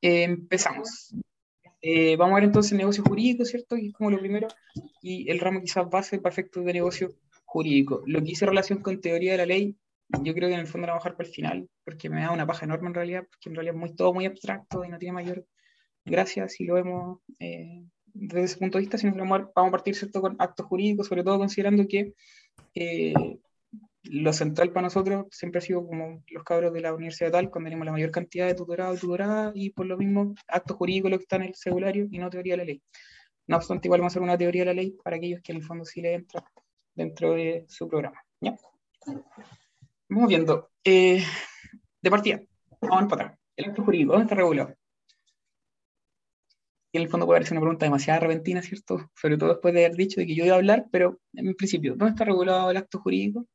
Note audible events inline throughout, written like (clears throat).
empezamos. Eh, vamos a ver entonces el negocio jurídico, ¿cierto? Y es como lo primero, y el ramo quizás base para efectos de negocio jurídico. Lo que hice relación con teoría de la ley, yo creo que en el fondo la voy a bajar para el final, porque me da una paja enorme en realidad, porque en realidad es muy, todo muy abstracto y no tiene mayor gracia si lo vemos eh, desde ese punto de vista, sino que vamos a partir ¿cierto? con actos jurídicos, sobre todo considerando que eh, lo central para nosotros siempre ha sido como los cabros de la universidad tal, cuando tenemos la mayor cantidad de tutorado y tutorada, y por lo mismo actos jurídicos lo que está en el segulario y no teoría de la ley. No obstante, igual vamos a hacer una teoría de la ley para aquellos que en el fondo sí le entran dentro de su programa. ¿ya? Vamos viendo. Eh, de partida, vamos a atrás. El acto jurídico, ¿dónde está regulado? Y en el fondo puede ser una pregunta demasiado repentina, ¿cierto? Sobre todo después de haber dicho de que yo iba a hablar, pero en principio, ¿dónde está regulado el acto jurídico?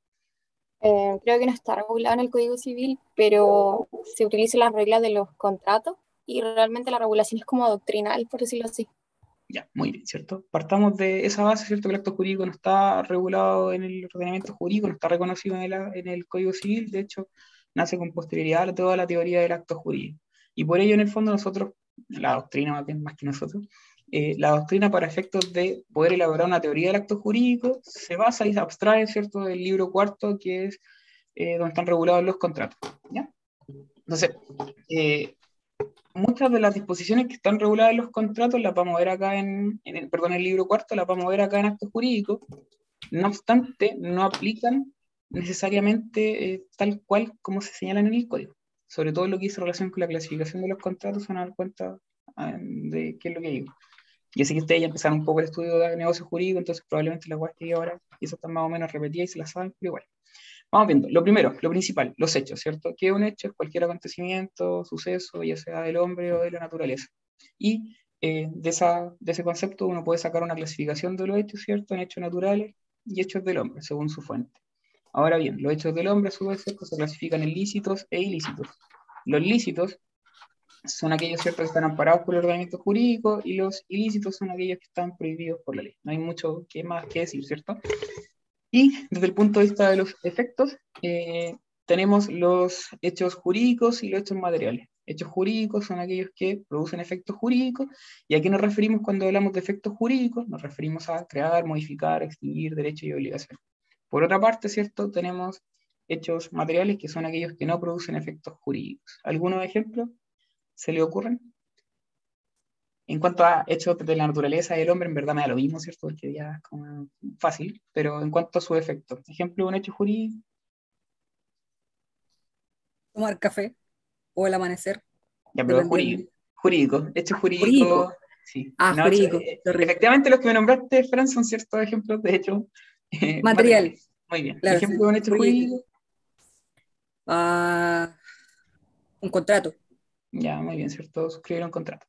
Eh, creo que no está regulado en el Código Civil, pero se utilizan las reglas de los contratos y realmente la regulación es como doctrinal, por decirlo así. Ya, muy bien, ¿cierto? Partamos de esa base, ¿cierto? Que el acto jurídico no está regulado en el ordenamiento jurídico, no está reconocido en el, en el Código Civil, de hecho, nace con posterioridad a toda la teoría del acto jurídico. Y por ello, en el fondo, nosotros, la doctrina más bien más que nosotros, eh, la doctrina para efectos de poder elaborar una teoría del acto jurídico se basa y se abstrae, ¿cierto?, del libro cuarto, que es eh, donde están regulados los contratos. Entonces, eh, muchas de las disposiciones que están reguladas en los contratos las vamos a ver acá en, el, perdón, el libro cuarto, las vamos a ver acá en acto jurídico, no obstante, no aplican necesariamente tal cual como se señalan en el código, sobre todo lo que hizo relación con la clasificación de los contratos, van a dar cuenta de qué es lo que digo. Y así que ustedes ya empezaron un poco el estudio de negocio jurídico, entonces probablemente la guay que ahora, y eso están más o menos repetidas y se las saben, pero igual. Vamos viendo. Lo primero, lo principal, los hechos, ¿cierto? Que un hecho es cualquier acontecimiento, suceso, ya sea del hombre o de la naturaleza. Y eh, de, esa, de ese concepto uno puede sacar una clasificación de los hechos, ¿cierto? En hechos naturales y hechos del hombre, según su fuente. Ahora bien, los hechos del hombre a su vez se clasifican en lícitos e ilícitos. Los lícitos son aquellos ciertos que están amparados por el ordenamiento jurídico y los ilícitos son aquellos que están prohibidos por la ley. No hay mucho que más que decir, ¿cierto? Y desde el punto de vista de los efectos, eh, tenemos los hechos jurídicos y los hechos materiales. Hechos jurídicos son aquellos que producen efectos jurídicos, y a qué nos referimos cuando hablamos de efectos jurídicos? Nos referimos a crear, modificar, extinguir derechos y obligaciones. Por otra parte, ¿cierto? Tenemos hechos materiales que son aquellos que no producen efectos jurídicos. ¿Algunos ejemplos? Se le ocurren? En cuanto a hechos de la naturaleza del hombre, en verdad me da lo mismo, ¿cierto? Porque ya es como fácil, pero en cuanto a su efecto, ejemplo, un hecho jurídico. Tomar café o el amanecer. Ya, pero jurídico, jurídico, hecho jurídico. Sí. Ah, jurídico. Eh, efectivamente, los que me nombraste, Fran, son ciertos ejemplos de hecho. Eh, Material. Muy bien. ejemplo de un hecho jurídico. Ah, un contrato. Ya, muy bien, ¿cierto? Suscribir un contrato.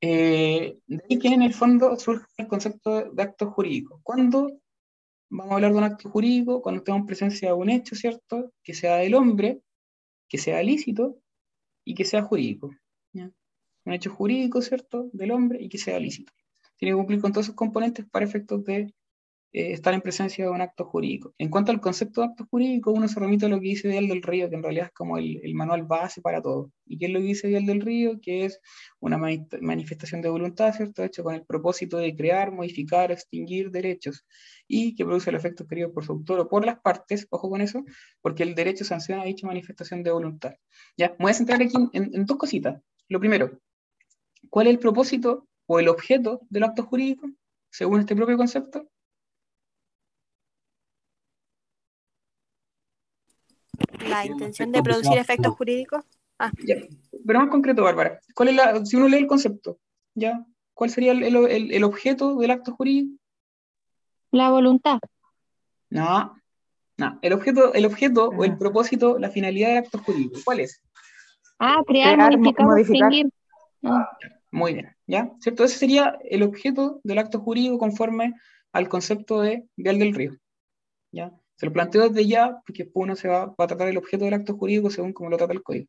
Eh, de ahí que en el fondo surge el concepto de acto jurídico. ¿Cuándo vamos a hablar de un acto jurídico? Cuando tenemos presencia de un hecho, ¿cierto? Que sea del hombre, que sea lícito y que sea jurídico. Un hecho jurídico, ¿cierto? Del hombre y que sea lícito. Tiene que cumplir con todos esos componentes para efectos de eh, estar en presencia de un acto jurídico. En cuanto al concepto de acto jurídico, uno se remite a lo que dice Díaz del Río, que en realidad es como el, manual base para todo. ¿Y qué es lo que dice Díaz del Río? Que es una manifestación de voluntad, ¿cierto? Hecho con el propósito de crear, modificar, extinguir derechos y que produce el efecto querido por su autor o por las partes, ojo con eso, porque el derecho sanciona dicha manifestación de voluntad. Ya, voy a centrar aquí en, en dos cositas. Lo primero, ¿cuál es el propósito o el objeto del acto jurídico, según este propio concepto? La intención de producir efectos jurídicos. Ah. Pero más concreto, Bárbara, ¿cuál es la, si uno lee el concepto, ¿ya? ¿cuál sería el, el, el objeto del acto jurídico? La voluntad. No, no. El objeto, el objeto o el ah. propósito, la finalidad del acto jurídico, ¿cuál es? Ah, crear, modificar, modificar. Ah. Muy bien, ¿ya? ¿Cierto? Ese sería el objeto del acto jurídico conforme al concepto de Vial del Río, ¿ya? Se lo planteo desde ya porque uno se va, a tratar el objeto del acto jurídico según como lo trata el código.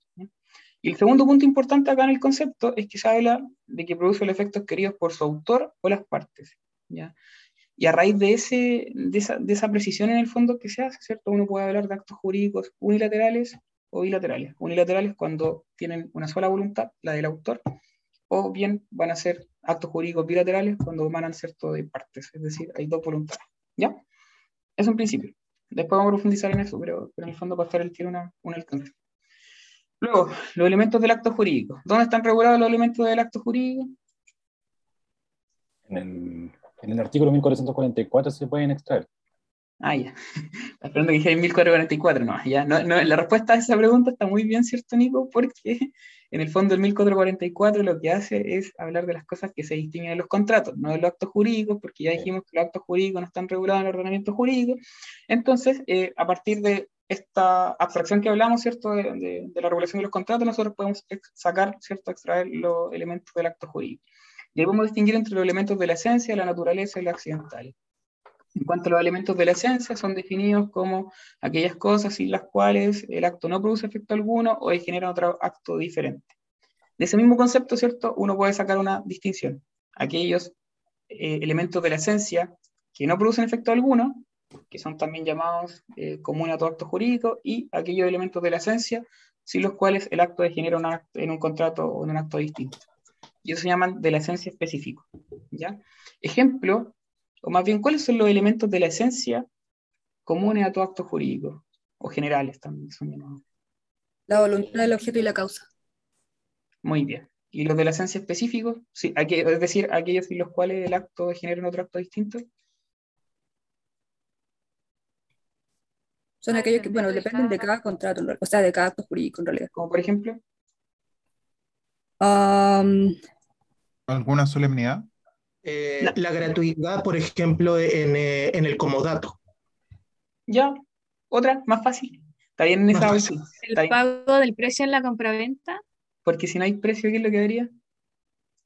Y el segundo punto importante acá en el concepto es que se habla de que produce los efectos queridos por su autor o las partes. ¿ya? Y a raíz de, ese, de, esa, de esa precisión en el fondo que se hace, ¿cierto? Uno puede hablar de actos jurídicos unilaterales o bilaterales. Unilaterales cuando tienen una sola voluntad, la del autor, o bien van a ser actos jurídicos bilaterales cuando emanan cierto de partes, es decir, hay dos voluntades. ¿Ya? Es un principio. Después vamos a profundizar en eso, pero, en el fondo para estar el tiene una, un alcance. Luego, los elementos del acto jurídico. ¿Dónde están regulados los elementos del acto jurídico? En el, en el artículo 1444 se pueden extraer. Ah, ya. (laughs) Esperando que dije 1444, no, ya. No, no, la respuesta a esa pregunta está muy bien, ¿cierto, Nico? Porque en el fondo el 1444 lo que hace es hablar de las cosas que se distinguen en los contratos, no de los actos jurídicos, porque ya dijimos que los actos jurídicos no están regulados en el ordenamiento jurídico. Entonces, eh, a partir de esta abstracción que hablamos, ¿cierto? De, de, la regulación de los contratos, nosotros podemos sacar, ¿cierto? Extraer los elementos del acto jurídico. Y ahí podemos distinguir entre los elementos de la esencia, la naturaleza y la accidental. En cuanto a los elementos de la esencia, son definidos como aquellas cosas sin las cuales el acto no produce efecto alguno o genera otro acto diferente. De ese mismo concepto, ¿cierto? Uno puede sacar una distinción. Aquellos eh, elementos de la esencia que no producen efecto alguno, que son también llamados eh, comunes a todo acto jurídico, y aquellos elementos de la esencia sin los cuales el acto degenera un acto, en un contrato o en un acto distinto. Y eso se llaman de la esencia específico. ¿ya? Ejemplo o más bien, ¿cuáles son los elementos de la esencia comunes a todo acto jurídico? O generales también son llamados. La voluntad del objeto y la causa. Muy bien. ¿Y los de la esencia específicos? Sí, es decir, aquellos en los cuales el acto genera otro acto distinto. Son aquellos que, bueno, dependen de cada contrato, o sea, de cada acto jurídico en realidad. Como por ejemplo. ¿Alguna solemnidad? Eh, la, gratuidad, por ejemplo, en, eh, en, el comodato. Ya, otra, más fácil. Está bien en esa ¿El pago del precio en la compraventa? Porque si no hay precio, ¿qué es lo que debería?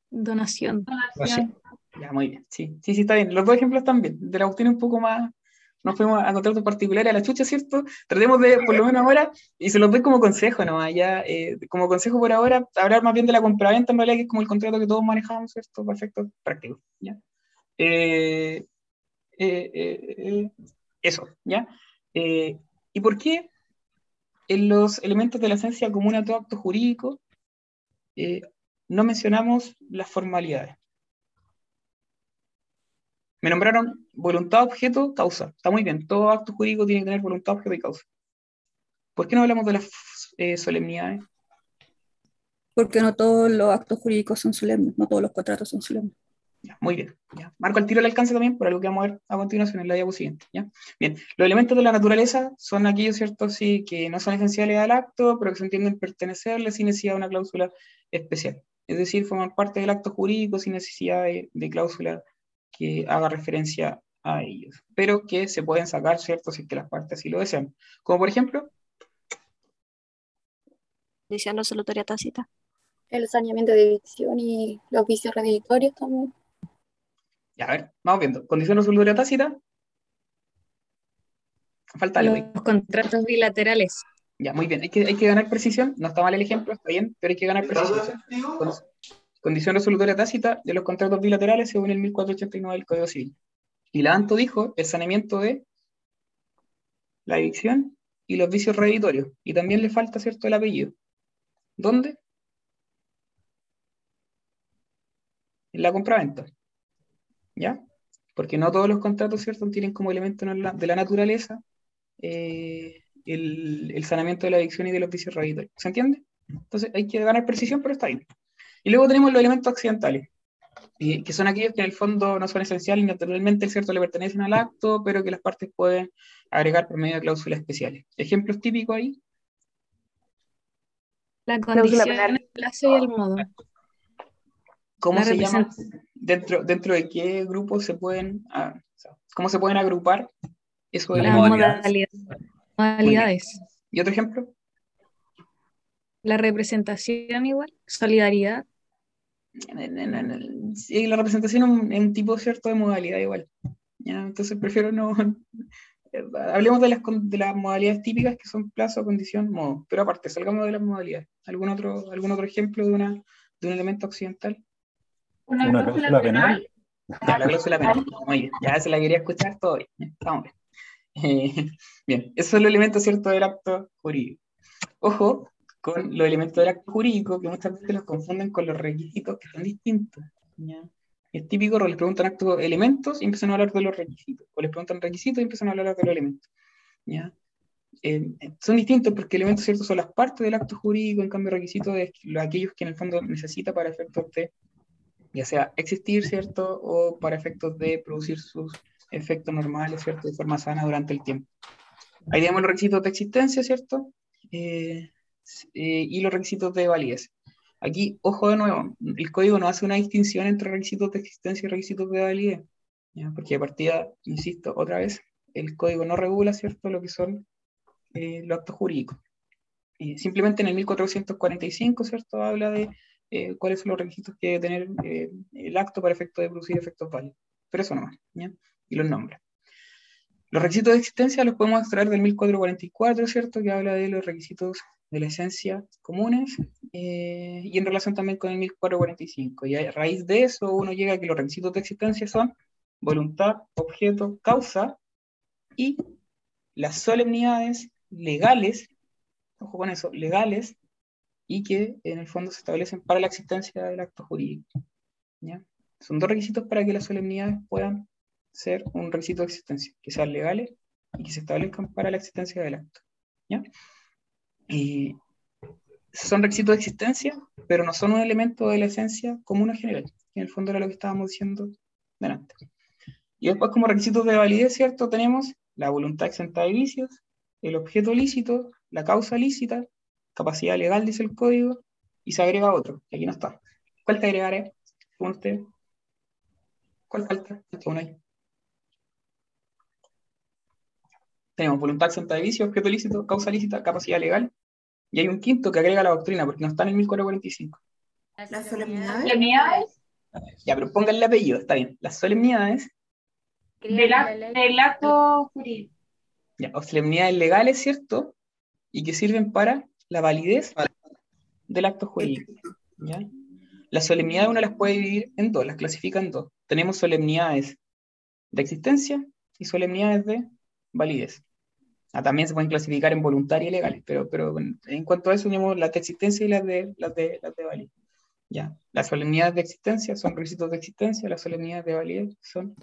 Donación. Donación. Ya, muy bien. Sí, sí, sí, está bien. Los dos ejemplos también. De la cuestión un poco más, nos fuimos a contratos particulares a la chucha, ¿cierto? Tratemos de, por lo menos ahora, y se los doy como consejo ¿no? Ya, eh, como consejo por ahora, hablar más bien de la compraventa, en realidad, que es como el contrato que todos manejamos, ¿cierto? Perfecto, práctico, ¿ya? Eh, eh, eso, ¿ya? ¿Y por qué en los elementos de la esencia común a todo acto jurídico no mencionamos las formalidades? Me nombraron voluntad, objeto, causa. Está muy bien. Todo acto jurídico tiene que tener voluntad, objeto y causa. ¿Por qué no hablamos de las eh, solemnidades? Porque no todos los actos jurídicos son solemnes, no todos los contratos son solemnes. muy bien. Marco el tiro el alcance también, por algo que vamos a ver a continuación en la diapositiva siguiente. Bien, los elementos de la naturaleza son aquellos, ¿cierto? Sí, que no son esenciales al acto, pero que se entienden pertenecerle sin necesidad de una cláusula especial. Es decir, forman parte del acto jurídico sin necesidad de, de cláusula que haga referencia a ellos, pero que se pueden sacar, ¿cierto? Si que las partes así lo desean. Como por ejemplo... Condición resolutoria tácita. El saneamiento de evicción y los vicios reditorios también. Ya, a ver, vamos viendo. Condición resolutoria tácita. Falta algo. Los contratos bilaterales. Ya, muy bien. Hay que, hay que ganar precisión. No está mal el ejemplo, está bien, pero hay que ganar precisión. Condición resolutoria tácita de los contratos bilaterales según el 1489 del Código Civil. Y la ANTO dijo el saneamiento de la evicción y los vicios reeditorios. Y también le falta, ¿cierto?, el apellido. ¿Dónde? En la compraventa. ¿Ya? Porque no todos los contratos, ¿cierto?, tienen como elemento de la naturaleza eh, el, el, saneamiento de la evicción y de los vicios reeditorios. ¿Se entiende? Entonces hay que ganar precisión, pero está bien. Y luego tenemos los elementos accidentales, que son aquellos que en el fondo no son esenciales y naturalmente cierto le pertenecen al acto, pero que las partes pueden agregar por medio de cláusulas especiales. ¿Ejemplos típicos ahí? La condición, el plazo y el modo. ¿Cómo se llama? ¿Dentro, ¿Dentro de qué grupos se pueden, ah, cómo se pueden agrupar eso de las modalidades? modalidades. ¿Y otro ejemplo? La representación igual, solidaridad. Sí, la representación es un, tipo cierto de modalidad igual. Entonces prefiero no... (laughs) Hablemos de las, de las modalidades típicas que son plazo, condición, modo. Pero aparte, salgamos de las modalidades. ¿Algún otro, algún otro ejemplo de, una, de un elemento occidental? Una, cláusula penal. Ya, la cláusula penal. Muy bien. Ya se la quería escuchar todo bien. Vamos bien. (laughs) Eh, bien, esos son los elementos, ¿cierto?, del acto jurídico. Ojo con los elementos del acto jurídico que muchas veces los confunden con los requisitos que son distintos. Es típico, les preguntan actos elementos y empiezan a hablar de los requisitos. O les preguntan requisitos y empiezan a hablar de los elementos. ¿ya? Eh, son distintos porque elementos ciertos son las partes del acto jurídico, en cambio requisitos es lo- aquellos que en el fondo necesita para efectos de, ya sea existir, ¿cierto? O para efectos de producir sus efectos normales, ¿cierto? De forma sana durante el tiempo. Ahí tenemos los requisitos de existencia, ¿cierto? Eh, y los requisitos de validez. Aquí, ojo de nuevo, el código no hace una distinción entre requisitos de existencia y requisitos de validez, ¿ya? porque de partida, insisto, otra vez, el código no regula, ¿cierto?, lo que son eh, los actos jurídicos. Eh, simplemente en el 1445, ¿cierto?, habla de eh, cuáles son los requisitos que debe tener el acto para efecto de producir efectos válidos. Pero eso nomás, ¿ya? Y los nombra. Los requisitos de existencia los podemos extraer del 1444, ¿cierto?, que habla de los requisitos esencia comunes, eh, y en relación también con el 1445. Y a raíz de eso uno llega a que los requisitos de existencia son voluntad, objeto, causa, y las solemnidades legales, ojo con eso, legales, y que en el fondo se establecen para la existencia del acto jurídico. ¿ya? Son dos requisitos para que las solemnidades puedan ser un requisito de existencia, que sean legales y que se establezcan para la existencia del acto. ¿ya? Y son requisitos de existencia, pero no son un elemento de la esencia común en general, que en el fondo era lo que estábamos diciendo delante. Y después como requisitos de validez, ¿cierto? Tenemos la voluntad exenta de vicios, el objeto lícito, la causa lícita, capacidad legal, dice el código, y se agrega otro, que aquí no está. ¿Cuál te agregaré? Usted. ¿Cuál falta? Falta uno ahí. Tenemos voluntad exenta de vicios, objeto lícito, causa lícita, capacidad legal, y hay un quinto que agrega la doctrina, porque no está en el 1445. Las solemnidades Solemnidades Ya, pero pongan el apellido, está bien. Las solemnidades, del acto jurídico. ya, o solemnidades legales, ¿cierto? Y que sirven para la validez del acto jurídico. ¿ya? Las solemnidades uno las puede dividir en dos, las clasifica en dos. Tenemos solemnidades de existencia y solemnidades de validez. Ah, también se pueden clasificar en voluntarias y legales, pero, pero en, cuanto a eso tenemos las de existencia y las de, las de, las de validez. ¿ya? Las solemnidades de existencia son requisitos de existencia, las solemnidades de validez son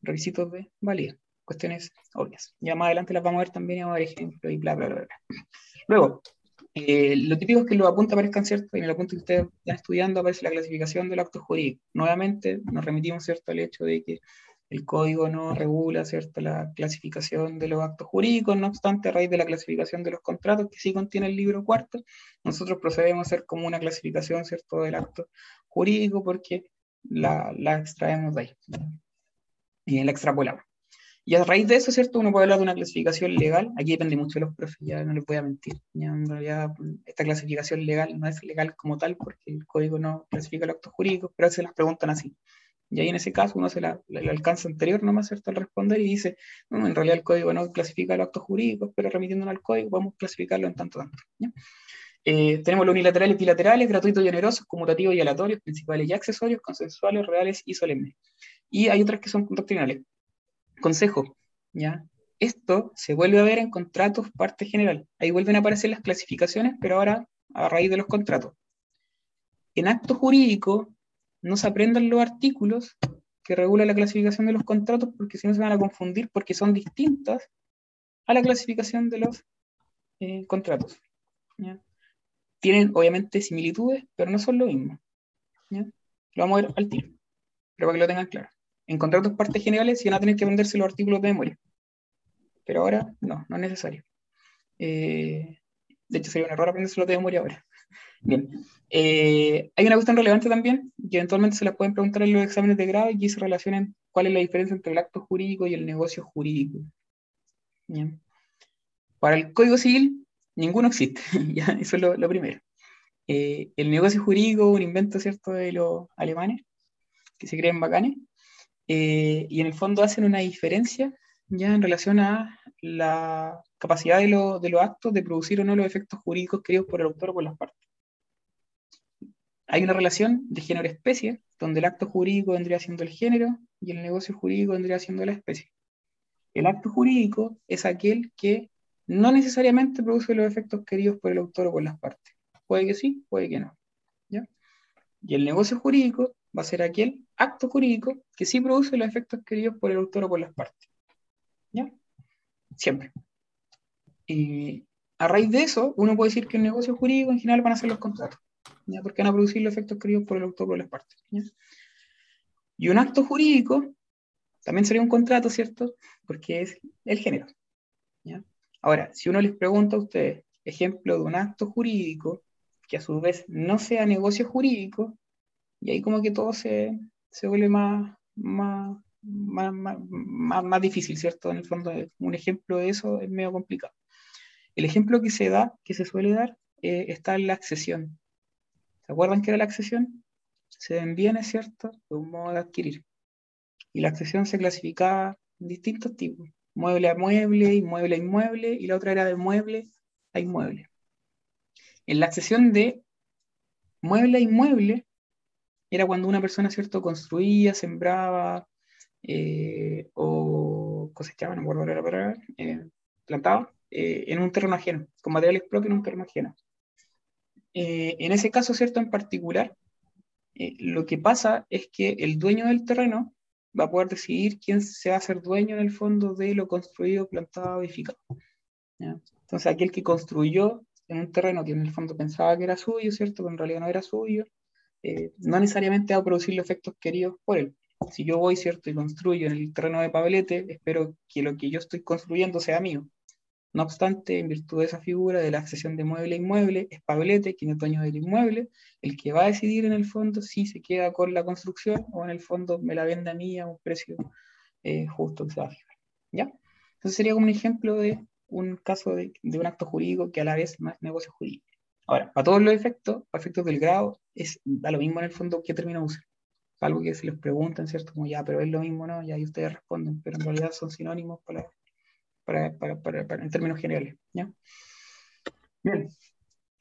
requisitos de validez. Cuestiones obvias. Ya más adelante las vamos a ver también y vamos a ver ejemplos y bla, bla, bla, bla. Luego, eh, lo típico es que los apuntes aparezcan, ¿cierto? Y en el apunte que ustedes están estudiando aparece la clasificación del acto jurídico. Nuevamente, nos remitimos, ¿cierto?, al hecho de que el código no regula, ¿cierto?, la clasificación de los actos jurídicos, no obstante, a raíz de la clasificación de los contratos, que sí contiene el libro cuarto, nosotros procedemos a hacer como una clasificación, ¿cierto?, del acto jurídico porque la, la extraemos de ahí y la extrapolamos. Y a raíz de eso, ¿cierto? Uno puede hablar de una clasificación legal. Aquí depende mucho de los profes, ya no les voy a mentir. Ya en realidad, esta clasificación legal no es legal como tal porque el código no clasifica los actos jurídicos, pero se las preguntan así. Y ahí en ese caso uno se la, el alcance anterior nomás, ¿cierto? Al responder y dice, no, en realidad el código no clasifica los actos jurídicos, pero remitiéndonos al código podemos clasificarlo en tanto tanto. Eh, tenemos los unilaterales, bilaterales, gratuitos y onerosos, conmutativos y aleatorios, principales y accesorios, consensuales, reales y solemnes. Y hay otras que son doctrinales. Consejo, ¿ya? Esto se vuelve a ver en contratos parte general. Ahí vuelven a aparecer las clasificaciones, pero ahora a raíz de los contratos. En acto jurídico no se aprendan los artículos que regulan la clasificación de los contratos porque si no se van a confundir porque son distintas a la clasificación de los eh, contratos. Tienen obviamente similitudes, pero no son lo mismo. Lo vamos a ver al tiro, pero para que lo tengan claro. En contratos partes generales sí van a tener que aprenderse los artículos de memoria, pero ahora no, no es necesario. Eh, de hecho, sería un error aprendérselo de memoria ahora. Bien. Eh, hay una cuestión relevante también, que eventualmente se la pueden preguntar en los exámenes de grado y se relacionan cuál es la diferencia entre el acto jurídico y el negocio jurídico. Bien. Para el Código Civil, ninguno existe, (laughs) ¿ya? eso es lo, lo primero. Eh, el negocio jurídico, un invento, ¿cierto?, de los alemanes, que se creen bacanes, eh, y en el fondo hacen una diferencia ya en relación a la capacidad de, de los actos de producir o no los efectos jurídicos queridos por el autor o por las partes. Hay una relación de género-especie, donde el acto jurídico vendría siendo el género y el negocio jurídico vendría siendo la especie. El acto jurídico es aquel que no necesariamente produce los efectos queridos por el autor o por las partes. Puede que sí, puede que no. ¿ya? Y el negocio jurídico va a ser aquel acto jurídico que sí produce los efectos queridos por el autor o por las partes. ¿Ya? Siempre. Y a raíz de eso, uno puede decir que un negocio jurídico en general van a ser los contratos, ¿ya? porque van a producir los efectos queridos por el autor por las partes. Y un acto jurídico también sería un contrato, ¿cierto? Porque es el género. ¿ya? Ahora, si uno les pregunta a ustedes, ejemplo de un acto jurídico que a su vez no sea negocio jurídico, y ahí como que todo se, se vuelve más, más, más, más, más, difícil, ¿cierto? En el fondo, un ejemplo de eso es medio complicado. El ejemplo que se da, que se suele dar, eh, está en la accesión. ¿Se acuerdan qué era la accesión? Se den bienes, ¿cierto? De un modo de adquirir. Y la accesión se clasificaba en distintos tipos. Mueble a mueble, inmueble a inmueble, y la otra era de mueble a inmueble. En la accesión de mueble a inmueble, era cuando una persona, ¿cierto?, construía, sembraba, eh, o cosechaba, no me acuerdo la eh, plantaba, eh, en un terreno ajeno, con materiales propios en un terreno ajeno. En ese caso, ¿cierto?, en particular, lo que pasa es que el dueño del terreno va a poder decidir quién se va a hacer dueño en el fondo de lo construido, plantado, edificado. ¿ya? Entonces, aquel que construyó en un terreno que en el fondo pensaba que era suyo, ¿cierto?, pero en realidad no era suyo, no necesariamente va a producir los efectos queridos por él. Si yo voy, ¿cierto?, y construyo en el terreno de Pablete, espero que lo que yo estoy construyendo sea mío. No obstante, en virtud de esa figura de la accesión de mueble a inmueble, es Pablete, quien es dueño del inmueble, el que va a decidir en el fondo si se queda con la construcción o en el fondo me la vende a mí a un precio eh, justo que se va a fijar. ¿Ya? Entonces sería como un ejemplo de un caso de, un acto jurídico que a la vez es más negocio jurídico. Ahora, para todos los efectos, para efectos del grado, es, da lo mismo en el fondo qué término usen. Algo que se les preguntan, ¿cierto? Como ya, pero es lo mismo, ¿no? Y ustedes responden, pero en realidad son sinónimos para, para, para, para, en términos generales, ¿ya? Bien,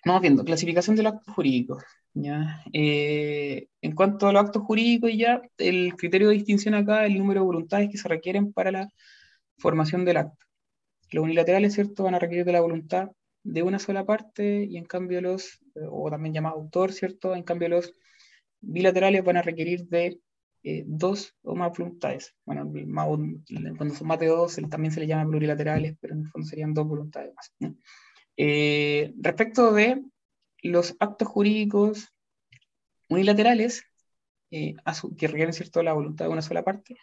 vamos viendo, clasificación de los actos jurídicos. ¿ya? Eh, en cuanto a los actos jurídicos, ya el criterio de distinción acá el número de voluntades que se requieren para la formación del acto. Los unilaterales, ¿cierto?, van a requerir de la voluntad de una sola parte y en cambio los, o también llamado autor, ¿cierto? En cambio los bilaterales van a requerir de eh, dos o más voluntades. Bueno, cuando son más de dos también se le llama plurilaterales, pero en el fondo serían dos voluntades más. Eh, respecto de los actos jurídicos unilaterales, eh, que requieren ¿cierto? la voluntad de una sola parte,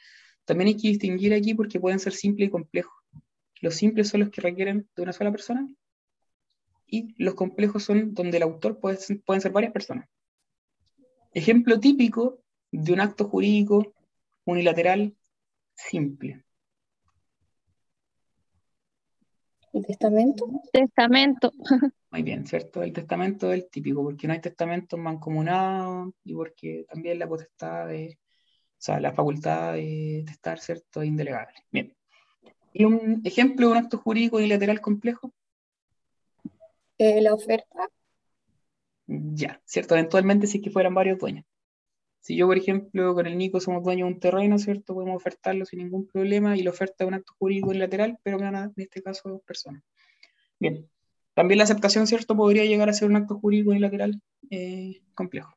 también hay que distinguir aquí porque pueden ser simples y complejos. Los simples son los que requieren de una sola persona y los complejos son donde el autor puede pueden ser varias personas. Ejemplo típico de un acto jurídico unilateral simple. ¿El testamento? Testamento. (laughs) Muy bien, ¿cierto? El testamento es el típico, porque no hay testamentos mancomunados y porque también la potestad de, o sea, la facultad de testar, ¿cierto? Es indelegable. Bien. ¿Y un ejemplo de un acto jurídico unilateral complejo? Eh, la oferta. Ya, ¿cierto? Eventualmente si es que fueran varios dueños. Si yo, por ejemplo, con el Nico somos dueños de un terreno, ¿cierto? Podemos ofertarlo sin ningún problema y la oferta es un acto jurídico unilateral, pero me en este caso dos personas. Bien. También la aceptación, ¿cierto? Podría llegar a ser un acto jurídico unilateral eh, complejo.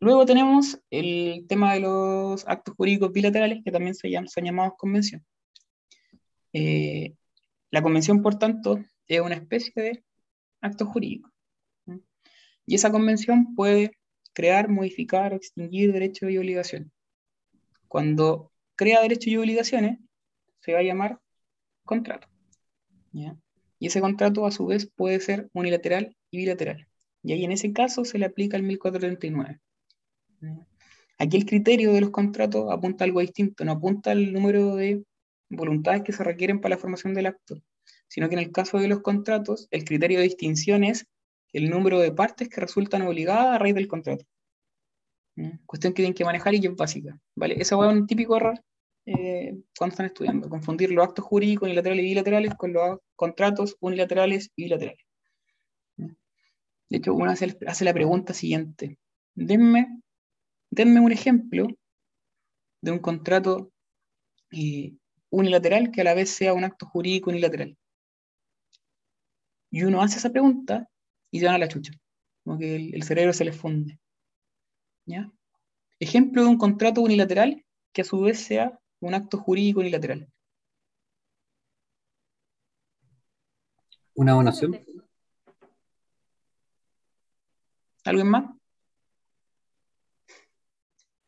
Luego tenemos el tema de los actos jurídicos bilaterales, que también se llaman, son llamados convención. Eh, la convención, por tanto, es una especie de acto jurídico. Y esa convención puede crear, modificar o extinguir derechos y obligaciones. Cuando crea derechos y obligaciones, se va a llamar contrato. Y ese contrato, a su vez, puede ser unilateral y bilateral. Y ahí en ese caso se le aplica el 1439. ¿ya? Aquí el criterio de los contratos apunta a algo distinto, no apunta al número de voluntades que se requieren para la formación del acto, sino que en el caso de los contratos, el criterio de distinción es el número de partes que resultan obligadas a raíz del contrato. ¿Mm? Cuestión que tienen que manejar y que es básica. ¿vale? Ese es un típico error eh, cuando están estudiando, confundir los actos jurídicos unilaterales y bilaterales con los contratos unilaterales y bilaterales. ¿Mm? De hecho, uno hace, hace la pregunta siguiente. Denme, denme un ejemplo de un contrato eh, unilateral que a la vez sea un acto jurídico unilateral. y uno hace esa pregunta y se van a la chucha. Como que el, el cerebro se les funde. ¿Ya? Ejemplo de un contrato unilateral que a su vez sea un acto jurídico unilateral. Una donación. ¿Alguien más?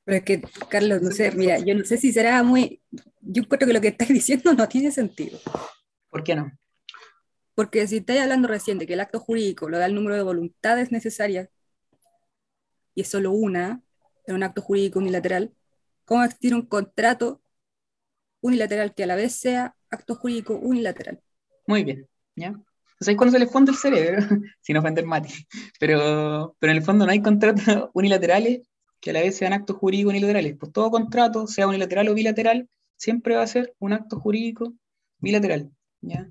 Pero es que, Carlos, no sé, mira, yo no sé si será muy. Yo creo que lo que estás (laughs) diciendo no tiene sentido. ¿Por qué no? Porque si estáis hablando recién de que el acto jurídico lo da el número de voluntades necesarias y es solo una, en un acto jurídico unilateral, ¿cómo existir un contrato unilateral que a la vez sea acto jurídico unilateral? Muy bien, ¿ya? Entonces ahí es cuando se le funde el cerebro, (laughs) sin ofender Mati. Pero, pero en el fondo no hay contratos (laughs) unilaterales que a la vez sean actos jurídicos unilaterales. Pues todo contrato, sea unilateral o bilateral, siempre va a ser un acto jurídico bilateral, ¿ya?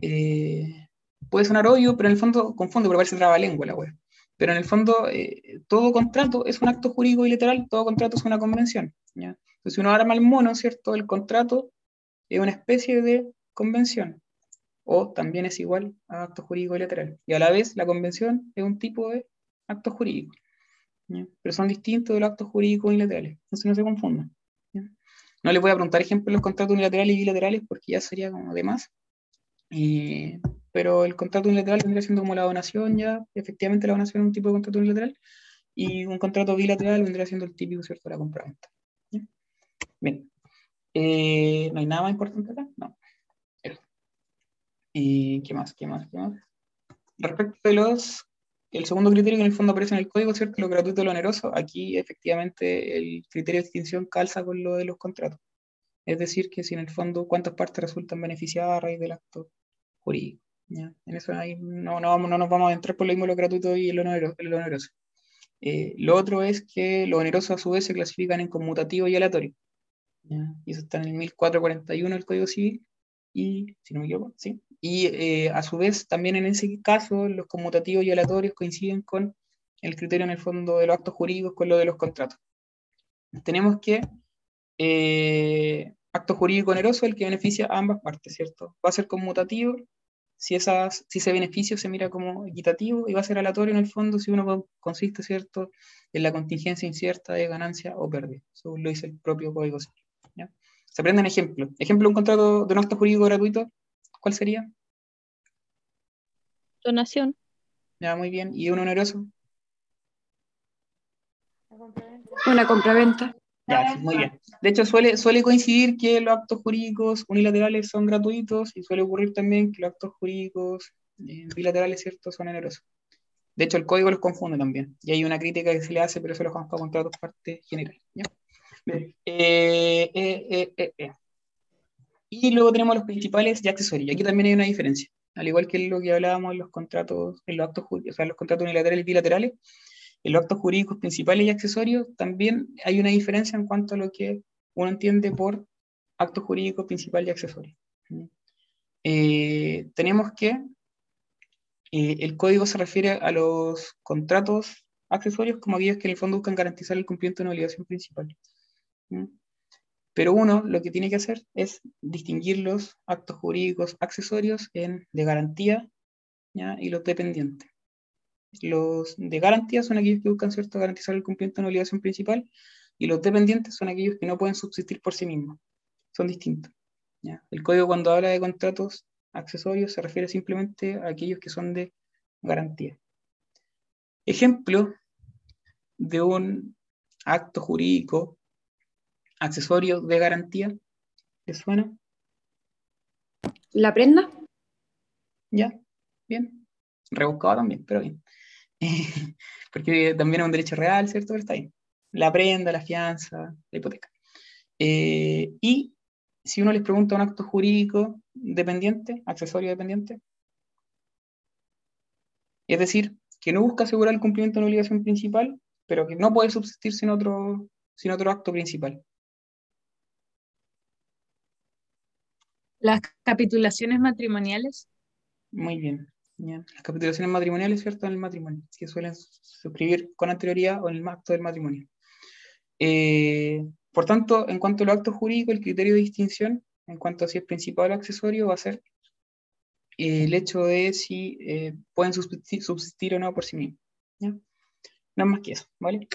Eh, puede sonar obvio, pero en el fondo confunde, porque parece trabalengua la web. Pero en el fondo, eh, todo contrato es un acto jurídico bilateral, todo contrato es una convención. ¿ya? Entonces, si uno arma el mono, ¿cierto? El contrato es una especie de convención, o también es igual a acto jurídico bilateral. Y a la vez, la convención es un tipo de acto jurídico. Pero son distintos de los actos jurídicos. Entonces, no se confundan. No les voy a preguntar ejemplos de los contratos unilaterales y bilaterales porque ya sería como de más. Y, pero el contrato unilateral vendría siendo como la donación ya, efectivamente la donación es un tipo de contrato unilateral, y un contrato bilateral vendría siendo el típico, ¿cierto?, la compra-venta. ¿Ya? Bien. Eh, ¿No hay nada más importante acá? No. Eso. ¿Y qué más? ¿Qué más? ¿Qué más? Respecto de los, el segundo criterio que en el fondo aparece en el código, ¿cierto?, lo gratuito y lo oneroso, aquí efectivamente el criterio de distinción calza con lo de los contratos. Es decir, que si en el fondo cuántas partes resultan beneficiadas a raíz del acto jurídico. ¿ya? En eso ahí no, no, vamos, no nos vamos a entrar por lo mismo lo gratuito y lo oneroso. Lo, oneroso. Eh, lo otro es que los onerosos a su vez se clasifican en conmutativo y aleatorio. ¿ya? Y eso está en el 1441 del Código Civil. Y, si no me equivoco, sí. Y eh, a su vez, también en ese caso, los conmutativos y aleatorios coinciden con el criterio en el fondo de los actos jurídicos con lo de los contratos. Tenemos que eh, acto jurídico oneroso el que beneficia a ambas partes, ¿cierto? Va a ser conmutativo si, esas, si ese beneficio se mira como equitativo y va a ser aleatorio en el fondo si uno consiste, ¿cierto?, en la contingencia incierta de ganancia o pérdida, según lo dice el propio Código Civil. ¿ya? Se aprenden ejemplos. Ejemplo, un contrato de un acto jurídico gratuito, ¿cuál sería? Donación. Ya, muy bien. ¿Y un oneroso? Una compraventa. Ya, sí, muy bien. De hecho, suele, suele coincidir que los actos jurídicos unilaterales son gratuitos y suele ocurrir también que los actos jurídicos eh, bilaterales, ¿cierto?, son onerosos. De hecho, el código los confunde también. Y hay una crítica que se le hace, pero eso lo dejamos para contratos parte general. ¿ya? Bien. Eh, eh, Y luego tenemos los principales y accesorios. Aquí también hay una diferencia. Al igual que lo que hablábamos en los contratos, en los actos jurídicos, o sea, en los contratos unilaterales y bilaterales, en los actos jurídicos principales y accesorios también hay una diferencia en cuanto a lo que uno entiende por acto jurídico principal y accesorio. Eh, tenemos que eh, el código se refiere a los contratos accesorios como aquellos que en el fondo buscan garantizar el cumplimiento de una obligación principal. ¿Mm? Pero uno lo que tiene que hacer es distinguir los actos jurídicos accesorios en de garantía y los dependientes. Los de garantía son aquellos que buscan ¿cierto? garantizar el cumplimiento de una obligación principal y los dependientes son aquellos que no pueden subsistir por sí mismos. Son distintos. ¿ya? El código cuando habla de contratos accesorios se refiere simplemente a aquellos que son de garantía. Ejemplo de un acto jurídico accesorio de garantía. ¿Les suena? ¿La prenda? ¿Ya? Bien. Rebuscado también, pero bien. (laughs) porque también es un derecho real, ¿cierto? Pero está ahí. La prenda, la fianza, la hipoteca. Eh, y si uno les pregunta un acto jurídico dependiente, accesorio dependiente, es decir, que no busca asegurar el cumplimiento de una obligación principal, pero que no puede subsistir sin otro, sin otro acto principal. Las capitulaciones matrimoniales. Muy bien. Las capitulaciones matrimoniales, ¿cierto? En el matrimonio, que suelen suscribir con anterioridad o en el acto del matrimonio. Eh, por tanto, en cuanto a los actos jurídicos, el criterio de distinción, en cuanto a si es principal o accesorio, va a ser eh, el hecho de si eh, pueden subsistir, o no por sí mismos. ¿ya? Es más que eso, ¿vale?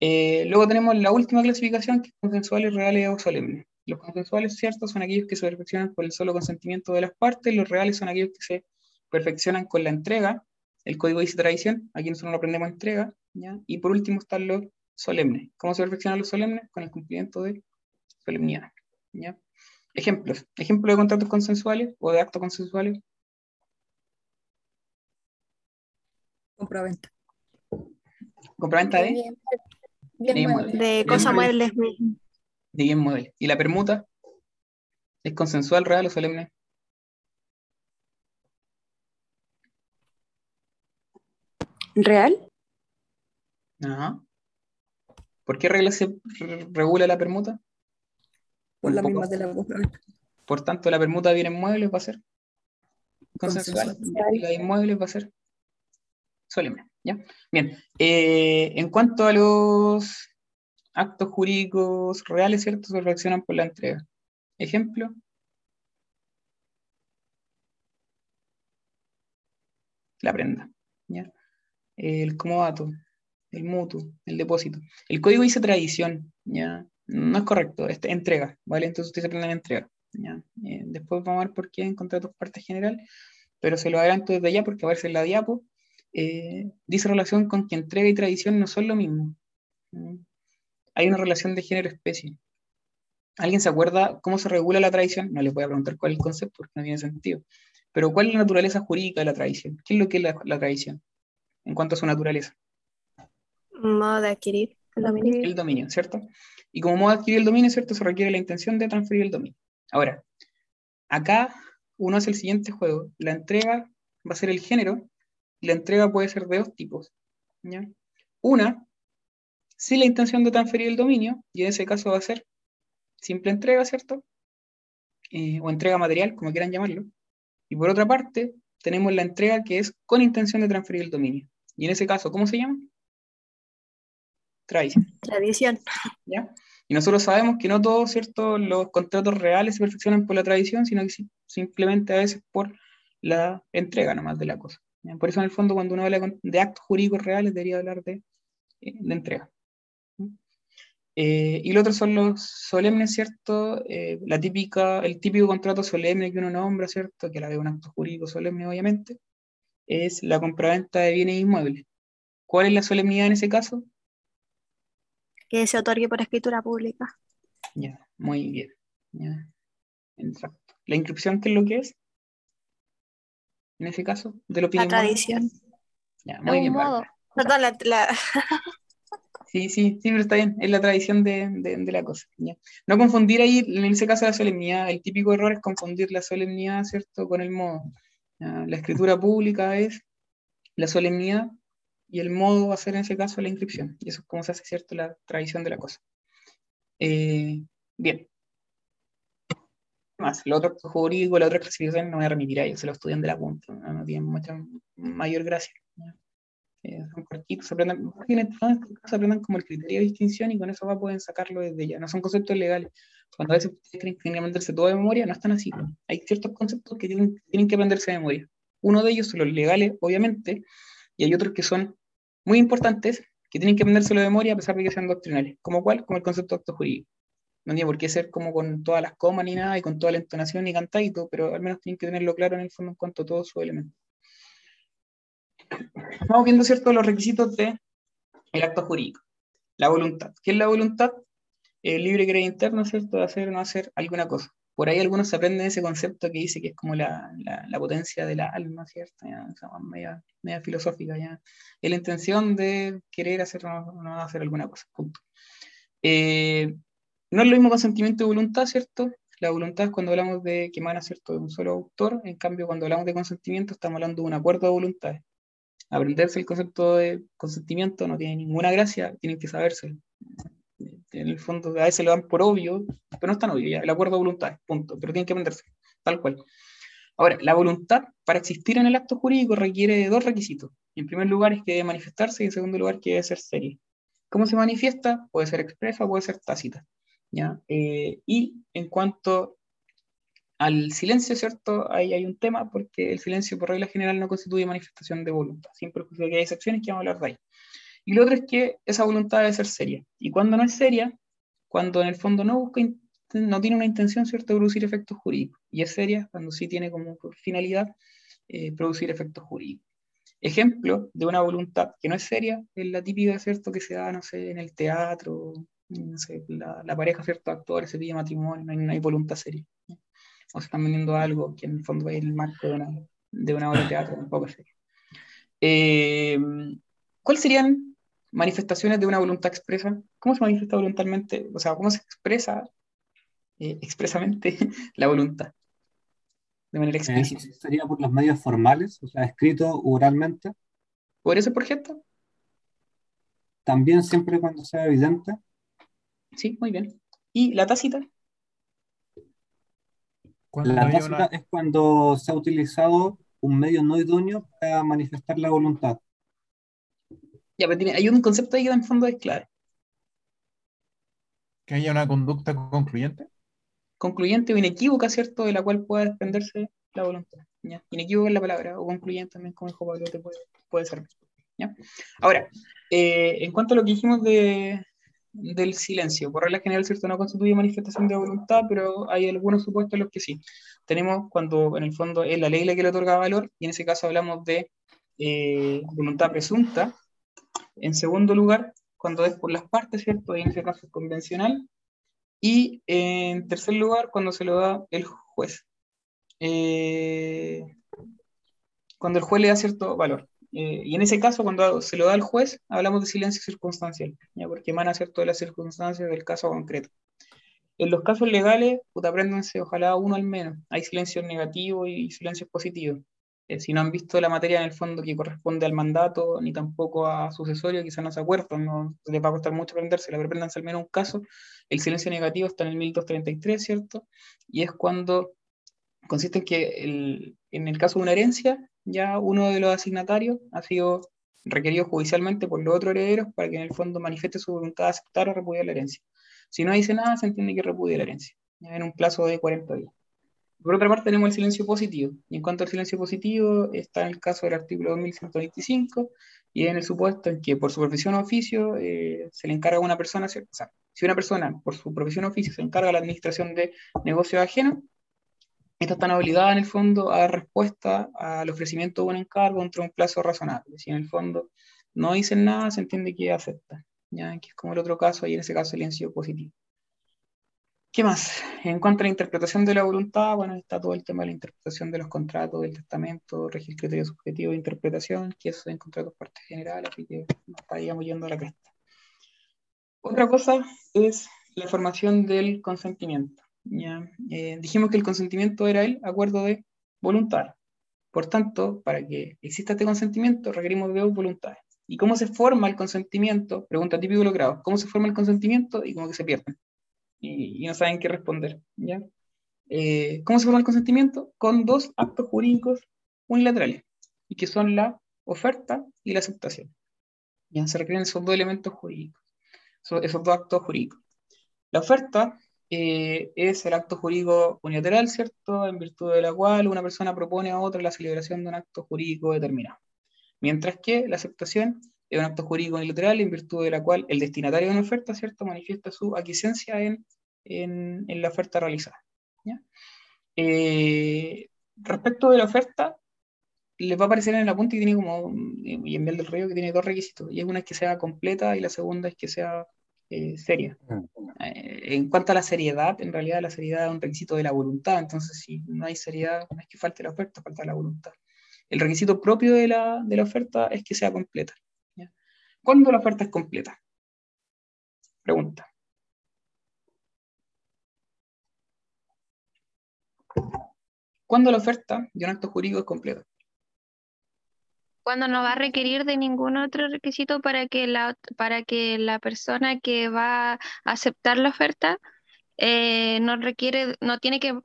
Luego tenemos la última clasificación, que es consensuales, reales o solemnes. Los consensuales, cierto, son aquellos que se perfeccionan por el solo consentimiento de las partes, los reales son aquellos que se perfeccionan con la entrega, el código dice tradición, aquí nosotros lo aprendemos entrega, ¿ya? y por último están los solemnes. ¿Cómo se perfeccionan los solemnes? Con el cumplimiento de solemnidad. ¿ya? Ejemplos. Ejemplos de contratos consensuales o de actos consensuales. Compraventa. Compraventa de, Bien, de bien. De cosas muebles. muebles. De bien muebles. ¿Y la permuta? ¿Es consensual, real o solemne? ¿Real? Ajá. ¿Por qué regla se re- regula la permuta? Por poco. mismas de la compraventa. Por tanto, la permuta de bienes muebles va a ser consensual Consensual. y la de inmuebles va a ser solemne. ¿ya? Bien, eh, en cuanto a los actos jurídicos reales, ¿cierto? Se reaccionan por la entrega. Ejemplo. La prenda. ¿ya? El comodato, el mutuo, el depósito. El código dice tradición, ¿ya? No es correcto, entrega, ¿vale? Entonces usted se prende en entrega. ¿ya? Eh, después vamos a ver por qué en contratos parte general, pero se lo adelanto desde ya porque aparece en la diapo. eh, dice relación con que entrega y tradición no son lo mismo. Hay una relación de género-especie. ¿Alguien se acuerda cómo se regula la tradición? No les voy a preguntar cuál es el concepto porque no tiene sentido. Pero ¿cuál es la naturaleza jurídica de la tradición? ¿Qué es lo que es la tradición en cuanto a su naturaleza? Modo de adquirir el dominio. El dominio, ¿cierto? Y como modo de adquirir el dominio, ¿cierto? Se requiere la intención de transferir el dominio. Ahora, acá uno hace el siguiente juego. La entrega va a ser el género, y la entrega puede ser de dos tipos. ¿ya? Una, sin la intención de transferir el dominio, y en ese caso va a ser simple entrega, ¿cierto? Eh, o entrega material, como quieran llamarlo. Y por otra parte, tenemos la entrega que es con intención de transferir el dominio. Y en ese caso, ¿cómo se llama? Tradición. Tradición. ¿ya? Y nosotros sabemos que no todos ¿cierto? los contratos reales se perfeccionan por la tradición, sino que si- simplemente a veces por la entrega nomás de la cosa. ¿ya? Por eso en el fondo cuando uno habla de actos jurídicos reales debería hablar de, eh, de entrega. Eh, y lo otro son los solemnes, ¿cierto? Eh, la típica, el típico contrato solemne que uno nombra, ¿cierto? Que la de un acto jurídico solemne, obviamente, es la compraventa de bienes inmuebles. ¿Cuál es la solemnidad en ese caso? Que se otorgue por escritura pública. Ya, muy bien. Ya. Exacto. ¿La inscripción qué es lo que es? En ese caso, de lo La tradición. Ya, muy bien. modo. Perdón, la, la- (laughs) Sí, sí, sí, pero está bien, es la tradición de, de- de la cosa. ya. No confundir ahí, en ese caso, la solemnidad. El típico error es confundir la solemnidad, ¿cierto?, con el modo. Ya, La escritura pública es la solemnidad y el modo va a ser en ese caso la inscripción. Y eso es como se hace, ¿cierto?, la tradición de la cosa. Eh, bien. Más, lo otro jurídico, la otra clasificación no voy a remitir a ellos, se lo estudian de la punta, no, tienen mucha mayor gracia. Eh, son cortitos, aprendan, aprendan como el criterio de distinción y con eso va, pueden sacarlo desde ya. No son conceptos legales. Cuando a veces ustedes creen que tienen que aprenderse todo de memoria, no están así. Hay ciertos conceptos que tienen, tienen que aprenderse de memoria. Uno de ellos son los legales, obviamente, y hay otros que son muy importantes, que tienen que aprenderse de memoria a pesar de que sean doctrinales. ¿Como cuál? Como el concepto de acto jurídico. No tiene por qué ser como con todas las comas ni nada, y con toda la entonación y cantadito, pero al menos tienen que tenerlo claro en el fondo en cuanto a todos sus elementos. Vamos viendo, ¿cierto?, los requisitos del el acto jurídico. La voluntad. ¿Qué es la voluntad? El libre querer interno, ¿cierto?, de hacer o no hacer alguna cosa. Por ahí algunos aprenden ese concepto que dice que es como la, la, potencia de la alma, ¿cierto? Media, filosófica, ya. Es la intención de querer hacer o no, no hacer alguna cosa, punto. Eh, no es lo mismo consentimiento y voluntad, ¿cierto? La voluntad es cuando hablamos de que emana, ¿cierto?, de un solo autor, en cambio, cuando hablamos de consentimiento, estamos hablando de un acuerdo de voluntades. Aprenderse el concepto de consentimiento no tiene ninguna gracia, tienen que saberse. En el fondo, a veces lo dan por obvio, pero no es tan obvio, ya, el acuerdo de voluntades, punto, pero tienen que aprenderse, tal cual. Ahora, la voluntad para existir en el acto jurídico requiere de dos requisitos. En primer lugar, es que debe manifestarse y en segundo lugar, que debe ser seria. ¿Cómo se manifiesta? Puede ser expresa, puede ser tácita. ¿ya? Eh, y en cuanto al silencio, ¿cierto? Ahí hay un tema porque el silencio por regla general no constituye manifestación de voluntad, siempre que hay excepciones que vamos a hablar de ahí. Y lo otro es que esa voluntad debe ser seria. Y cuando no es seria, cuando en el fondo no busca, no tiene una intención, ¿cierto?, de producir efectos jurídicos. Y es seria cuando sí tiene como finalidad eh, producir efectos jurídicos. Ejemplo de una voluntad que no es seria es la típica, ¿cierto?, que se da, no sé, en el teatro, no sé, la, la pareja, ¿cierto?, actores, se pide matrimonio, no hay, no hay voluntad seria. O se están vendiendo algo que en el fondo es el marco de una, de una obra de teatro, un poco seria. Eh, ¿Cuáles serían manifestaciones de una voluntad expresa? ¿Cómo se manifiesta voluntariamente? O sea, ¿cómo se expresa eh, expresamente (laughs) la voluntad? De manera explícita. Eso sería por los medios formales, o sea, escrito oralmente. ¿Por eso por gesto? También siempre cuando sea evidente. Sí, muy bien. ¿Y la tácita? La tácita una- es cuando se ha utilizado un medio no idóneo para manifestar la voluntad. Ya, pero tiene, hay un concepto ahí que en el fondo es clave. que haya una conducta concluyente. Concluyente o inequívoca, ¿cierto? De la cual pueda desprenderse la voluntad. ¿ya? Inequívoca es la palabra, o concluyente también, como dijo Pablo, te puede, puede servir. ¿ya? Ahora, eh, en cuanto a lo que dijimos de, del silencio, por regla general, ¿cierto? No constituye manifestación de voluntad, pero hay algunos supuestos en los que sí. Tenemos cuando en el fondo es la ley la que le otorga valor, y en ese caso hablamos de eh, voluntad presunta. En segundo lugar, cuando es por las partes, ¿cierto? Y en ese caso es convencional. Y en tercer lugar, cuando se lo da el juez. Eh, cuando el juez le da cierto valor. Eh, y en ese caso, cuando se lo da al juez, hablamos de silencio circunstancial, ¿ya? porque emana cierto de las circunstancias del caso concreto. En los casos legales, puta, apréndanse, ojalá uno al menos. Hay silencios negativos y silencios positivos. Eh, si no han visto la materia en el fondo que corresponde al mandato, ni tampoco a sucesorio, quizás no se acuerdan, no les va a costar mucho aprendérsela, pero apréndanse al menos un caso. El silencio negativo está en el 1233, ¿cierto? Y es cuando consiste en que el- en el caso de una herencia, ya uno de los asignatarios ha sido requerido judicialmente por los otros herederos para que en el fondo manifieste su voluntad de aceptar o repudiar la herencia. Si no dice nada, se entiende que repudia la herencia, en un plazo de 40 días. Por otra parte, tenemos el silencio positivo. Y en cuanto al silencio positivo, está en el caso del artículo 2125 y en el supuesto en que por su profesión o oficio eh, se le encarga a una persona, o sea, si una persona por su profesión o oficio se encarga de la administración de negocios ajenos, esta está obligada en el fondo a dar respuesta al ofrecimiento de un encargo dentro de un plazo razonable. Si en el fondo no dicen nada, se entiende que acepta, ¿ya? que es como el otro caso, y en ese caso silencio positivo. ¿Qué más? En cuanto a la interpretación de la voluntad, bueno, está todo el tema de la interpretación de los contratos, del testamento, regir criterio subjetivo de interpretación, que eso en contratos partes generales, así que nos estaríamos yendo a la cresta. Otra cosa es la formación del consentimiento. Eh, dijimos que el consentimiento era el acuerdo de voluntad. Por tanto, para que exista este consentimiento, requerimos de dos voluntades. ¿Y cómo se forma el consentimiento? Pregunta típico grados. ¿Cómo se forma el consentimiento? Y como que se pierden. Y, y no saben qué responder. ¿ya? Eh, ¿Cómo se forma el consentimiento? Con dos actos jurídicos unilaterales, y que son la oferta y la aceptación. ¿ya? Se requieren esos dos elementos jurídicos, esos, esos dos actos jurídicos. La oferta eh, es el acto jurídico unilateral, ¿cierto? En virtud de la cual una persona propone a otra la celebración de un acto jurídico determinado. Mientras que la aceptación es un acto jurídico unilateral en virtud de la cual el destinatario de una oferta, ¿cierto? Manifiesta su aquiescencia en, en, la oferta realizada. Eh, respecto de la oferta, les va a aparecer en el apunte que tiene como, y en Vial del Río, que tiene dos requisitos, y es una es que sea completa y la segunda es que sea eh, seria. Eh, en cuanto a la seriedad, en realidad la seriedad es un requisito de la voluntad, entonces si no hay seriedad, no es que falte la oferta, falta la voluntad. El requisito propio de la, de la oferta es que sea completa. ¿ya? ¿Cuándo la oferta es completa? Pregunta. ¿Cuándo la oferta de un acto jurídico es completa? Cuando no va a requerir de ningún otro requisito para que la, para que la persona que va a aceptar la oferta eh, no requiere, no tiene que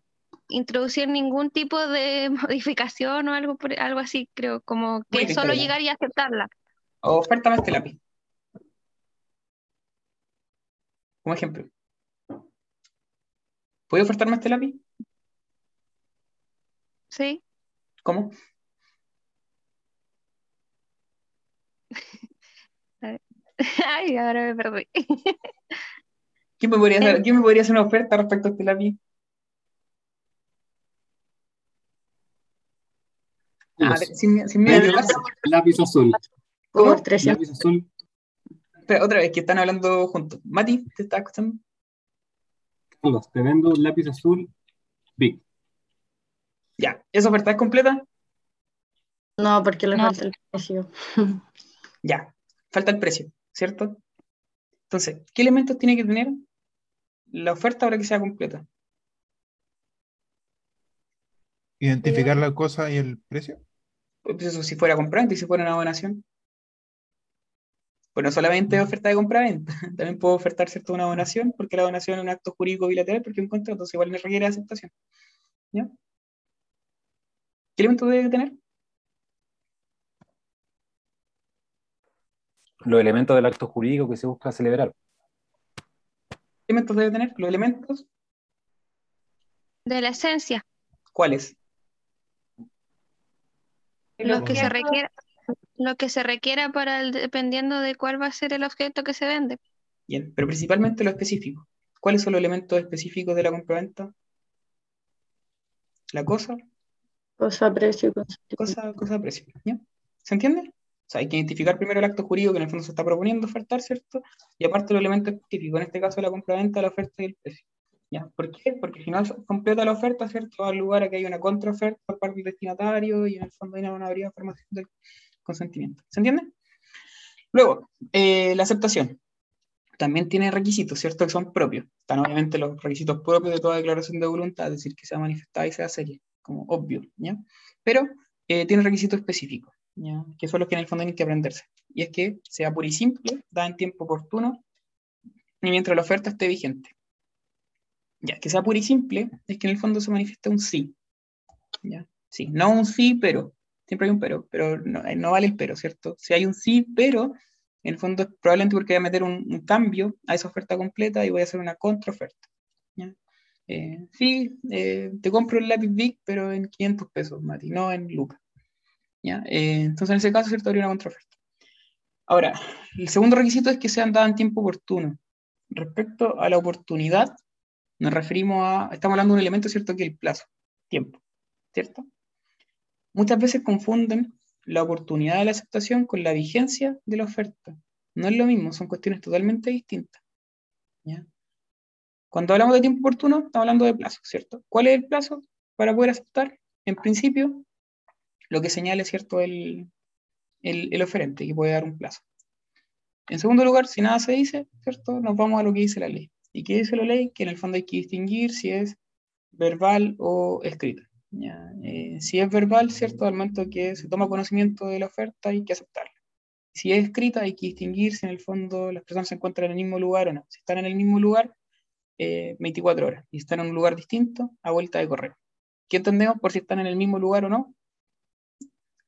introducir ningún tipo de (laughs) modificación o algo, por- algo así, creo, como que solo llegar y aceptarla. Oferta más lápiz. Como ejemplo. ¿Puede ofertarme este lápiz? Sí. ¿Cómo? A ver. (laughs) Ay, ahora me perdí. (laughs) ¿Quién me podría hacer, quién me podría hacer una oferta respecto a este lápiz? Ah, sin, sin miedo a lápiz, azul. ¿Cómo? Por 300. Lápiz azul. Otra vez, que están hablando juntos. Mati, ¿te estás escuchando? Carlos, te vendo un lápiz azul Big. Ya, ¿esa oferta es completa? No, porque le No. falta el precio. Ya, falta el precio, ¿cierto? Entonces, ¿qué elementos tiene que tener la oferta para que sea completa? Identificar la cosa y el precio. Pues eso si fuera compraventa y si fuera una donación. Pues no solamente oferta de compraventa, (laughs) también puedo ofertar cierto una donación, porque la donación es un acto jurídico bilateral, porque un contrato, entonces igual me requiere aceptación. ¿Ya? ¿Qué elementos debe tener? Los elementos del acto jurídico que se busca celebrar. ¿Qué elementos debe tener? Los elementos, De la esencia, ¿cuáles? Lo que se requiera, lo que se requiera para el, dependiendo de cuál va a ser el objeto que se vende. Bien, pero principalmente lo específico. ¿Cuáles son los elementos específicos de la compraventa? La cosa, Cosa, precio, cosa, cosa, precio. ¿ya? ¿Se entiende? O sea, hay que identificar primero el acto jurídico que en el fondo se está proponiendo ofertar, ¿cierto? Y aparte los elementos específicos, en este caso la compraventa, la oferta y el precio. ¿Por qué? Porque no es completa la oferta, ¿cierto? Al lugar a que hay una contraoferta por parte del destinatario y en el fondo hay una no habría formación del consentimiento. ¿Se entiende? Luego, eh, la aceptación. También tiene requisitos, ¿cierto? Que son propios. Están obviamente los requisitos propios de toda declaración de voluntad, es decir, que sea manifestada y sea seria, como obvio, ¿ya? Pero eh, tiene requisitos específicos, ¿ya? Que son los que en el fondo hay que aprenderse. Y es que sea puro y simple, da en tiempo oportuno, y mientras la oferta esté vigente. Ya, que sea puro y simple, es que en el fondo se manifiesta un sí. ¿ya? Sí, no un sí, pero. Siempre hay un pero, pero no, eh, no vale el pero, ¿cierto? Si hay un sí, pero, en el fondo es probablemente porque voy a meter un, un cambio a esa oferta completa y voy a hacer una contraoferta. ¿ya? Eh, sí, eh, te compro el lápiz Big, pero en 500 pesos, Mati, no en lucas. Eh, entonces, en ese caso, ¿cierto? Habría una contraoferta. Ahora, el segundo requisito es que sean dadas en tiempo oportuno. Respecto a la oportunidad, nos referimos a, estamos hablando de un elemento, ¿cierto? Que el plazo, tiempo, ¿cierto? Muchas veces confunden la oportunidad de la aceptación con la vigencia de la oferta. No es lo mismo, son cuestiones totalmente distintas. Cuando hablamos de tiempo oportuno, estamos hablando de plazo, ¿cierto? ¿Cuál es el plazo para poder aceptar? En principio, lo que señale, ¿cierto? El, el, oferente, que puede dar un plazo. En segundo lugar, si nada se dice, ¿cierto? Nos vamos a lo que dice la ley. ¿Y qué dice la ley? Que en el fondo hay que distinguir si es verbal o escrita. Eh, si es verbal, ¿cierto? Al momento que se toma conocimiento de la oferta hay que aceptarla. Si es escrita, hay que distinguir si en el fondo las personas se encuentran en el mismo lugar o no. Si están en el mismo lugar, eh, 24 horas. Y si están en un lugar distinto, a vuelta de correo. ¿Qué entendemos por si están en el mismo lugar o no?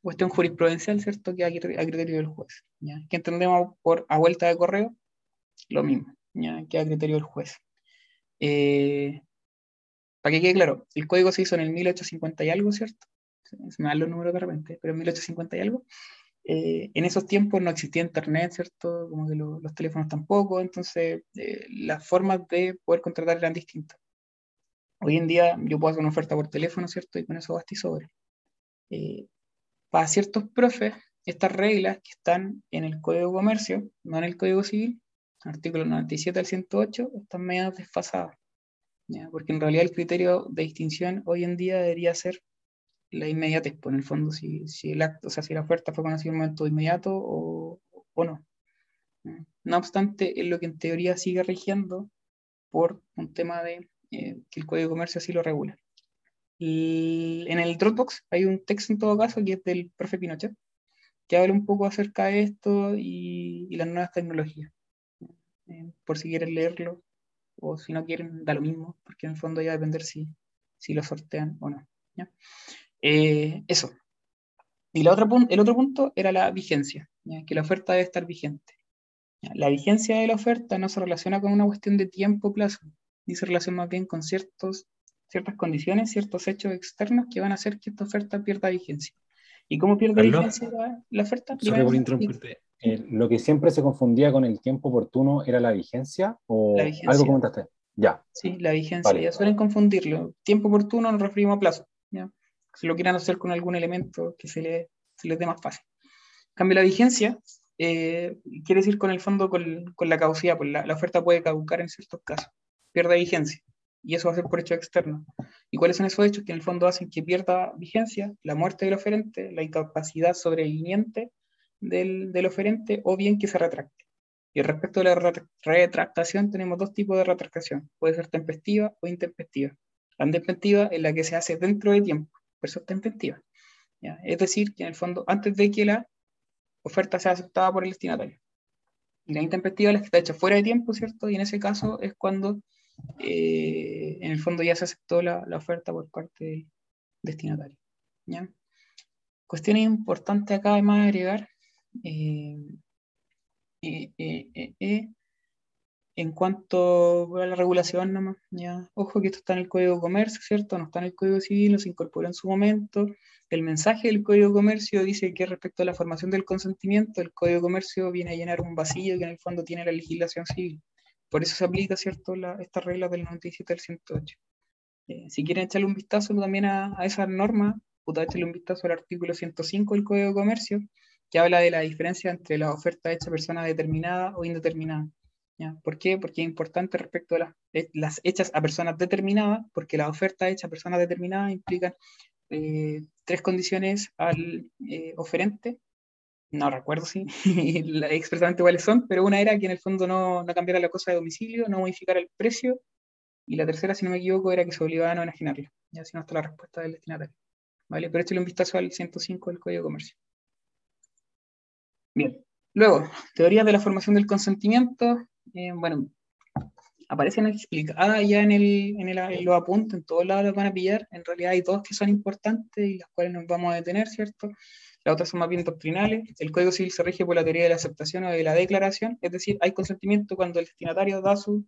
Cuestión jurisprudencial, ¿cierto? Que a criterio del juez. ¿ya? ¿Qué entendemos por a vuelta de correo? Lo mismo, ¿ya? Que a criterio del juez. Eh, para que quede claro, el código se hizo en el 1850 y algo, ¿cierto? Se me dan los números de repente, pero en 1850 y algo. Eh, en esos tiempos no existía internet, ¿cierto? Como que lo- los teléfonos tampoco, entonces eh, las formas de poder contratar eran distintas. Hoy en día yo puedo hacer una oferta por teléfono, ¿cierto? Y con eso basta y sobre. Eh, para ciertos profes, estas reglas que están en el Código de Comercio, no en el Código Civil, artículo 97 al 108, están medio desfasadas. ¿ya? Porque en realidad el criterio de distinción hoy en día debería ser la inmediatez, por en el fondo, si, si el acto, o sea, si la oferta fue conocida en un momento inmediato o, o no. No obstante, es lo que en teoría sigue rigiendo por un tema de eh, que el Código de Comercio así lo regula. En el Dropbox hay un texto en todo caso que es del profe Pinochet, que habla un poco acerca de esto y, y las nuevas tecnologías. Eh, por si quieren leerlo, o si no quieren, da lo mismo, porque en el fondo ya va a si, si lo sortean o no. Eh, eso. Y la otra el otro punto era la vigencia, que la oferta debe estar vigente. La vigencia de la oferta no se relaciona con una cuestión de tiempo o plazo, ni se relaciona más bien con ciertos ciertas condiciones, ciertos hechos externos que van a hacer que esta oferta pierda vigencia. ¿Y cómo pierde Carlos, vigencia la, la oferta? Eh, lo que siempre se confundía con el tiempo oportuno era la vigencia o La vigencia. algo comentaste. Ya. Sí, la vigencia, Vale. ya suelen confundirlo. Tiempo oportuno nos referimos a plazo. ¿ya? Si lo quieran hacer con algún elemento que se, le, se les dé más fácil. En cambio, la vigencia eh, quiere decir con el fondo con, con la caducidad, pues la, la oferta puede caducar en ciertos casos, pierde vigencia. Y eso va a ser por hechos externos. ¿Y cuáles son esos hechos que en el fondo hacen que pierda vigencia? La muerte del oferente, la incapacidad sobreviviente del, del oferente o bien que se retracte. Y respecto a la retra- retractación, tenemos dos tipos de retractación. Puede ser tempestiva o intempestiva. La intempestiva es la que se hace dentro de tiempo, es tempestiva. Es decir, que en el fondo, antes de que la oferta sea aceptada por el destinatario. Y la intempestiva es la que está hecha fuera de tiempo, ¿cierto? Y en ese caso es cuando, eh, en el fondo, ya se aceptó la, oferta por parte del destinatario. ¿ya? Cuestiones importantes acá, además de agregar. eh, eh, en cuanto a la regulación. Ojo que esto está en el Código de Comercio, ¿cierto? No está en el Código Civil, no se incorporó en su momento. El mensaje del Código de Comercio dice que respecto a la formación del consentimiento, el Código de Comercio viene a llenar un vacío que en el fondo tiene la legislación civil. Por eso se aplica, ¿cierto?, esta regla del 97 al 108. Eh, si quieren echarle un vistazo también a, a esa norma, puta, échale un vistazo al artículo 105 del Código de Comercio, que habla de la diferencia entre la oferta hecha a persona determinada o indeterminada. ¿ya? ¿Por qué? Porque es importante respecto a las, eh, las hechas a personas determinadas, porque las ofertas hechas a personas determinadas implican eh, tres condiciones al oferente. No recuerdo si (laughs) la- expresamente cuáles son, pero una era que en el fondo no, no cambiara la cosa de domicilio, no modificara el precio, y la tercera, si no me equivoco, era que se obligaba a no enajenarla. Ya si no está la respuesta del destinatario. ¿Vale? Pero échale un vistazo al 105 del Código de Comercio. Bien. Luego, teorías de la formación del consentimiento. eh, bueno, aparecen explicadas ya en, el, en, el, en los apuntes, en todos lados las van a pillar. En realidad hay dos que son importantes y las cuales nos vamos a detener, ¿cierto? Las otras son más bien doctrinales. El Código Civil se rige por la teoría de la aceptación o de la declaración, es decir, hay consentimiento cuando el destinatario da su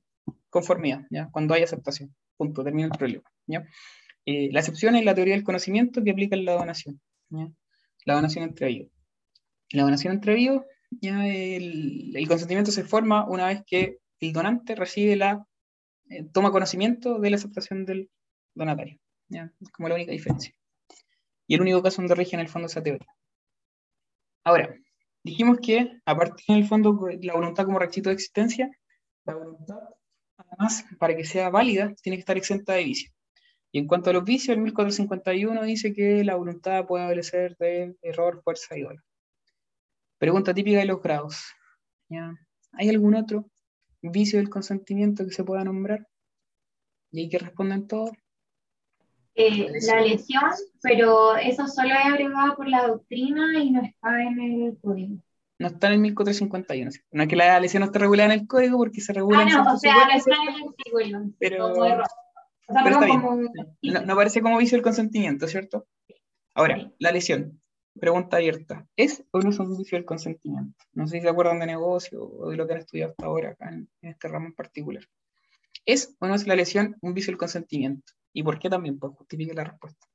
conformidad, ¿ya? cuando hay aceptación. Punto, termina el problema. ¿ya? Eh, la excepción es la teoría del conocimiento que aplica en la donación. La donación entre vivos. La donación entre vivos, ya el, el consentimiento se forma una vez que el donante recibe la, eh, toma conocimiento de la aceptación del donatario. ¿ya? Es como la única diferencia. Y el único caso donde rige en el fondo esa teoría. Ahora, dijimos que, aparte en el fondo, la voluntad como requisito de existencia, la voluntad, además, para que sea válida, tiene que estar exenta de vicio. Y en cuanto a los vicios, el 1451 dice que la voluntad puede adolecer de error, fuerza y dolor. Pregunta típica de los grados. ¿Hay algún otro vicio del consentimiento que se pueda nombrar? Y ahí que responden todos. Eh, la lesión, pero eso solo es abrevado por la doctrina y no está en el código. No está en el 1451. ¿sí? No es que la lesión no esté regulada en el código porque se regula Ah, en no, ciertos o sea, no está en el artículo. pero. O sea, pero está como bien. No, no aparece como vicio el consentimiento, ¿cierto? Ahora, la lesión. Pregunta abierta. ¿Es o no es un vicio del consentimiento? No sé si se acuerdan de negocio o de lo que han estudiado hasta ahora acá en, en este ramo en particular. ¿Es o no es la lesión un vicio del consentimiento? ¿Y por qué también? Pues justifique la respuesta.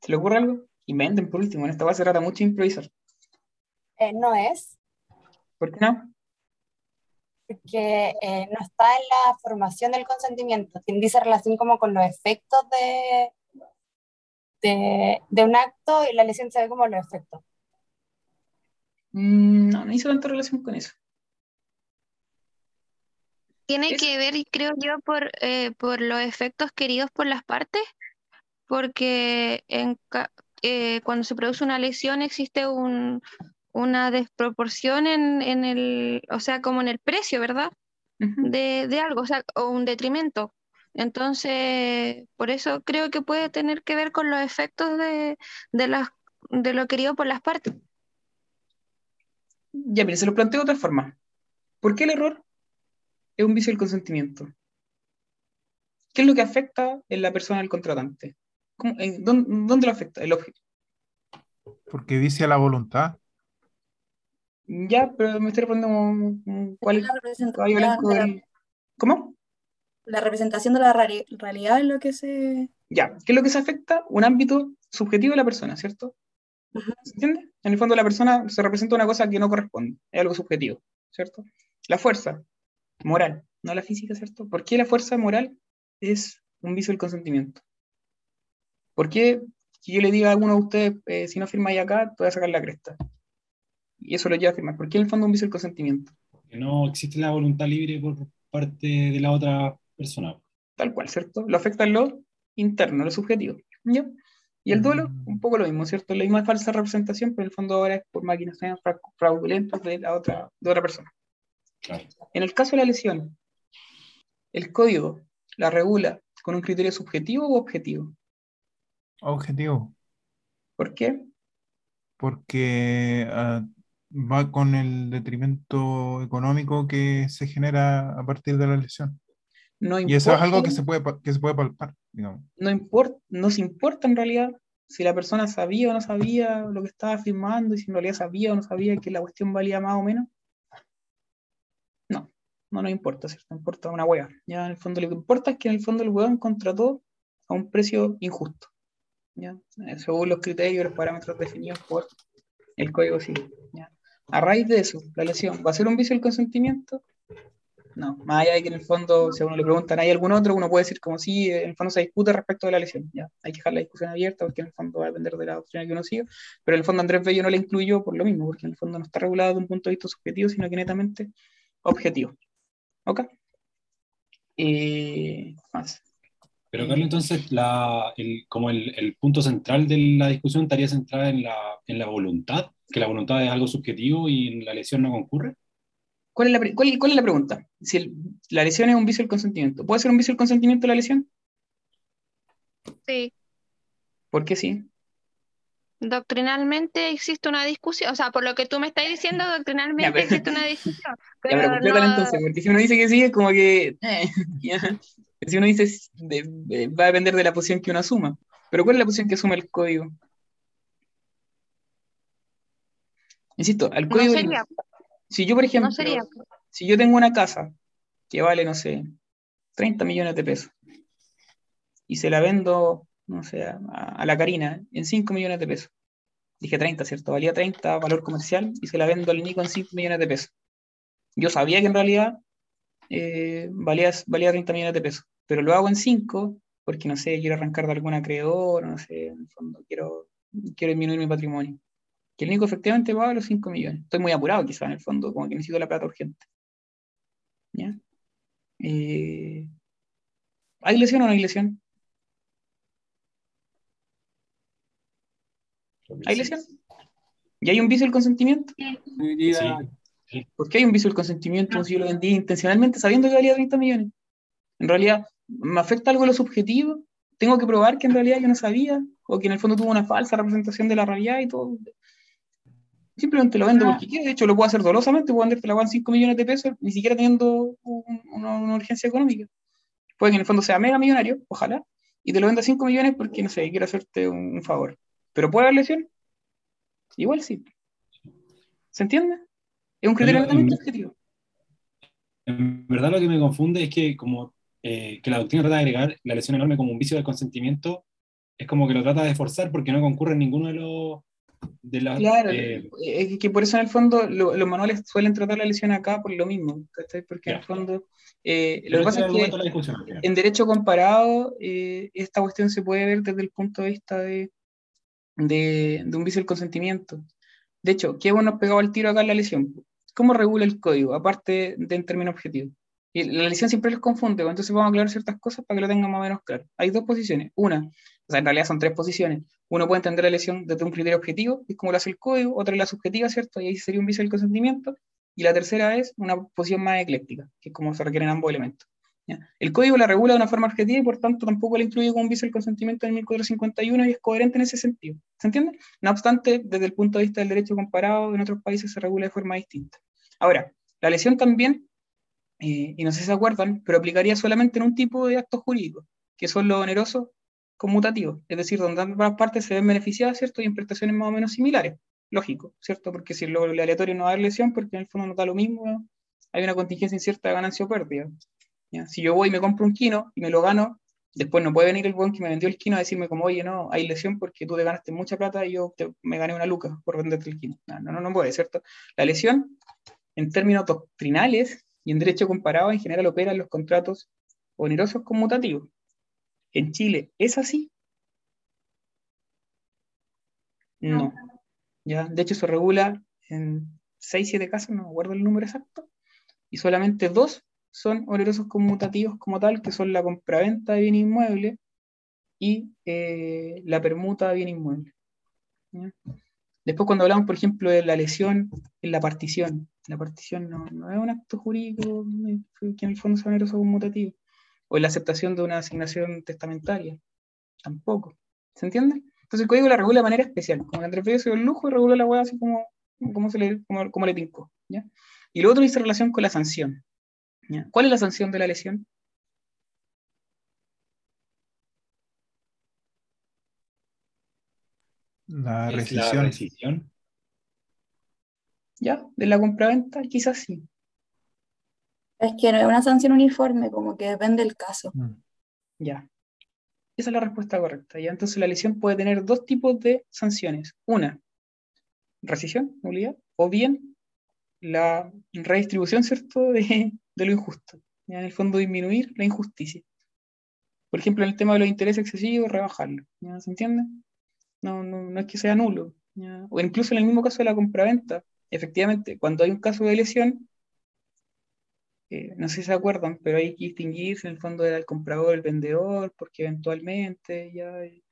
¿Se le ocurre algo? Inventen por último, en esta base trata mucho de improvisar. Eh, no es, ¿Por qué no? porque eh, no está en la formación del consentimiento. Tiene- Dice relación como con los efectos de, de, de un acto y la lesión se ve como los efectos. Mm, no, no hizo tanta relación con eso. Tiene Es- que ver, creo yo, por, eh, por los efectos queridos por las partes, porque en eh, cuando se produce una lesión existe un, una desproporción en, en el, o sea, como en el precio, ¿verdad? De, de algo, o sea, o un detrimento. Entonces, por eso creo que puede tener que ver con los efectos de, de, las, de lo querido por las partes. Ya, mire, se lo planteo de otra forma. ¿Por qué el error es un vicio del consentimiento? ¿Qué es lo que afecta en la persona del contratante? ¿Cómo- en dónde, dónde lo afecta? El objeto. Porque dice la voluntad. Ya, pero me estoy un- cuál es La del- ¿Cómo? la representación de la reali- realidad es lo que se... Ya, ¿qué es lo que se afecta? Un ámbito subjetivo de la persona, ¿cierto? ¿Se entiende? En el fondo la persona se representa una cosa que no corresponde, es algo subjetivo, ¿cierto? La fuerza moral, no la física, ¿cierto? ¿Por qué la fuerza moral es un vicio del consentimiento? ¿Por qué si yo le diga a alguno de ustedes, eh, si no firmáis acá, te voy a sacar la cresta? Y eso lo lleva a firmar. ¿Por qué en el fondo un vicio del consentimiento? Que no existe la voluntad libre por parte de la otra persona. Tal cual, ¿cierto? Lo afecta en lo interno, lo subjetivo. ¿ya? Y el duelo, un poco lo mismo, ¿cierto? La misma falsa representación, pero en el fondo ahora es por fra- fraudulentas de la otra, de otra persona. Claro. En el caso de la lesión, el código la regula con un criterio subjetivo u objetivo. Objetivo, ¿Por qué? porque ah, va con el detrimento económico que se genera a partir de la lesión. No Y eso es algo importa- que se puede, que se puede palpar, digamos. no importa, nos importa en realidad si la persona sabía o no sabía lo que estaba firmando y si en realidad sabía o no sabía que la cuestión valía más o menos. No, no nos importa, ¿cierto? No importa una hueá. Ya en el fondo lo que importa es que en el fondo el hueón contrató a un precio injusto. ¿ya? Eh, Según los criterios y los parámetros definidos por el Código Civil. ¿ya? A raíz de eso, la lesión, ¿va a ser un vicio del consentimiento? No, más allá de que en el fondo, si a uno le preguntan, ¿hay algún otro? Uno puede decir como sí, en el fondo se discute respecto de la lesión, ya, hay que dejar la discusión abierta porque en el fondo va a depender de la doctrina que uno siga, pero en el fondo Andrés Bello no la incluyó por lo mismo, porque en el fondo no está regulado de un punto de vista subjetivo, sino que netamente objetivo. ¿Ok? Y más. Pero Carlos, entonces, la, el, como el, el punto central de la discusión estaría centrada en la, en la voluntad, que la voluntad es algo subjetivo y la lesión no concurre. ¿Cuál es la, pre- cuál- cuál es la pregunta? Si el- la lesión es un vicio del consentimiento, ¿puede ser un vicio del consentimiento la lesión? Sí, ¿Por qué sí? doctrinalmente existe una discusión, o sea, por lo que tú me estás diciendo, (laughs) doctrinalmente pero- existe una discusión, (laughs) Ya, pero pero complétala no- entonces, porque si uno dice que sí, es como que. eh, (laughs) ya. Si uno dice de- de- va a depender de la posición que uno asuma. Pero ¿cuál es la posición que asume el código? Insisto, al no código. sería, Si yo, por ejemplo, no sería. si yo tengo una casa que vale, no sé, 30 millones de pesos y se la vendo, no sé, a, a la Karina en 5 millones de pesos. Dije 30, ¿cierto? Valía 30 valor comercial y se la vendo al Nico en 5 millones de pesos. Yo sabía que en realidad eh, valía, valía 30 millones de pesos, pero lo hago en 5 porque, no sé, quiero arrancar de algún acreedor, no sé, en el fondo quiero, quiero disminuir mi patrimonio. Que el Nico efectivamente paga los 5 millones. Estoy muy apurado quizás en el fondo, como que necesito la plata urgente. ¿Ya? Eh, ¿Hay lesión o no hay lesión? ¿Hay lesión? ¿Y hay un vicio del consentimiento? Sí. ¿Por qué hay un vicio del consentimiento si yo lo vendí intencionalmente sabiendo que valía 30 millones? En realidad, ¿me afecta algo lo subjetivo? ¿Tengo que probar que en realidad yo no sabía? ¿O que en el fondo tuvo una falsa representación de la realidad y todo? Simplemente lo vendo porque quiero. De hecho, lo puedo hacer dolosamente. Puedo venderte la en 5 millones de pesos, ni siquiera teniendo un- una, una urgencia económica. Puede que en el fondo sea mega millonario, ojalá, y te lo venda a 5 millones porque, no sé, quiero hacerte un, un favor. ¿Pero puede haber lesión? Igual sí. ¿Se entiende? Es un criterio en- objetivo. En verdad lo que me confunde es que como eh, que la doctrina trata de agregar la lesión enorme como un vicio del consentimiento, es como que lo trata de forzar porque no concurre en ninguno de los... De las, Claro, eh, es que por eso en el fondo lo- los manuales suelen tratar la lesión acá por lo mismo, ¿cachai? Porque en el fondo eh, lo que pasa es que la en derecho comparado eh, esta cuestión se puede ver desde el punto de vista de, de, de un vicio del consentimiento. De hecho, ¿qué bueno pegado al tiro acá en la lesión? ¿Cómo regula el código? Aparte de en términos objetivos. Y la lesión siempre los confunde, pues, entonces vamos a aclarar ciertas cosas para que lo tengan más o menos claro. Hay dos posiciones. Una, o sea, en realidad son tres posiciones. Uno puede entender la lesión desde un criterio objetivo, que es como lo hace el código, otra es la subjetiva, ¿cierto? Y ahí sería un vicio del consentimiento. Y la tercera es una posición más ecléctica, que es como se requieren ambos elementos. El código la regula de una forma objetiva y por tanto tampoco la incluye como un vicio del consentimiento en el 1451 y es coherente en ese sentido. ¿Se entiende? No obstante, desde el punto de vista del derecho comparado, en otros países se regula de forma distinta. Ahora, la lesión también, eh, y no sé si se acuerdan, pero aplicaría solamente en un tipo de actos jurídicos, que son los onerosos conmutativos, es decir, donde ambas partes se ven beneficiadas, ¿cierto? Y en prestaciones más o menos similares. lógico, ¿cierto? Porque si lo, lo aleatorio no da lesión, porque en el fondo no da lo mismo, hay una contingencia incierta de ganancia o pérdida. Si yo voy y me compro un kino y me lo gano, después no puede venir el buen que me vendió el kino a decirme como, oye, no, hay lesión porque tú te ganaste mucha plata y yo me gané una luca por venderte el kino. No, no, no, no puede, ¿cierto? La lesión, en términos doctrinales y en derecho comparado, en general opera en los contratos onerosos conmutativos. En Chile, ¿es así? No. ¿ya? De hecho, se regula en 6, 7 casos, no me acuerdo el número exacto, y solamente dos son onerosos conmutativos como tal, que son la compraventa de bien inmueble y eh, la permuta de bien inmueble. ¿ya? Después, cuando hablamos, por ejemplo, de la lesión en la partición, la partición no, no es un acto jurídico eh, que en el fondo sea oneroso conmutativo, o en la aceptación de una asignación testamentaria, tampoco. ¿Se entiende? Entonces el código la regula de manera especial. Como que Andrés Bello se dio el lujo y regula la hueá así como, como, se le, como, como le tincó. ¿ya? Y lo otro dice relación con la sanción. ¿ya? ¿Cuál es la sanción de la lesión? La ¿Es la rescisión. rescisión? ¿Ya? ¿De la compraventa? Quizás sí. Es que no es una sanción uniforme, como que depende del caso. Mm. Ya. Esa es la respuesta correcta. ¿ya? Entonces la lesión puede tener dos tipos de sanciones. Una, rescisión, nulidad, o bien la redistribución, ¿cierto?, (laughs) de, de lo injusto. ¿ya? En el fondo disminuir la injusticia. Por ejemplo, en el tema de los intereses excesivos, rebajarlo. ¿ya? ¿Se entiende? No, no, no es que sea nulo. ¿ya? O incluso en el mismo caso de la compraventa. Efectivamente, cuando hay un caso de lesión, eh, no sé si se acuerdan, pero hay que distinguirse en el fondo del comprador, el vendedor, porque eventualmente ya eh,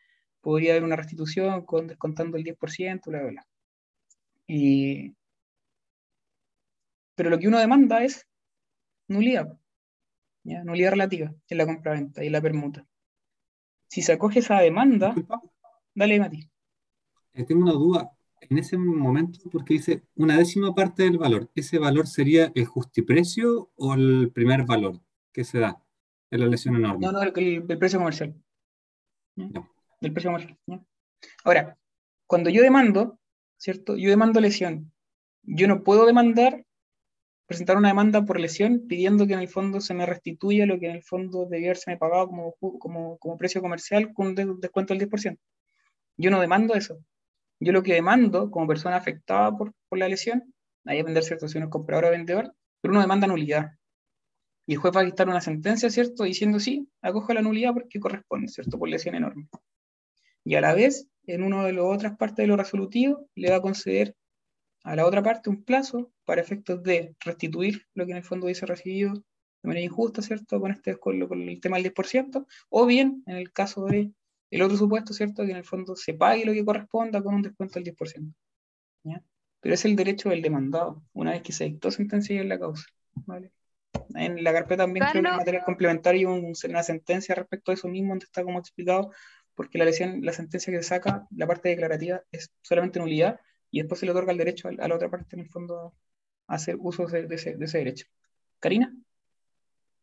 podría haber una restitución con, descontando el 10%, bla, bla, bla. Y- pero lo que uno demanda es nulidad, ¿ya? Nulidad relativa en la compraventa y en la permuta. Si se acoge esa demanda, dale, Mati. eh, tengo una duda. En ese momento, porque dice una décima parte del valor, ¿ese valor sería el justiprecio o el primer valor que se da en la lesión enorme? No, no, el, el- el precio comercial. Ya. Del precio comercial. Ahora, cuando yo demando, ¿cierto? Yo demando lesión. Yo no puedo demandar, presentar una demanda por lesión pidiendo que en el fondo se me restituya lo que en el fondo debió haberse pagado como, como, como precio comercial con un de- descuento del 10%. Yo no demando eso. Yo lo que demando como persona afectada por, por la lesión, ahí depender, ¿cierto? Si uno es comprador o vendedor, pero uno demanda nulidad. Y el juez va a dictar una sentencia, ¿cierto? Diciendo sí, acojo la nulidad porque corresponde, ¿cierto? Por lesión enorme. Y a la vez, en una de las otras partes de lo resolutivo, le va a conceder a la otra parte un plazo para efectos de restituir lo que en el fondo dice recibido de manera injusta, ¿cierto? Con, este, con el tema del 10%, o bien, en el caso de el otro supuesto, ¿cierto? Que en el fondo se pague lo que corresponda con un descuento del 10%. ¿ya? Pero es el derecho del demandado, una vez que se dictó sentencia y en la causa. ¿vale? En la carpeta también creo que en material complementario un- una sentencia respecto a eso mismo, donde está como explicado, porque la lesión, la sentencia que se saca, la parte declarativa es solamente nulidad, y después se le otorga el derecho a, a la otra parte, en el fondo, a hacer uso de, de ese, de ese derecho. Karina,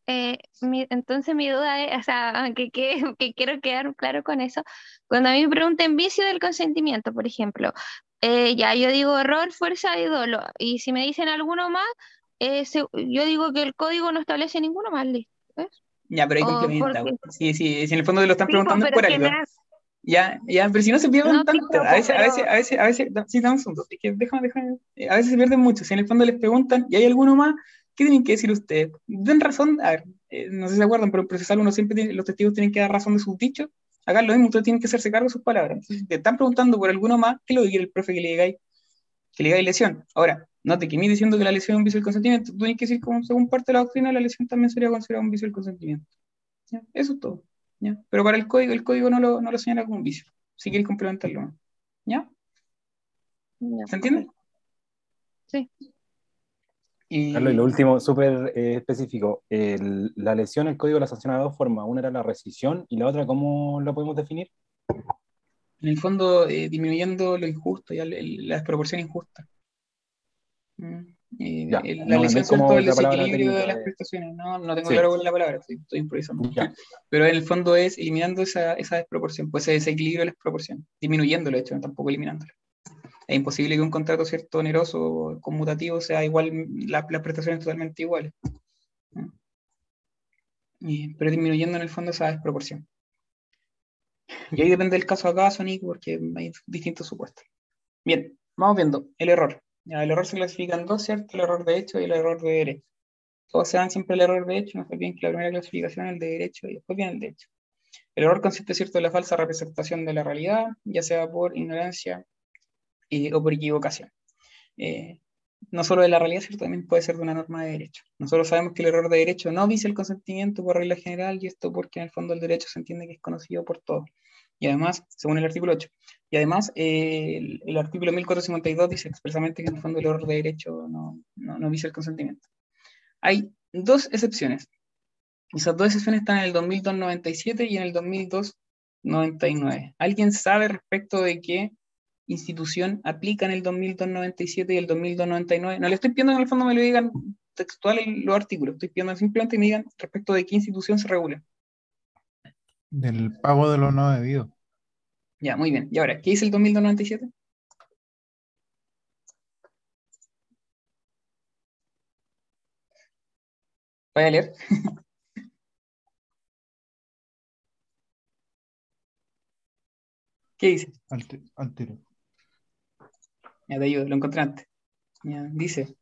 Eh, mi- entonces mi duda es, o sea, que, que, que quiero quedar claro con eso. Cuando a mí me preguntan vicio del consentimiento, por ejemplo, eh, ya yo digo error, fuerza y dolo, y si me dicen alguno más, eh, se- yo digo que el código no establece ninguno más, listo. ¿ves? ya, pero ahí complementa. porque- Sí, sí, si en el fondo te lo están Sí, preguntando por algo. Ya, ya, pero si no se pierden No, tanto, pero- a veces, a pero- veces, a veces, a veces, da- sí, dame un segundo, es que déjame, déjame, eh, a veces se pierden mucho, si en el fondo les preguntan, ¿y hay alguno más? ¿Qué tienen que decir ustedes? Den razón, a ver, eh, no sé si se acuerdan, pero en procesal uno siempre tiene, los testigos tienen que dar razón de sus dichos, acá lo mismo, ustedes tienen que hacerse cargo de sus palabras, entonces si te están preguntando por alguno más, ¿qué lo que quiere el profe que le digáis? Que le digáis lesión. Ahora, no te quemes diciendo que la lesión es un vicio del consentimiento, tú tienes que decir como según parte de la doctrina, la lesión también sería considerada un vicio del consentimiento. ¿Ya? Eso es todo. ¿ya? Pero para el código, el código no lo, no lo señala como un vicio si queréis complementarlo. Ya, ¿Se entiende? Sí. Y, Carlos, y lo último, súper eh, específico. El- la lesión, el código la sanciona de dos formas. Una era la rescisión y la otra, ¿cómo la podemos definir? en el fondo, eh, disminuyendo lo injusto, ya el- la desproporción injusta. Mm, eh, Ya, el- no- la no lesión, es como. El desequilibrio de las prestaciones. No, no tengo Sí. claro cuál es la palabra, estoy, estoy improvisando. Ya. Pero en el fondo es eliminando esa, esa desproporción, pues ese desequilibrio de las proporciones, disminuyéndolo, de hecho, tampoco eliminándolo. Es imposible que un contrato cierto oneroso conmutativo sea igual, la- las prestaciones totalmente iguales. pero disminuyendo en el fondo esa desproporción. Y ahí depende del caso a caso, Nico, porque hay distintos supuestos. Bien, vamos viendo el error. El error se clasifica en dos, ¿cierto? El error de hecho y el error de derecho. Todos se dan siempre el error de hecho, no se olviden que la primera clasificación es el de derecho y después viene el de hecho. El error consiste, ¿cierto?, en la falsa representación de la realidad, ya sea por ignorancia eh, o por equivocación. Eh, no solo de la realidad, ¿cierto? También puede ser de una norma de derecho. Nosotros sabemos que el error de derecho no visa el consentimiento por regla general y esto porque en el fondo el derecho se entiende que es conocido por todos. Y además, según el artículo 8, y además eh, el, el artículo 1452 dice expresamente que en el fondo el error de derecho no, no, no visa el consentimiento. Hay dos excepciones. Esas dos excepciones están en el 2297 y en el 2299. ¿Alguien sabe respecto de qué institución aplica en el 2297 y el 2299? No le estoy pidiendo que en el fondo me lo digan textual en los artículos, estoy pidiendo simplemente que me digan respecto de qué institución se regula. Del pago de lo no debido. Ya, muy bien. Y ahora, ¿qué dice el 2297? Voy a leer. (laughs) ¿Qué dice? Al, ti- al tiro. Ya te ayudo, lo encontré antes. Ya, dice,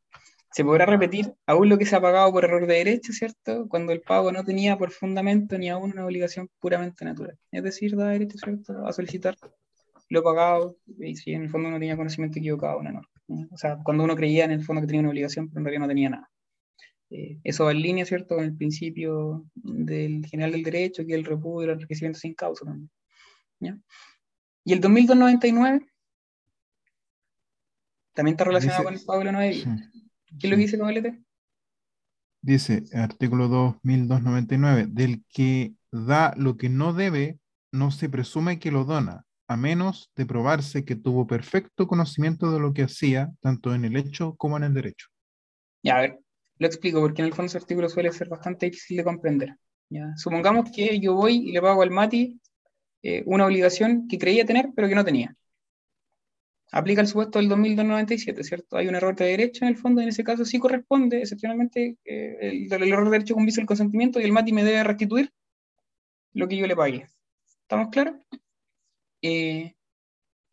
se podrá repetir aún lo que se ha pagado por error de derecho, ¿cierto? Cuando el pago no tenía por fundamento ni aún una obligación puramente natural. Es decir, da derecho, ¿cierto? A solicitar lo pagado y si en el fondo no tenía conocimiento equivocado una norma. ¿no? O sea, cuando uno creía en el fondo que tenía una obligación, pero en realidad no tenía nada. Eh, eso va en línea, ¿cierto? Con el principio del general del derecho, que el repudio el enriquecimiento sin causa también. ¿ya? Y el 2299 también está relacionado Dice- con el debida. Sí. ¿Qué es lo que dice Comelete? Dice, artículo 2299, del que da lo que no debe, no se presume que lo dona, a menos de probarse que tuvo perfecto conocimiento de lo que hacía, tanto en el hecho como en el derecho. Ya, a ver, lo explico porque en el fondo ese artículo suele ser bastante difícil de comprender. ¿ya? Supongamos que yo voy y le pago al Mati eh, una obligación que creía tener, pero que no tenía. Aplica el supuesto del 2297, ¿cierto? Hay un error de derecho en el fondo, en ese caso sí corresponde, excepcionalmente, eh, el, el error de derecho con viso el consentimiento y el Mati me debe restituir lo que yo le pagué. ¿Estamos claros? Eh,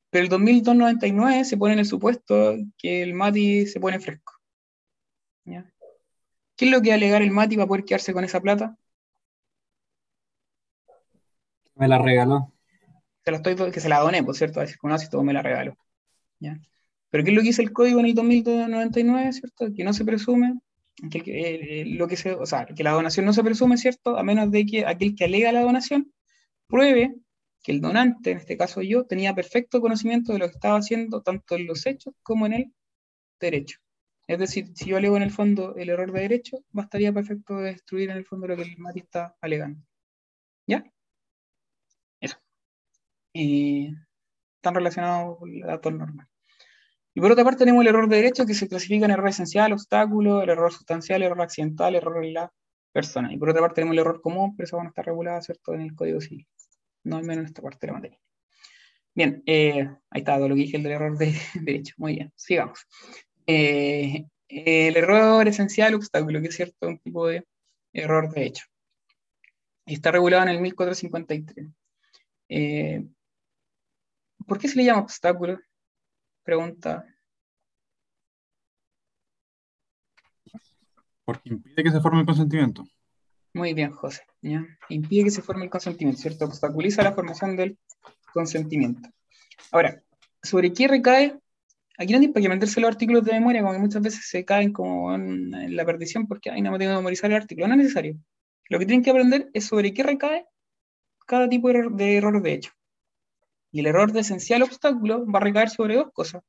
pero el 2299 se pone en el supuesto que el Mati se pone fresco. ¿ya? ¿Qué es lo que va a alegar el Mati para poder quedarse con esa plata? Me la regaló. Se la estoy, que se la doné, por cierto, a decir, conoce todo me la regaló. Pero ¿qué es lo que dice el código en el 2099, cierto? Que no se presume, que, eh, eh, lo que se, o sea, que la donación no se presume, ¿cierto? A menos de que aquel que alega la donación pruebe que el donante, en este caso yo, tenía perfecto conocimiento de lo que estaba haciendo, tanto en los hechos como en el derecho. Es decir, si yo alego en el fondo el error de derecho, bastaría perfecto de destruir en el fondo lo que el Mati está alegando. ¿Ya? Eso. Y están relacionados con el dato normal. Y por otra parte tenemos el error de derecho que se clasifica en error esencial, obstáculo, el error sustancial, error accidental, error en la persona. Y por otra parte tenemos el error común, pero eso no está regulado, ¿cierto?, en el Código Civil. No al menos en esta parte de la materia. Bien, eh, ahí está todo lo que dije el del error de (laughs) derecho. Muy bien, sigamos. Eh, el error esencial, obstáculo, que es cierto, un tipo de error de hecho. Está regulado en el 1453. Eh, ¿Por qué se le llama obstáculo? Pregunta. Porque impide que se forme el consentimiento. Muy bien, José. ¿ya? Impide que se forme el consentimiento, ¿cierto? Obstaculiza la formación del consentimiento. Ahora, ¿sobre qué recae? Aquí no hay para que meterse los artículos de memoria, como que muchas veces se caen como en, en la perdición porque ahí no me tengo que memorizar el artículo. No es necesario. Lo que tienen que aprender es sobre qué recae cada tipo de error de, error de hecho. El error de esencial obstáculo va a recaer sobre dos cosas.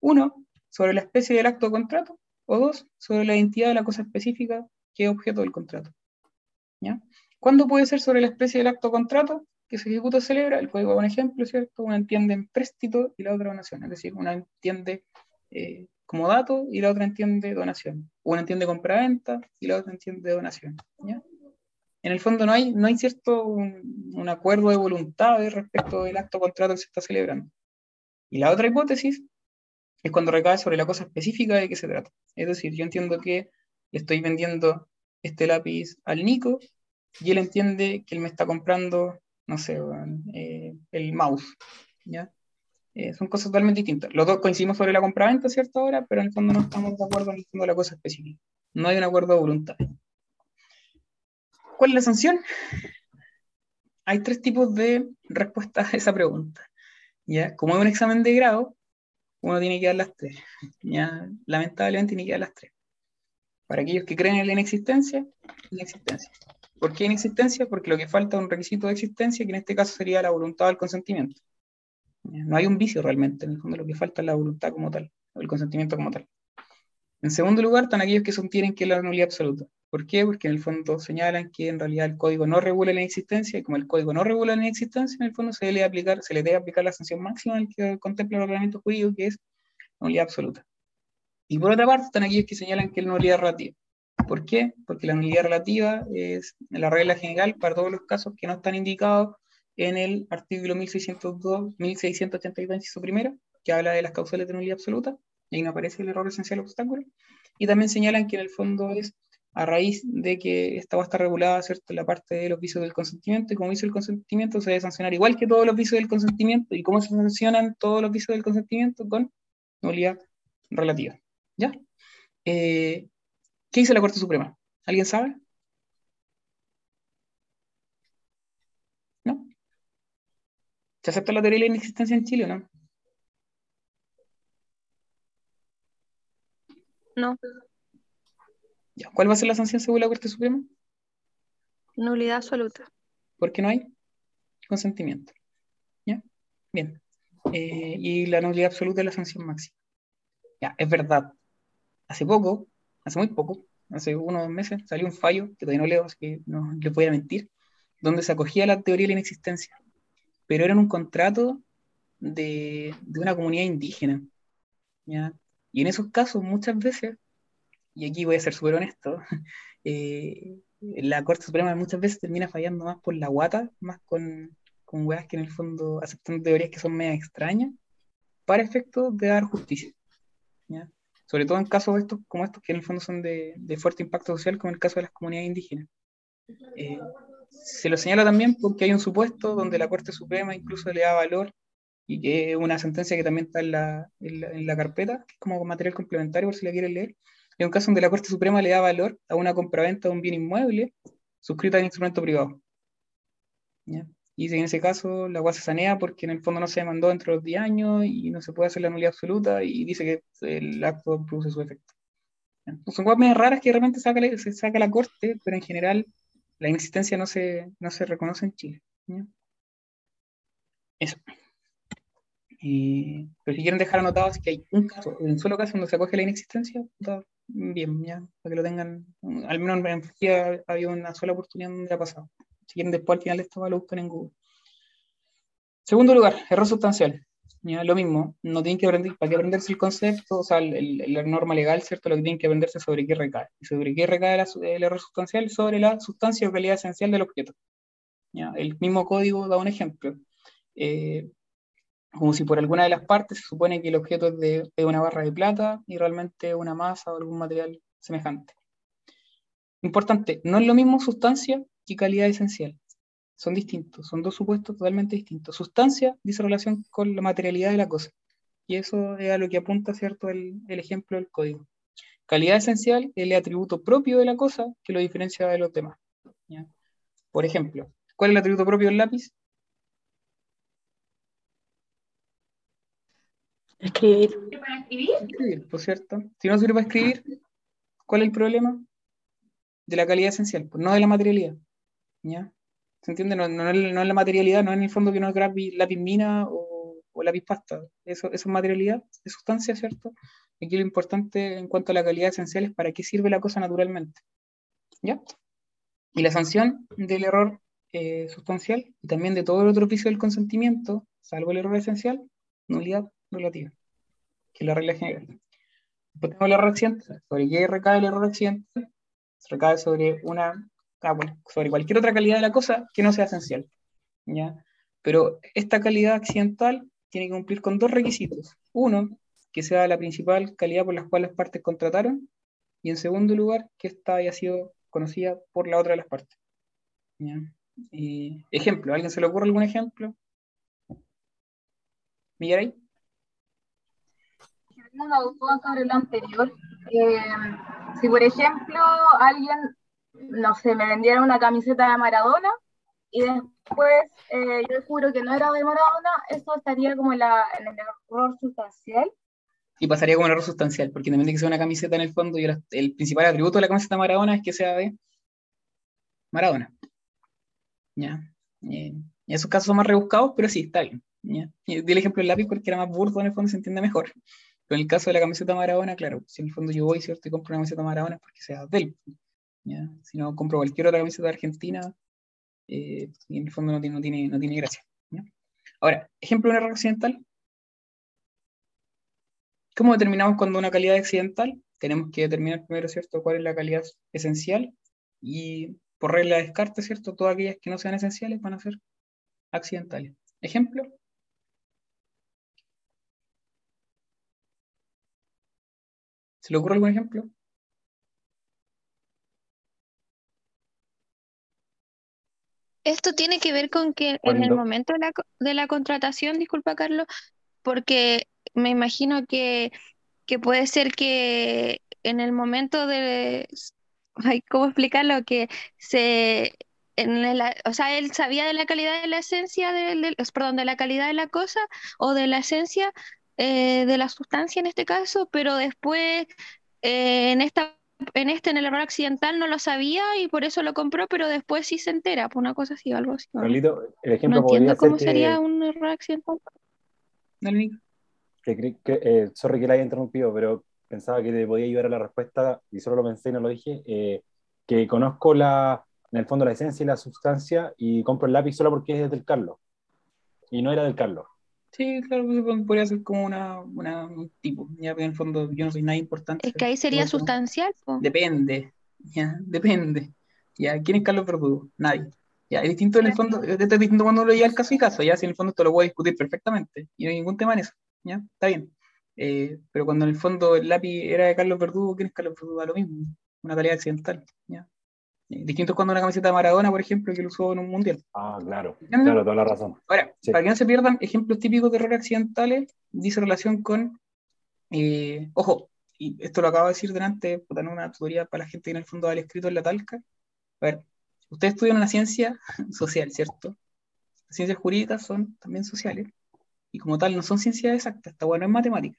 Uno, sobre la especie del acto de contrato, o dos, sobre la identidad de la cosa específica que es objeto del contrato. ¿Cuándo puede ser sobre la especie del acto de contrato que se ejecuta o celebra? El código da un ejemplo, ¿cierto? Una entiende empréstito y la otra donación. Es decir, una entiende eh, como dato y la otra entiende donación. Una entiende compraventa y la otra entiende donación. En el fondo no hay, no hay cierto un, acuerdo de voluntades respecto del acto contrato que se está celebrando. Y la otra hipótesis es cuando recae sobre la cosa específica de qué se trata. Es decir, yo entiendo que estoy vendiendo este lápiz al Nico y él entiende que él me está comprando, no sé, eh, el mouse. ¿ya? Eh, son cosas totalmente distintas. Los dos coincidimos sobre la compraventa, ¿cierto? Ahora, pero en el fondo no estamos de acuerdo en el fondo la cosa específica. No hay un acuerdo de voluntad. ¿Cuál es la sanción? Hay tres tipos de respuestas a esa pregunta. ¿ya? Como es un examen de grado, uno tiene que dar las tres. Lamentablemente tiene que dar las tres. Para aquellos que creen en la inexistencia, inexistencia. ¿Por qué inexistencia? Porque lo que falta es un requisito de existencia, que en este caso sería la voluntad del consentimiento. ¿ya? No hay un vicio realmente, en el fondo lo que falta es la voluntad como tal, o el consentimiento como tal. En segundo lugar, están aquellos que sostienen que es la nulidad absoluta. ¿Por qué? Porque en el fondo señalan que en realidad el código no regula la inexistencia, y como el código no regula la inexistencia, en el fondo se le debe aplicar, la sanción máxima al que contempla el ordenamiento jurídico, que es nulidad absoluta. Y por otra parte, están aquellos que señalan que es nulidad relativa. ¿Por qué? Porque la nulidad relativa es la regla general para todos los casos que no están indicados en el artículo 1602, 1682, inciso primero, que habla de las causales de nulidad absoluta, ahí no aparece el error esencial obstáculo. Y también señalan que en el fondo es a raíz de que esta va a estar regulada, ¿cierto?, la parte de los vicios del consentimiento, y como vicio del consentimiento se debe sancionar igual que todos los vicios del consentimiento, y cómo se sancionan todos los vicios del consentimiento con nulidad relativa. ¿Ya? Eh, ¿Qué dice la Corte Suprema? ¿Alguien sabe? ¿No? ¿Se acepta la teoría de la inexistencia en Chile o no? No, Ya. ¿Cuál va a ser la sanción según la Corte Suprema? nulidad absoluta. Porque no hay consentimiento. ¿Ya? Bien. Eh, y la nulidad absoluta es la sanción máxima. Ya, es verdad. Hace poco, hace muy poco, hace unos dos meses, salió un fallo, que todavía no leo, así que no les voy a mentir, donde se acogía la teoría de la inexistencia. Pero era en un contrato de, de una comunidad indígena. ¿ya? Y en esos casos, muchas veces, y aquí voy a ser súper honesto, (laughs) eh, la Corte Suprema muchas veces termina fallando más por la guata, más con, con weas que en el fondo aceptan teorías que son medio extrañas, para efectos de dar justicia. ¿ya? Sobre todo en casos estos, como estos que en el fondo son de, de fuerte impacto social, como el caso de las comunidades indígenas. Eh, se lo señala también porque hay un supuesto donde la Corte Suprema incluso le da valor y que es una sentencia que también está en la, en la, en la carpeta, como material complementario por si la quieren leer. Es un caso donde la Corte Suprema le da valor a una compraventa de un bien inmueble suscrita en instrumento privado. ¿ya? Y que en ese caso la agua se sanea porque en el fondo no se demandó dentro de los 10 años y no se puede hacer la nulidad absoluta y dice que el acto produce su efecto. Entonces, son medio raras que de repente saca se saca la Corte, pero en general la inexistencia no se, no se reconoce en Chile. Eso. Y- pero si quieren dejar anotado es que hay un caso, un solo caso donde se acoge la inexistencia, está bien, ya, para que lo tengan, al menos en Andalucía había una sola oportunidad donde ha pasado. Si quieren después al final de esto lo buscan en Google. Segundo lugar, error sustancial. Ya, lo mismo, no tienen que aprender, para que aprenderse el concepto, o sea, la norma legal, ¿cierto? Lo que tienen que aprenderse sobre qué recae. ¿Y sobre qué recae la el error sustancial? Sobre la sustancia o calidad esencial del objeto. Ya, el mismo código da un ejemplo. Eh, como si por alguna de las partes se supone que el objeto es de, una barra de plata y realmente una masa o algún material semejante. Importante, no es lo mismo sustancia que calidad esencial. Son distintos, son dos supuestos totalmente distintos. Sustancia dice relación con la materialidad de la cosa. Y eso es a lo que apunta, ¿cierto?, el, ejemplo del código. Calidad esencial es el atributo propio de la cosa que lo diferencia de los demás. Por ejemplo, ¿cuál es el atributo propio del lápiz? Escribir. ¿Para escribir? Escribir, por cierto. Si no sirve para escribir, ¿cuál es el problema? De la calidad esencial, pues no de la materialidad. ¿Ya? ¿Se entiende? No, no, es- no es la materialidad, no es en el fondo que no es lápiz, mina o, o lápiz pasta. Eso, eso es materialidad, es sustancia, ¿cierto? Aquí lo importante en cuanto a la calidad esencial es para qué sirve la cosa naturalmente. ¿Ya? Y la sanción del error eh, sustancial y también de todo el otro oficio del consentimiento, salvo el error esencial, nulidad relativa, que es la regla general. Después tenemos el error accidental. ¿Sobre qué recae el error accidental? Recae sobre una, ah, sobre cualquier otra calidad de la cosa que no sea esencial. ¿ya? Pero esta calidad accidental tiene que cumplir con dos requisitos. Uno, que sea la principal calidad por la cual las partes contrataron. Y en segundo lugar, que esta haya sido conocida por la otra de las partes. ¿Ya? Y, ejemplo, ¿a ¿alguien se le ocurre algún ejemplo? ¿Millaray? Sobre lo anterior. Eh, si, por ejemplo, alguien, no sé, me vendiera una camiseta de Maradona y después eh, yo juro que no era de Maradona, eso estaría como en, el error sustancial. Y pasaría como un error sustancial, porque independientemente de que sea una camiseta en el fondo, y el, principal atributo de la camiseta de Maradona es que sea de Maradona. ¿Ya? Y, y esos casos son más rebuscados, pero sí, está bien. ¿ya? Y di el ejemplo del lápiz porque era más burdo en el fondo, se entiende mejor. Pero en el caso de la camiseta Maradona, claro, si en el fondo yo voy, ¿cierto? Y compro una camiseta Maradona es porque sea de él. ¿ya? Si no compro cualquier otra camiseta Argentina, eh, en el fondo no tiene, no tiene, no tiene gracia. Ahora, ejemplo de un error accidental. ¿Cómo determinamos cuando una calidad es accidental? Tenemos que determinar primero, ¿cierto?, cuál es la calidad esencial y por regla de descarte, ¿cierto?, todas aquellas que no sean esenciales van a ser accidentales. Ejemplo. ¿Se le ocurre algún ejemplo? Esto tiene que ver con que en el momento de la, de la contratación, disculpa Carlos, porque me imagino que, que puede ser que en el momento de, ay, ¿cómo explicarlo? Que se, en el- o sea, él sabía de la calidad de la esencia, del- perdón, de la calidad de la cosa o de la esencia eh, de la sustancia en este caso, pero después eh, en esta, en este, en el error accidental no lo sabía y por eso lo compró, pero después sí se entera, por una cosa así o algo así. ¿o no? Carlito, el No ejemplo podría entiendo ser cómo que, sería un error accidental. Dale, que, que, eh, sorry que la haya interrumpido, pero pensaba que te podía ayudar a la respuesta y solo lo pensé y no lo dije, eh, que conozco la, en el fondo la esencia y la sustancia y compro el lápiz solo porque es del Carlos. Y no era del Carlos. Sí, claro, pues, podría ser como una, una- un tipo. Ya, pero en el fondo yo no soy nada importante. Es que ahí sería sustancial, po. Depende, ya, depende. Ya, ¿quién es Carlos Verdugo? Nadie. Ya, es distinto en el fondo, es distinto cuando uno llega al caso y caso, ya, si en el fondo esto lo puedo discutir perfectamente, y no hay ningún tema en eso, ya, está bien. Eh, pero cuando en el fondo el lápiz era de Carlos Verdugo, ¿quién es Carlos Verdugo? Da lo mismo, una calidad accidental, ya. Distinto cuando una camiseta de Maradona, por ejemplo, que lo usó en un mundial. Ah, claro, claro, toda la razón. Ahora, Sí. para que no se pierdan ejemplos típicos de errores accidentales, dice relación con, eh, ojo, y esto lo acabo de decir delante, en una tutoría para la gente que en el fondo el escrito en la talca. A ver, ustedes estudian una ciencia (laughs) social, ¿cierto? Las ciencias jurídicas son también sociales, y como tal no son ciencias exactas, está bueno, es matemática.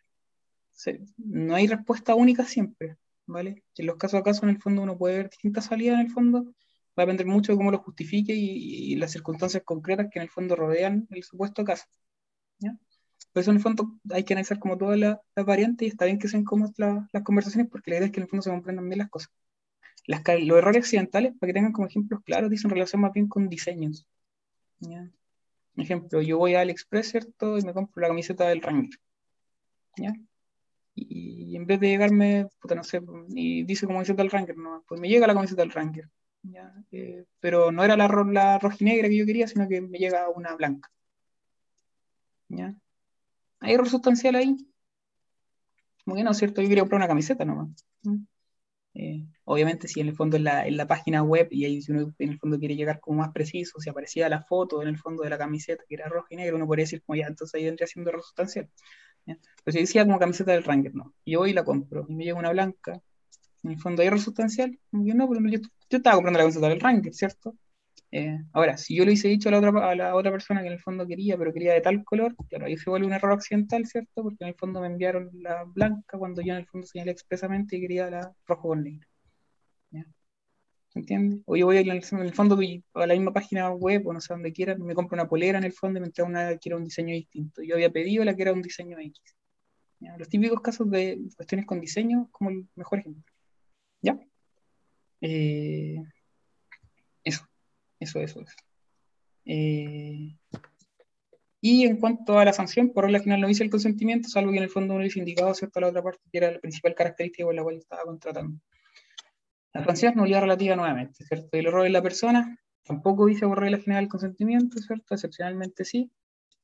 No hay respuesta única siempre, ¿vale? En los casos a caso, en el fondo, uno puede ver distintas salidas, en el fondo, va a depender mucho de cómo lo justifique y, y las circunstancias concretas que en el fondo rodean el supuesto caso. ¿ya? Por eso en el fondo hay que analizar como todas las las variantes y está bien que sean como la- las conversaciones porque la idea es que en el fondo se comprendan bien las cosas. Las, los errores accidentales, para que tengan como ejemplos claros, dicen relación más bien con diseños. ¿ya? Por ejemplo, yo voy a AliExpress, ¿cierto? Y me compro la camiseta del Ranger. ¿ya? Y, en vez de llegarme, puta, no sé, y dice como camiseta del Ranger, no, pues me llega la camiseta del Ranger. ¿ya? Eh, pero no era la, ro- la rojinegra que yo quería, sino que me llega una blanca. ¿ya? ¿Hay error sustancial ahí? Como que no, ¿cierto? Yo quería comprar una camiseta nomás. Eh, obviamente, si en el fondo en la, en la página web, y ahí si uno en el fondo quiere llegar como más preciso, si aparecía la foto en el fondo de la camiseta que era roja y negra, uno podría decir como ya, entonces ahí vendría siendo error sustancial. Pero si decía como camiseta del Ranger, no. Y yo voy y la compro, y me llega una blanca, en el fondo hay error sustancial. Como que no, pero yo, yo estaba comprando la camiseta del Ranger, ¿cierto? Eh, ahora, si yo le hubiese dicho a la, otra, a la otra persona que en el fondo quería, pero quería de tal color, claro, ahí se vuelve un error accidental, ¿cierto? Porque en el fondo me enviaron la blanca cuando yo en el fondo señalé expresamente que quería la rojo con negro. ¿Se entiende? O yo voy en el, fondo a la misma página web o no sé dónde quiera, me compro una polera en el fondo y me entrega una que era un diseño distinto. Yo había pedido la que era un diseño X. ¿ya? Los típicos casos de cuestiones con diseño como el mejor ejemplo. ¿Ya? Eh, eso. Eso, eso, eso. Eh, y en cuanto a la sanción, por regla general no dice el consentimiento, salvo que en el fondo uno hubiese indicado, ¿cierto?, la otra parte, que era la principal característica por la cual estaba contratando. La es nulidad relativa nuevamente, ¿cierto? El error de la persona, tampoco dice por regla general el consentimiento, ¿cierto? Excepcionalmente sí.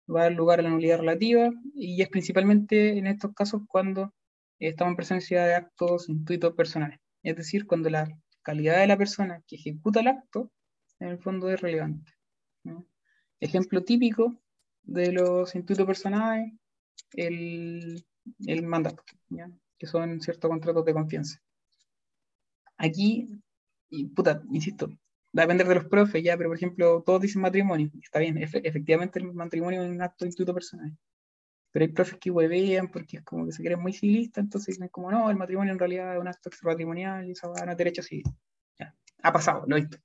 va a dar lugar a la nulidad relativa y es principalmente en estos casos cuando estamos en presencia de actos intuitos personales, es decir, cuando la calidad de la persona que ejecuta el acto en el fondo es relevante. Ejemplo típico de los intuitos personales, el, el mandato, ¿ya? que son ciertos contratos de confianza. Aquí, y puta, insisto, va a depender de los profes, ya, pero por ejemplo, todos dicen matrimonio, está bien, efe- efectivamente el matrimonio es un acto de intuito personal, pero hay profes que huevean porque es como que se creen muy civilistas, entonces dicen como, no, el matrimonio en realidad es un acto extrapatrimonial y eso va a no es derecho civil. Ya, ha pasado, lo he visto.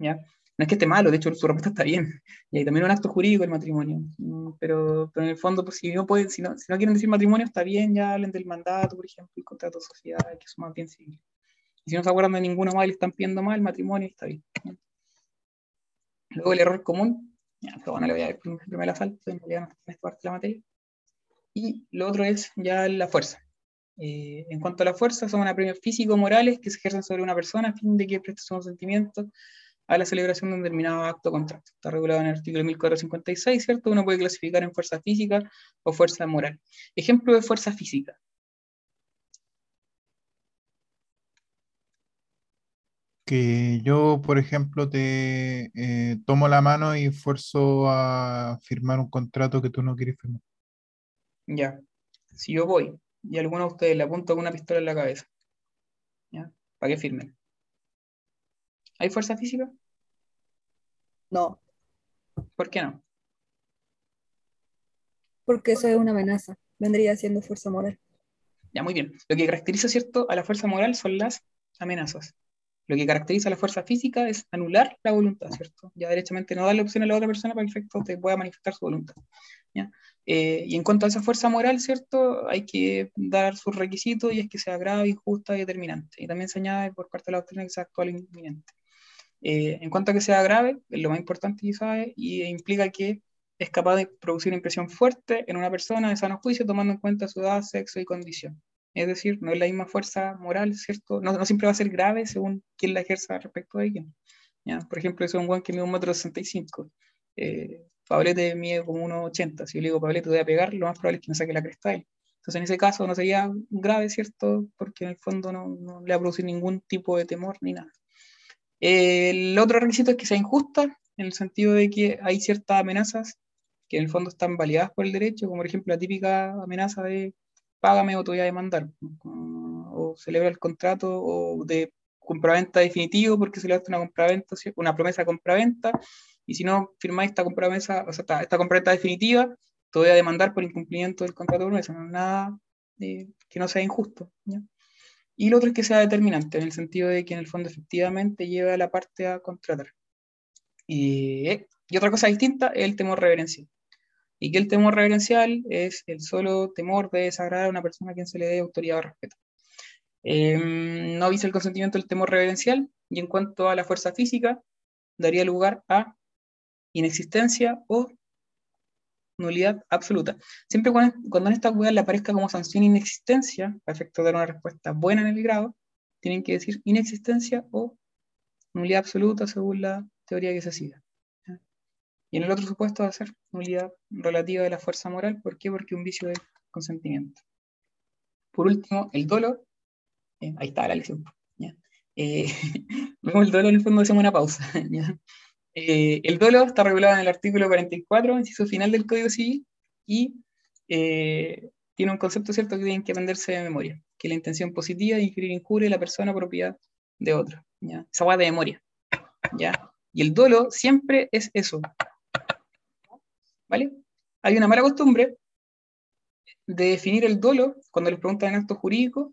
¿ya? No es que esté malo, de hecho su respuesta está bien. Y hay también un acto jurídico el matrimonio. Mm, Pero, pero en el fondo, pues, si, no pueden, si, no, si no quieren decir matrimonio, está bien, ya hablen del mandato, por ejemplo, el contrato de sociedad, que son más bien civiles. Y si no se acuerdan de ninguno más y le están pidiendo mal, el matrimonio está bien. Luego el error común, ya, pero bueno, le voy a ver prim- primero la falta, en realidad no está en esta parte de la materia. Y lo otro es ya la fuerza. Eh, en cuanto a la fuerza, son apremios físico-morales que se ejercen sobre una persona a fin de que preste su consentimiento a la celebración de un determinado acto contrato. Está regulado en el artículo 1456, ¿cierto? Uno puede clasificar en fuerza física o fuerza moral. Ejemplo de fuerza física. Que yo, por ejemplo, te eh, tomo la mano y fuerzo a firmar un contrato que tú no quieres firmar. Ya. Si yo voy y alguno de ustedes le apunto con una pistola en la cabeza, ¿ya? ¿Para qué firmen? ¿Hay fuerza física? No, ¿Por qué no? porque eso es una amenaza. Vendría siendo fuerza moral. Ya, muy bien. Lo que caracteriza, ¿cierto?, a la fuerza moral son las amenazas. Lo que caracteriza la fuerza física es anular la voluntad, ¿cierto? Ya derechamente no darle opción a la otra persona para que el efecto te pueda manifestar su voluntad. Eh, y en cuanto a esa fuerza moral, ¿cierto? Hay que dar sus requisitos y es que sea grave, injusta y determinante. Y también se por parte de la doctrina que sea actual e inminente. Eh, en cuanto a que sea grave, es lo más importante quizás, y implica que es capaz de producir una impresión fuerte en una persona de sano juicio tomando en cuenta su edad, sexo y condición. Es decir, no es la misma fuerza moral, ¿cierto? No, no siempre va a ser grave según quién la ejerza respecto de quién. ¿ya? Por ejemplo, es un guan que mide un metro sesenta y cinco. Eh, Pablete mide como 1,80. Si yo le digo, Pablete, te voy a pegar, lo más probable es que me saque la cresta a. Entonces, en ese caso no sería grave, ¿cierto? Porque en el fondo no, no le va a ningún tipo de temor ni nada. El otro requisito es que sea injusta, en el sentido de que hay ciertas amenazas que en el fondo están validadas por el derecho, como por ejemplo la típica amenaza de págame o te voy a demandar, o celebra el contrato o de compraventa definitivo porque se le hace una compraventa, una promesa de compraventa, y si no firmáis esta compraventa, o sea, esta, esta compraventa definitiva, te voy a demandar por incumplimiento del contrato de promesa, no es nada eh, que no sea injusto. ¿ya? Y lo otro es que sea determinante, en el sentido de que en el fondo efectivamente lleva a la parte a contratar. Y, y otra cosa distinta es el temor reverencial. Y que el temor reverencial es el solo temor de desagradar a una persona a quien se le dé autoridad o respeto. Eh, no avisa el consentimiento del temor reverencial, y en cuanto a la fuerza física, daría lugar a inexistencia o nulidad absoluta. Siempre cuando, en esta cuidad le aparezca como sanción inexistencia, a efecto de dar una respuesta buena en el grado, tienen que decir inexistencia o nulidad absoluta según la teoría que se siga. Y en el otro supuesto va a ser nulidad relativa de la fuerza moral. ¿Por qué? Porque un vicio de consentimiento. Por último, el dolo. Eh, ahí está la lección. ¿ya? Eh, (laughs) el dolo en el fondo hacemos una pausa. (laughs) Eh, el dolo está regulado en el artículo 44, inciso final del Código Civil, y eh, tiene un concepto cierto que tienen que aprenderse de memoria, que es la intención positiva de inferir injuria a la persona propiedad de otro. ¿ya? Esa va de memoria. ¿ya? Y el dolo siempre es eso. ¿Vale? Hay una mala costumbre de definir el dolo, cuando les preguntan en acto jurídico,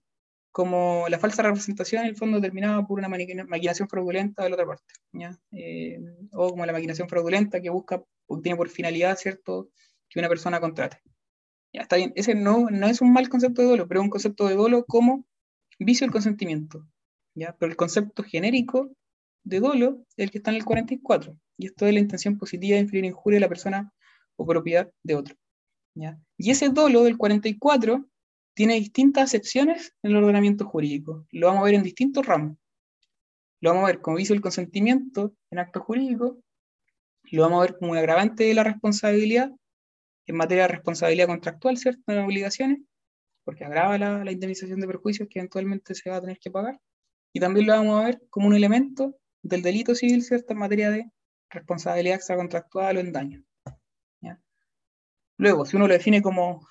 como la falsa representación en el fondo determinada por una maquinación fraudulenta de la otra parte. Eh, o como la maquinación fraudulenta que busca, o tiene por finalidad, ¿cierto?, que una persona contrate. Ya, está bien, ese no, no es un mal concepto de dolo, pero es un concepto de dolo como vicio del consentimiento, ¿ya? Pero el concepto genérico de dolo es el que está en el 44, y esto es la intención positiva de inferir injuria a la persona o propiedad de otro, ¿ya? Y ese dolo del 44 tiene distintas acepciones en el ordenamiento jurídico. Lo vamos a ver en distintos ramos. Lo vamos a ver como vicio del consentimiento en acto jurídico, lo vamos a ver como un agravante de la responsabilidad en materia de responsabilidad contractual, ¿cierto? De obligaciones, porque agrava la, la indemnización de perjuicios que eventualmente se va a tener que pagar. Y también lo vamos a ver como un elemento del delito civil, ¿cierto? En materia de responsabilidad extracontractual o en daño. Luego, si uno lo define como,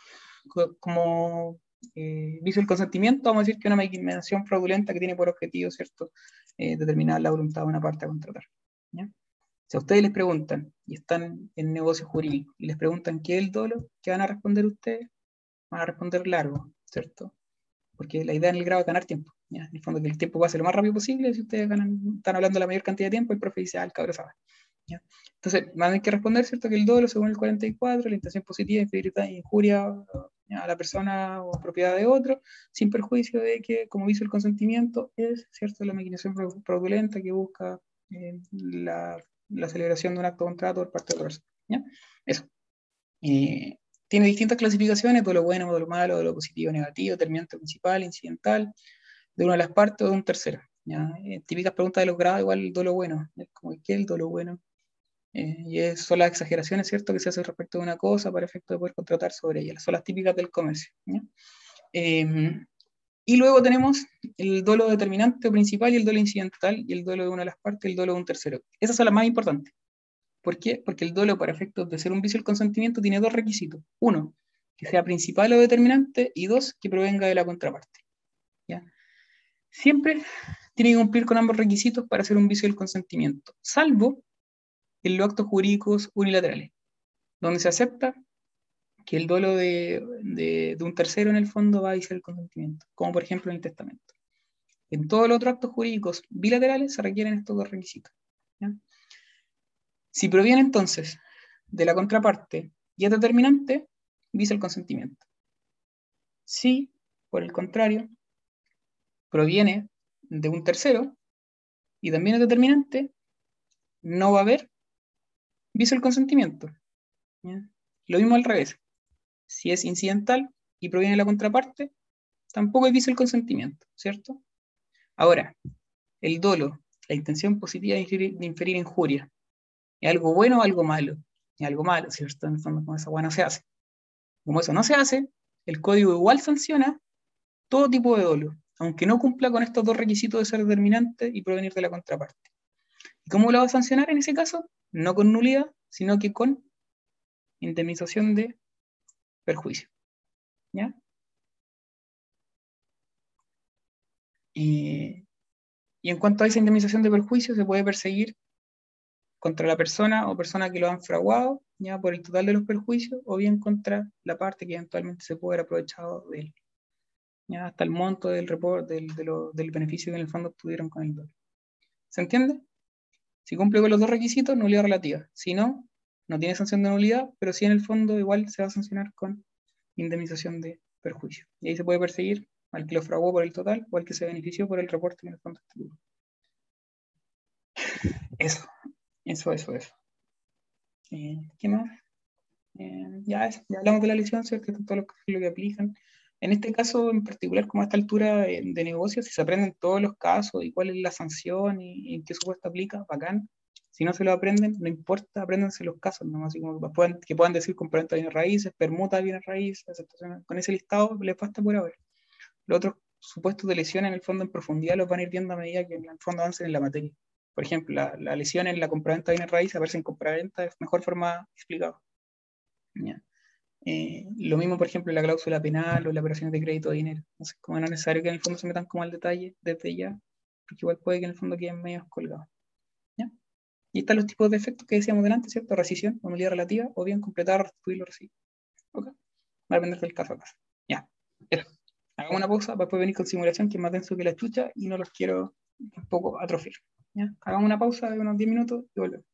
co- como eh, vicio del consentimiento, vamos a decir que una maquinación fraudulenta que tiene por objetivo, ¿cierto? Eh, determinar la voluntad de una parte a contratar. Si a ustedes les preguntan, y están en negocio jurídico, y les preguntan qué es el dolo, ¿qué van a responder ustedes? Van a responder largo, ¿cierto? Porque la idea en el grado es ganar tiempo. ¿ya? En el fondo, que el tiempo pase lo más rápido posible, si ustedes están hablando la mayor cantidad de tiempo, el profe dice, ah, el cabrón. Entonces, van a tener que responder, ¿cierto? Que el dolo, según el 44, la intención positiva, inferir injuria a la persona o propiedad de otro, sin perjuicio de que, como hizo el consentimiento, es, ¿cierto? La maquinación frau- fraudulenta que busca eh, la, la celebración de un acto de contrato por parte de otra persona. ¿ya? Eso. Tiene distintas clasificaciones, de lo bueno, de lo malo, de lo positivo, negativo, terminante principal, incidental, de una de las partes o de un tercero. Eh, típicas preguntas de los grados, igual el dolo bueno, como, ¿qué es el dolo bueno? Eh, y es, son las exageraciones, ¿cierto?, que se hacen respecto de una cosa para efecto de poder contratar sobre ella. Son las típicas del comercio. ¿ya? Eh, y luego tenemos el dolo determinante o principal y el dolo incidental y el dolo de una de las partes y el dolo de un tercero. Esas son las más importantes. ¿Por qué? Porque el dolo para efectos de ser un vicio del consentimiento tiene dos requisitos. Uno, que sea principal o determinante y dos, que provenga de la contraparte. ¿ya? Siempre tiene que cumplir con ambos requisitos para ser un vicio del consentimiento, salvo en los actos jurídicos unilaterales, donde se acepta que el dolo de, de- de un tercero en el fondo va a viciar el consentimiento, como por ejemplo en el testamento. En todos los otros actos jurídicos bilaterales se requieren estos dos requisitos. ¿ya? Si proviene entonces de la contraparte y es determinante, vicia el consentimiento. Si, por el contrario, proviene de un tercero y también es determinante, no va a haber vicio el consentimiento. Lo mismo al revés. Si es incidental y proviene de la contraparte, tampoco hay vicio el consentimiento, ¿cierto? Ahora, el dolo, la intención positiva de inferir, injuria, ¿es algo bueno o algo malo? Es algo malo, ¿cierto? En el fondo, como esa no se hace. Como eso no se hace, el código igual sanciona todo tipo de dolo, aunque no cumpla con estos dos requisitos de ser determinante y provenir de la contraparte. ¿Y cómo lo va a sancionar en ese caso? No con nulidad, sino que con indemnización de perjuicio. ¿Ya? Y, en cuanto a esa indemnización de perjuicio, se puede perseguir contra la persona o persona que lo han fraguado, ya por el total de los perjuicios, o bien contra la parte que eventualmente se puede haber aprovechado de él. Ya hasta el monto del report, del, del beneficio que en el fondo obtuvieron con el dólar. ¿Se entiende? Si cumple con los dos requisitos, nulidad relativa. Si no, no tiene sanción de nulidad, pero sí en el fondo igual se va a sancionar con indemnización de perjuicio. Y ahí se puede perseguir al que lo fraguó por el total o al que se benefició por el reporte en el fondo estuvo. Eso, eso, eso, eso. Eh, ¿Qué más? Eh, ya, ya hablamos de la lesión, ¿cierto? Todo lo que aplican. En este caso en particular, como a esta altura de, de negocio, si se aprenden todos los casos y cuál es la sanción y, y qué supuesto aplica, bacán. Si no se lo aprenden, no importa, apréndanse los casos, ¿no? Así como que puedan, que puedan decir compraventa de bienes raíces, permuta de bienes raíces. Con ese listado les basta por ahora. Los otros supuestos de lesión en el fondo en profundidad los van a ir viendo a medida que el fondo avancen en la materia. Por ejemplo, la, lesión en la compraventa de bienes raíces aparece en compraventa de mejor forma explicado. ¿ya? Eh, lo mismo, por ejemplo, la cláusula penal o las operaciones de crédito de dinero. Entonces, como no es necesario que en el fondo se metan como al detalle desde ya, porque igual puede que en el fondo queden medio colgados. ¿ya? Y están los tipos de efectos que decíamos delante, ¿cierto? Rescisión, o nulidad relativa, o bien completar, restituir los recibos. ¿Ok? Va a depender del caso a caso. Ya. Hagamos una pausa para después venir con simulación, que es más denso que la chucha, y no los quiero un poco atrofiar. ¿ya? Hagamos una pausa de unos 10 minutos y volvemos.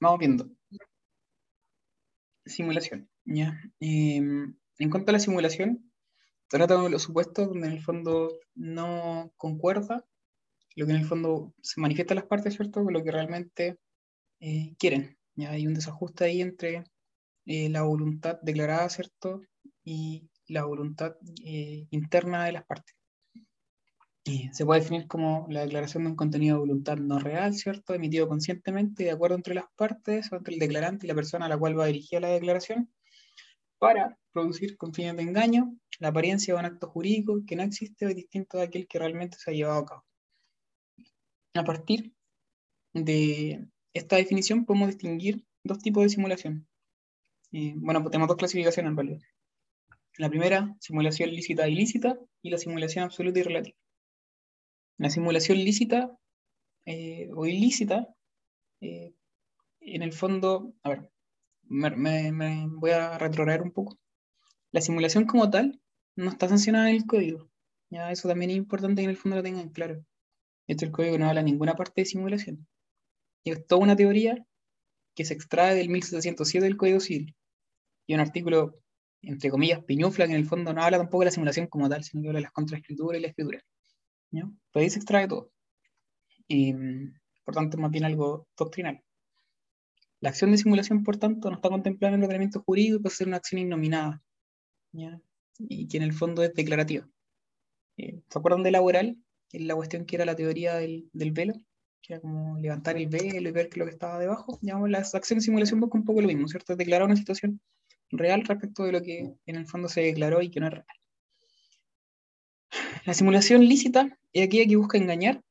Vamos viendo simulación. ¿ya? Eh, en cuanto a la simulación, trata de los supuestos donde en el fondo no concuerda lo que en el fondo se manifiesta en las partes, ¿cierto? Con lo que realmente eh, quieren. ¿ya? Hay un desajuste ahí entre eh, la voluntad declarada, ¿cierto? Y la voluntad eh, interna de las partes. Y se puede definir como la declaración de un contenido de voluntad no real, ¿cierto? Emitido conscientemente de acuerdo entre las partes o entre el declarante y la persona a la cual va dirigida la declaración para producir con fines de engaño la apariencia de un acto jurídico que no existe o es distinto de aquel que realmente se ha llevado a cabo. A partir de esta definición podemos distinguir dos tipos de simulación. Eh, bueno, pues tenemos dos clasificaciones en realidad. La primera, simulación lícita e ilícita, y la simulación absoluta y relativa. La simulación lícita eh, o ilícita, eh, en el fondo, a ver, me, voy a retroceder un poco. La simulación como tal no está sancionada en el código. Ya, eso también es importante que en el fondo lo tengan claro. Esto el código no habla ninguna parte de simulación. Y es toda una teoría que se extrae del 1707 del Código Civil. Y un artículo, entre comillas, piñufla, que en el fondo no habla tampoco de la simulación como tal, sino que habla de las contraescrituras y la escritura. ¿Ya? Pero ahí se extrae todo. Y, mm, por tanto, es más bien algo doctrinal. La acción de simulación, por tanto, no está contemplada en el ordenamiento jurídico y puede ser una acción innominada, y que en el fondo es declarativa. Eh, ¿Se acuerdan de laboral? La cuestión que era la teoría del, del velo, que era como levantar el velo y ver qué es lo que estaba debajo. Digamos, la acción de simulación busca un poco lo mismo, ¿cierto? Es declarar una situación real respecto de lo que en el fondo se declaró y que no es real. La simulación lícita es aquella que busca engañar,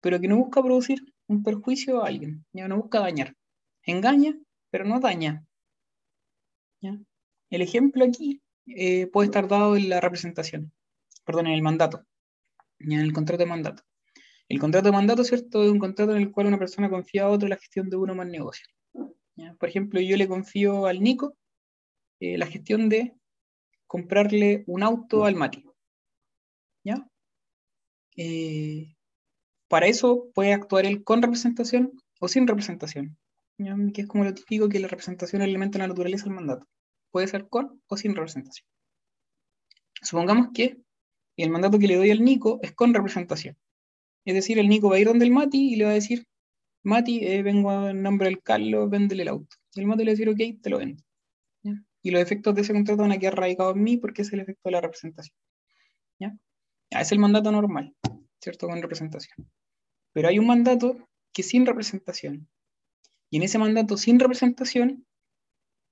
pero que no busca producir un perjuicio a alguien, ya no busca dañar. Engaña, pero no daña. ¿ya? El ejemplo aquí eh, puede estar dado en la representación, perdón, en el mandato, ya en el contrato de mandato. El contrato de mandato, ¿cierto? Es un contrato en el cual una persona confía a otro la gestión de uno más negocio. ¿ya? Por ejemplo, yo le confío al Nico eh, la gestión de comprarle un auto al Mati. Eh, para eso puede actuar él con representación o sin representación, ¿ya? que es como lo típico que la representación de la naturaleza del mandato. Puede ser con o sin representación. Supongamos que el mandato que le doy al Nico es con representación. Es decir, el Nico va a ir donde el Mati y le va a decir, Mati, eh, vengo en nombre del Carlos, véndele el auto. Y el Mati le va a decir, ok, te lo vendo. ¿ya? Y los efectos de ese contrato van a quedar radicados en mí porque es el efecto de la representación. ¿ya? Ya, es el mandato normal, ¿cierto? Con representación. Pero hay un mandato que sin representación. Y en ese mandato sin representación,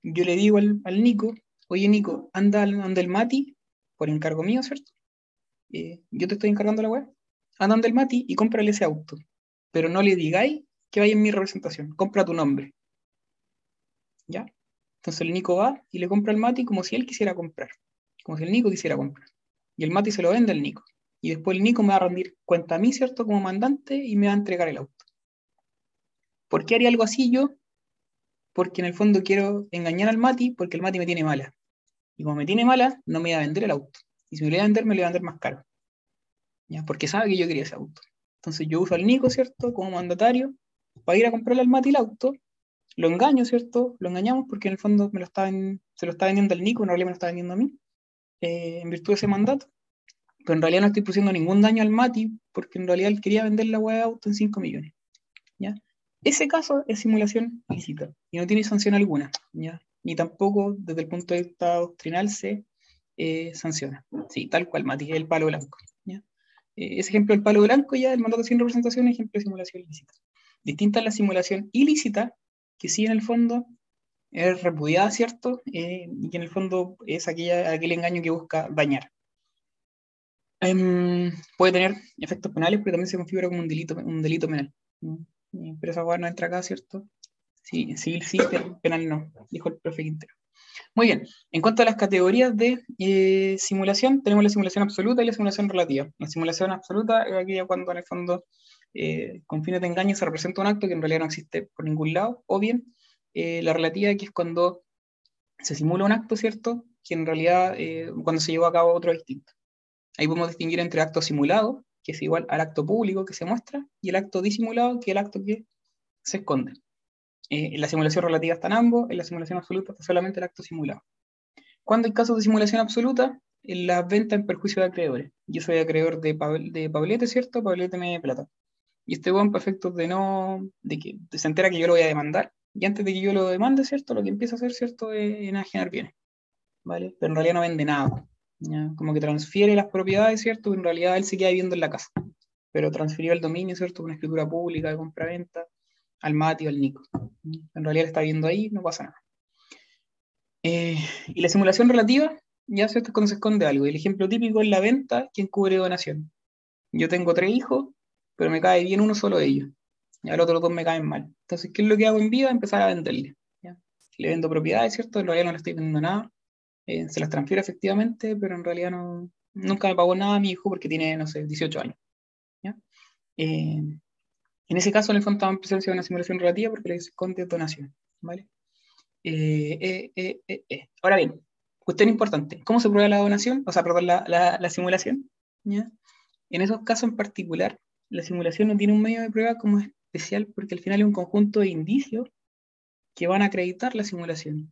yo le digo al, al Nico, oye Nico, anda anda el Mati, por encargo mío, ¿cierto? Eh, yo te estoy encargando la web. Anda donde el Mati y cómprale ese auto. Pero no le digáis que vaya en mi representación. Compra tu nombre. ¿Ya? Entonces el Nico va y le compra al Mati como si él quisiera comprar. Como si el Nico quisiera comprar. Y el Mati se lo vende al Nico. Y después el Nico me va a rendir cuenta a mí, ¿cierto? Como mandante y me va a entregar el auto. ¿Por qué haría algo así yo? Porque en el fondo quiero engañar al Mati porque el Mati me tiene mala. Y como me tiene mala, no me va a vender el auto. Y si me lo va a vender, me lo va a vender más caro. ¿Ya? Porque sabe que yo quería ese auto. Entonces yo uso al Nico, ¿cierto? Como mandatario para ir a comprarle al Mati el auto. Lo engaño, ¿cierto? Lo engañamos porque en el fondo se lo está vendiendo al Nico, en realidad me lo está vendiendo a mí, eh, en virtud de ese mandato. Pero en realidad no estoy produciendo ningún daño al Mati porque en realidad él quería vender la hueá de auto en 5 millones. ¿ya? Ese caso es simulación lícita y no tiene sanción alguna, ¿ya? Ni tampoco desde el punto de vista doctrinal se eh, sanciona. Sí, tal cual, Mati, el palo blanco. ¿ya? Eh, ese ejemplo del palo blanco ya, el mandato sin representación, es ejemplo de simulación lícita. Distinta es la simulación ilícita, que sí en el fondo es repudiada, ¿cierto? Eh, y en el fondo es aquella, aquel engaño que busca dañar. Em, puede tener efectos penales, pero también se configura como un delito, un delito penal. ¿Mm? Eh, Pero esa no entra acá, ¿cierto? Sí, civil sí, penal no, dijo el profe Quintero. Muy bien, en cuanto a las categorías de eh, simulación, tenemos la simulación absoluta y la simulación relativa. La simulación absoluta es aquella cuando en el fondo eh, con fines de engaño se representa un acto que en realidad no existe por ningún lado, o bien eh, la relativa que es cuando se simula un acto, ¿cierto? Que en realidad eh, cuando se llevó a cabo otro distinto. Ahí podemos distinguir entre acto simulado, que es igual al acto público que se muestra, y el acto disimulado, que es el acto que se esconde. Eh, en la simulación relativa están ambos, en la simulación absoluta está solamente el acto simulado. Cuando hay casos de simulación absoluta, en las ventas en perjuicio de acreedores. Yo soy acreedor de, Pabl- de Pablete, ¿cierto? Pablete me plata. Y este buen perfecto de no, de que se entera que yo lo voy a demandar, y antes de que yo lo demande, ¿cierto? Lo que empieza a hacer, ¿cierto? Es enajenar bienes, ¿vale? Pero en realidad no vende nada. Como que transfiere las propiedades, ¿cierto? En realidad él se queda viviendo en la casa. Pero transfirió el dominio, ¿cierto? Una escritura pública de compra-venta al Mati o al Nico. En realidad él está viendo ahí, no pasa nada. Eh, y la simulación relativa, ya cierto es cuando se esconde algo. El ejemplo típico es la venta, quien cubre donación. Yo tengo tres hijos, pero me cae bien uno solo de ellos. Y al otro dos me caen mal. Entonces, ¿qué es lo que hago en vida? Empezar a venderle. ¿ya? Le vendo propiedades, ¿cierto? Realidad no le estoy vendiendo nada. Eh, se las transfiero efectivamente, pero en realidad no, nunca me pagó nada a mi hijo porque tiene, no sé, 18 años. ¿ya? Eh, en ese caso, en el fondo estaba en presencia de una simulación relativa porque le esconde donación. ¿vale? Eh, eh. Ahora bien, cuestión importante, ¿cómo se prueba la donación? O sea, perdón, la, la, la simulación. ¿ya? En esos casos en particular, la simulación no tiene un medio de prueba como especial porque al final es un conjunto de indicios que van a acreditar la simulación.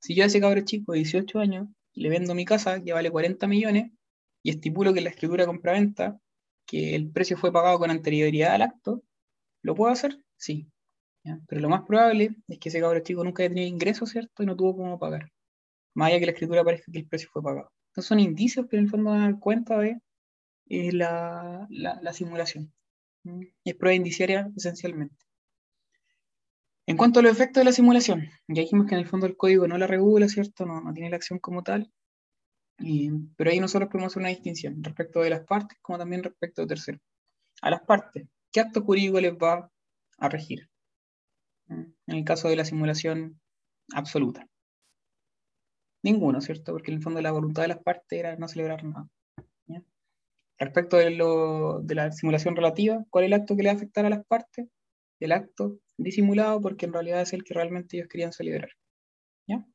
Si yo a ese cabro chico de 18 años le vendo mi casa que vale 40 millones y estipulo que la escritura compraventa que el precio fue pagado con anterioridad al acto, ¿lo puedo hacer? Sí. Pero lo más probable es que ese cabro chico nunca haya tenido ingresos, ¿cierto? Y no tuvo cómo pagar. Más allá que la escritura parezca que el precio fue pagado. Entonces son indicios que en el fondo van a dar cuenta de eh, la simulación. Es prueba indiciaria esencialmente. En cuanto a los efectos de la simulación, ya dijimos que en el fondo el código no la regula, ¿cierto? No, tiene la acción como tal. Pero ahí nosotros podemos hacer una distinción respecto de las partes como también respecto de terceros. A las partes, ¿qué acto jurídico les va a regir? En el caso de la simulación absoluta. Ninguno, ¿cierto? Porque en el fondo la voluntad de las partes era no celebrar nada. Respecto de, lo, de la simulación relativa, ¿cuál es el acto que le va a afectar a las partes? El acto disimulado, porque en realidad es el que realmente ellos querían celebrar. ¿ya?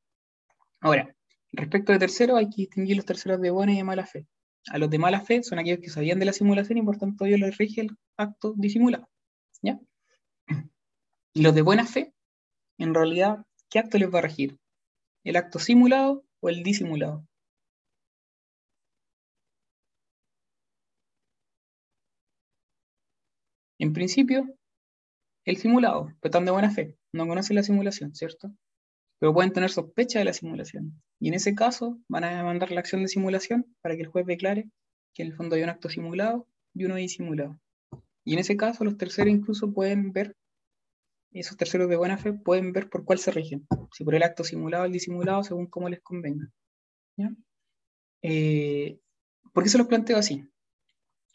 Ahora, respecto de terceros, hay que distinguir los terceros de buena y de mala fe. A los de mala fe son aquellos que sabían de la simulación y por tanto ellos les rige el acto disimulado. ¿ya? Y los de buena fe, en realidad, ¿qué acto les va a regir? ¿El acto simulado o el disimulado? En principio, el simulado, pero están de buena fe, no conocen la simulación, ¿cierto? Pero pueden tener sospecha de la simulación. Y en ese caso van a demandar la acción de simulación para que el juez declare que en el fondo hay un acto simulado y uno disimulado. Y en ese caso los terceros incluso pueden ver, esos terceros de buena fe pueden ver por cuál se rigen, si por el acto simulado o el disimulado, según cómo les convenga. Eh, ¿Por qué se los planteo así?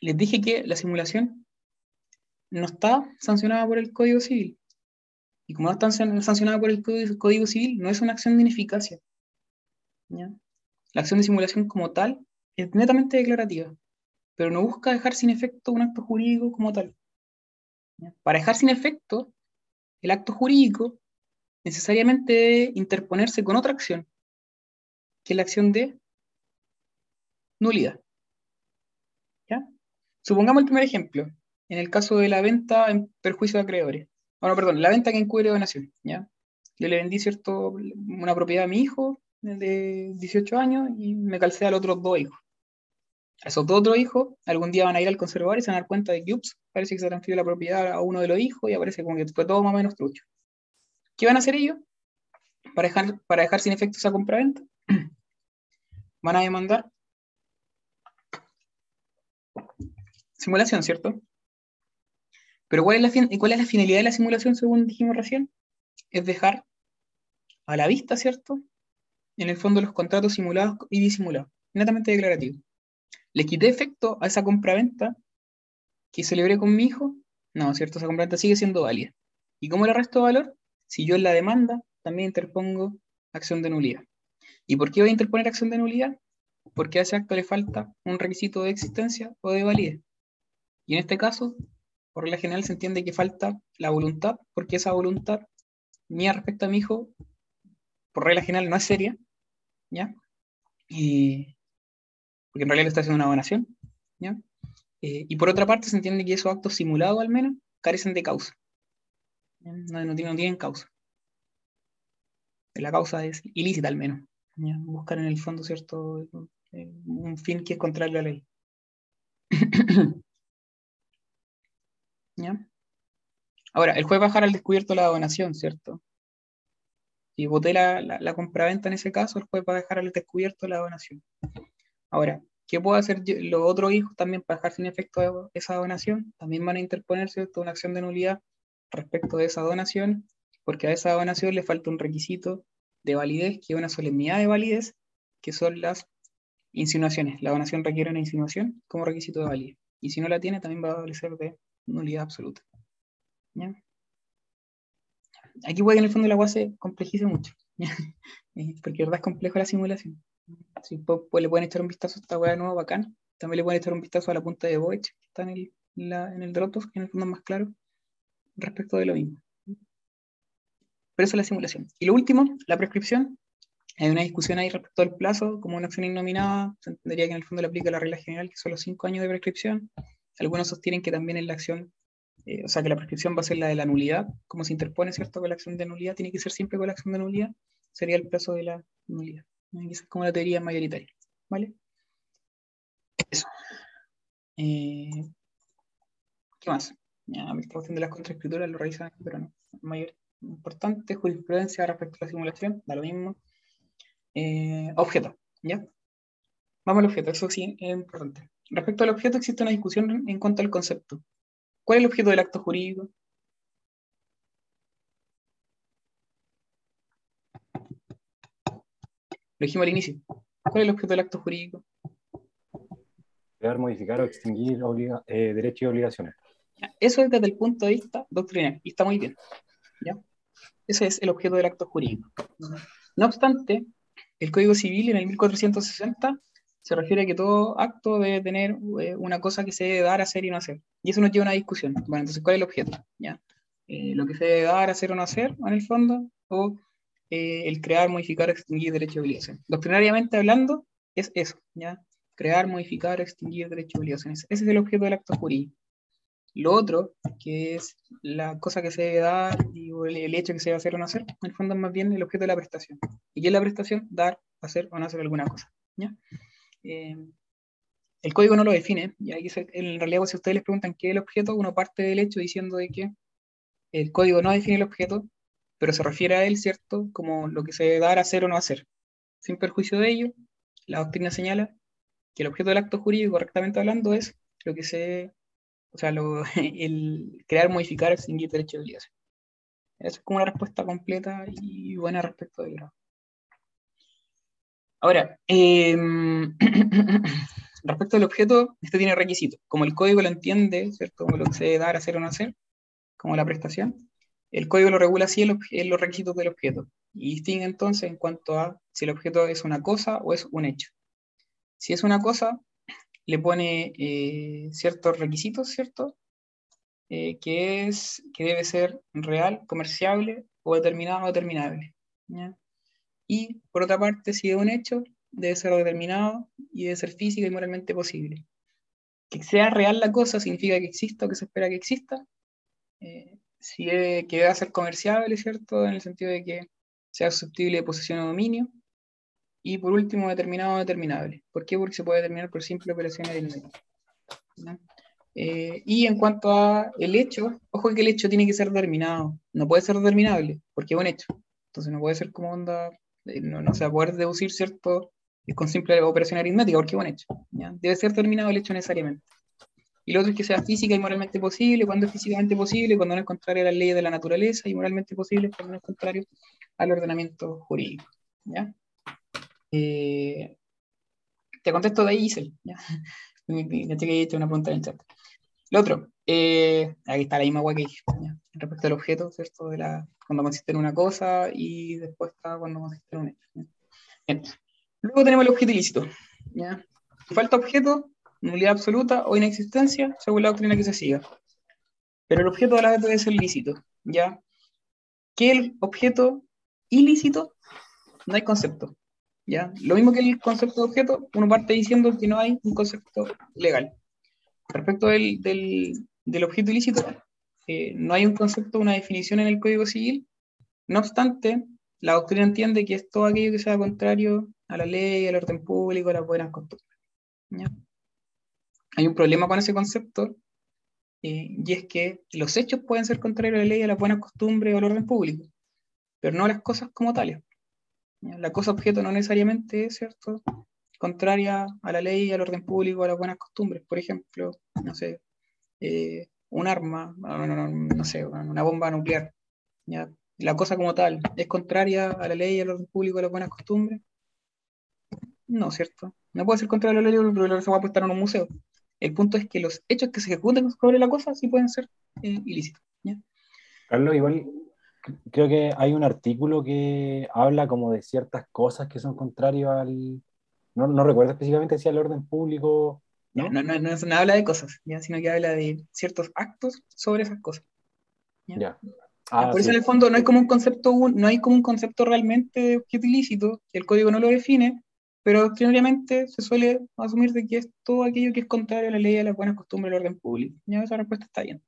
Les dije que la simulación no está sancionada por el Código Civil. Y como no está san- sancionada por el Código, Civil, no es una acción de ineficacia. La acción de simulación como tal es netamente declarativa, pero no busca dejar sin efecto un acto jurídico como tal. Para dejar sin efecto el acto jurídico, necesariamente debe interponerse con otra acción, que es la acción de nulidad. Supongamos el primer ejemplo, en el caso de la venta en perjuicio de acreedores. Bueno, perdón, la venta que encubre donación, ¿ya? Yo le vendí, ¿cierto?, una propiedad a mi hijo de 18 años y me calcé a los otros dos hijos. Esos dos otros hijos algún día van a ir al conservador y se van a dar cuenta de que, ups, parece que se transfirió la propiedad a uno de los hijos y aparece como que fue todo más o menos trucho. ¿Qué van a hacer ellos? Para dejar, para dejar sin efecto esa compraventa, (clears throat) van a demandar simulación, ¿cierto? Pero ¿cuál es, la fin- ¿cuál es la finalidad de la simulación según dijimos recién? Es dejar a la vista, ¿cierto? En el fondo los contratos simulados y disimulados, netamente declarativos. ¿Le quité efecto a esa compraventa que celebré con mi hijo? No, ¿cierto? Esa compraventa sigue siendo válida. ¿Y cómo le resto valor? Si yo en la demanda también interpongo acción de nulidad. ¿Y por qué voy a interponer acción de nulidad? Porque a ese acto le falta un requisito de existencia o de validez. Y en este caso, por regla general se entiende que falta la voluntad, porque esa voluntad mía respecto a mi hijo, por regla general no es seria, ¿ya? Porque en realidad le está haciendo una donación, ¿ya? Eh, y por otra parte se entiende que esos actos simulados al menos carecen de causa. No, no tienen, no tienen causa. La causa es ilícita al menos. Buscar en el fondo, ¿cierto? Eh, Un fin que es contrario a la ley. (clears throat) ¿Ya? Ahora, el juez va a dejar al descubierto la donación, ¿cierto? Si voté la, la, compraventa en ese caso, el juez va a dejar al descubierto la donación. Ahora, ¿qué puedo hacer los otros hijos también para dejar sin efecto esa donación? También van a interponer ¿cierto? una acción de nulidad respecto de esa donación, porque a esa donación le falta un requisito de validez, que es una solemnidad de validez, que son las insinuaciones. La donación requiere una insinuación como requisito de validez. Y si no la tiene, también va a adolecer de nulidad absoluta. Aquí puede que en el fondo la agua se complejice mucho, ¿ya? (laughs) Eh, porque verdad es complejo la simulación. Pues le pueden echar un vistazo a esta hueá de nuevo, bacán. También le pueden echar un vistazo a la punta de Boech, que está en el, en el que en el fondo es más claro, respecto de lo mismo. Pero eso es la simulación. Y lo último, la prescripción. Hay una discusión ahí respecto al plazo, como una acción innominada, se entendería que en el fondo le aplica la regla general, que son los cinco años de prescripción. Algunos sostienen que también en la acción, eh, o sea, que la prescripción va a ser la de la nulidad, como se interpone, ¿cierto? Con la acción de nulidad, tiene que ser siempre con la acción de nulidad, sería el plazo de la nulidad. esa es como la teoría mayoritaria, ¿vale? Eso. Eh, ¿Qué más? Ya, la cuestión de las contraescrituras lo revisan pero no. Mayor, importante, jurisprudencia respecto a la simulación, da lo mismo. Eh, objeto, ¿ya? Vamos al objeto, eso sí es importante. Respecto al objeto existe una discusión en cuanto al concepto. ¿Cuál es el objeto del acto jurídico? Lo dijimos al inicio. ¿Cuál es el objeto del acto jurídico? Crear, modificar o extinguir obliga- eh, derechos y obligaciones. Eso es desde el punto de vista doctrinal y está muy bien. ¿ya? Ese es el objeto del acto jurídico. No obstante, el Código Civil en el 1460 se refiere a que todo acto debe tener eh, una cosa que se debe dar, hacer y no hacer. Y eso nos lleva a una discusión. Bueno, entonces, ¿cuál es el objeto? ¿Ya? Eh, ¿Lo que se debe dar, hacer o no hacer, en el fondo? ¿O eh, el crear, modificar, extinguir derechos y obligaciones? Doctrinariamente hablando, es eso. ¿ya? Crear, modificar, extinguir derechos y obligaciones. Ese es el objeto del acto jurídico. Lo otro, que es la cosa que se debe dar y el hecho que se debe hacer o no hacer, en el fondo es más bien el objeto de la prestación. ¿Y qué es la prestación? Dar, hacer o no hacer alguna cosa. ¿ya? Eh, el código no lo define, y aquí se- en realidad pues, si ustedes les preguntan qué es el objeto, uno parte del hecho diciendo de que el código no define el objeto, pero se refiere a él, ¿cierto? Como lo que se debe dar, hacer o no hacer. Sin perjuicio de ello, la doctrina señala que el objeto del acto jurídico, correctamente hablando, es lo que se, o sea, lo- (laughs) el crear, modificar, extinguir derechos y obligaciones. Esa es como una respuesta completa y buena respecto del grado. Ahora, em, (clears throat) respecto al objeto, este tiene requisitos. Como el código lo entiende, ¿cierto? Como lo que se debe dar, hacer o no hacer, como la prestación, el código lo regula así en los, requisitos del objeto. Y distingue entonces en cuanto a si el objeto es una cosa o es un hecho. Si es una cosa, le pone eh, ciertos requisitos, ¿cierto? Eh, que es que debe ser real, comerciable o determinado o determinable. ¿ya? Y por otra parte, si es un hecho, debe ser determinado y debe ser física y moralmente posible. Que sea real la cosa significa que exista o que se espera que exista. Eh, si es, que debe ser comerciable, ¿cierto? En el sentido de que sea susceptible de posesión o dominio. Y por último, determinado o determinable. ¿Por qué? Porque se puede determinar por simple operación aritmética. Eh, y en cuanto a el hecho, ojo que el hecho tiene que ser determinado, no puede ser determinable, porque es un hecho. Entonces no puede ser como onda, no, no se va a poder deducir, ¿cierto? Con simple operación aritmética, porque un hecho. Debe ser determinado el hecho necesariamente. Y lo otro es que sea física y moralmente posible, cuando es físicamente posible, cuando no es contrario a las leyes de la naturaleza, y moralmente posible cuando no es contrario al ordenamiento jurídico. ¿ya? Eh, te contesto de ahí, Giselle. ¿ya? (laughs) Que he hecho una pregunta en el chat. Lo otro, eh, aquí está la misma hueá que ¿ya? respecto al objeto, ¿cierto? De la, cuando consiste en una cosa y después está cuando consiste en un hecho. Luego tenemos el objeto ilícito. ¿ya? Falta objeto, nulidad absoluta o inexistencia, según la doctrina que se siga. Pero el objeto de la debe ser lícito. ¿ya? ¿Qué es el objeto ilícito? No hay concepto. ¿ya? Lo mismo que el concepto de objeto, uno parte diciendo que no hay un concepto legal. Respecto del, del objeto ilícito, eh, no hay un concepto, una definición en el Código Civil. No obstante, la doctrina entiende que es todo aquello que sea contrario a la ley, al orden público, a las buenas costumbres. ¿ya? Hay un problema con ese concepto, eh, y es que los hechos pueden ser contrarios a la ley, a las buenas costumbres o al orden público, pero no las cosas como tales. La cosa objeto no necesariamente es, ¿cierto? contraria a la ley, al orden público, a las buenas costumbres. Por ejemplo, no sé, eh, un arma, no, sé, una bomba nuclear. La cosa como tal, ¿es contraria a la ley, al orden público, a las buenas costumbres? No, ¿cierto? No puede ser contraria a la ley, porque se va a estar en un museo. El punto es que los hechos que se ejecuten sobre la cosa sí pueden ser eh, ilícitos. Carlos, igual creo que hay un artículo que habla como de ciertas cosas que son contrarias al... No, no recuerdo específicamente si al orden público... No, no, no, no, no habla de cosas, ¿ya? sino que habla de ciertos actos sobre esas cosas. ¿ya? Ya. Ah, Por eso en el fondo no hay como un concepto, no hay como un concepto realmente de objeto ilícito, el código no lo define, pero doctrinariamente se suele asumir de que es todo aquello que es contrario a la ley, a las buenas costumbres del orden público. Ya esa respuesta está bien.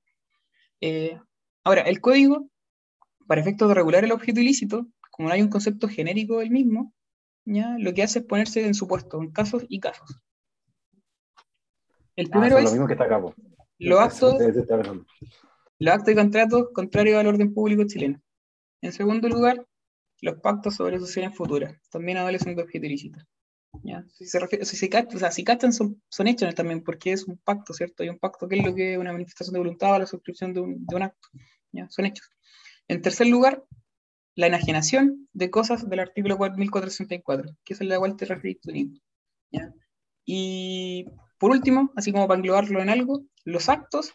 Eh, ahora, el código, para efectos de regular el objeto ilícito, como no hay un concepto genérico del mismo, ya lo que hace es ponerse en supuesto, en casos y casos. El Ah, primero eso es lo mismo que está acá. los actos de los actos y contratos contrarios al orden público chileno. En segundo lugar, los pactos sobre sucesiones futuras, también adolecen de objeto ilícito. ¿ya? Si se refiere, si se o sea, si captan son, son hechos también, porque es un pacto, ¿cierto? Hay un pacto que es lo que es una manifestación de voluntad o la suscripción de un, de un acto. ¿ya? Son hechos. En tercer lugar, la enajenación de cosas del artículo 1464, que es el la cual te referís tú, Nico, ¿ya? Y por último, así como para englobarlo en algo, los actos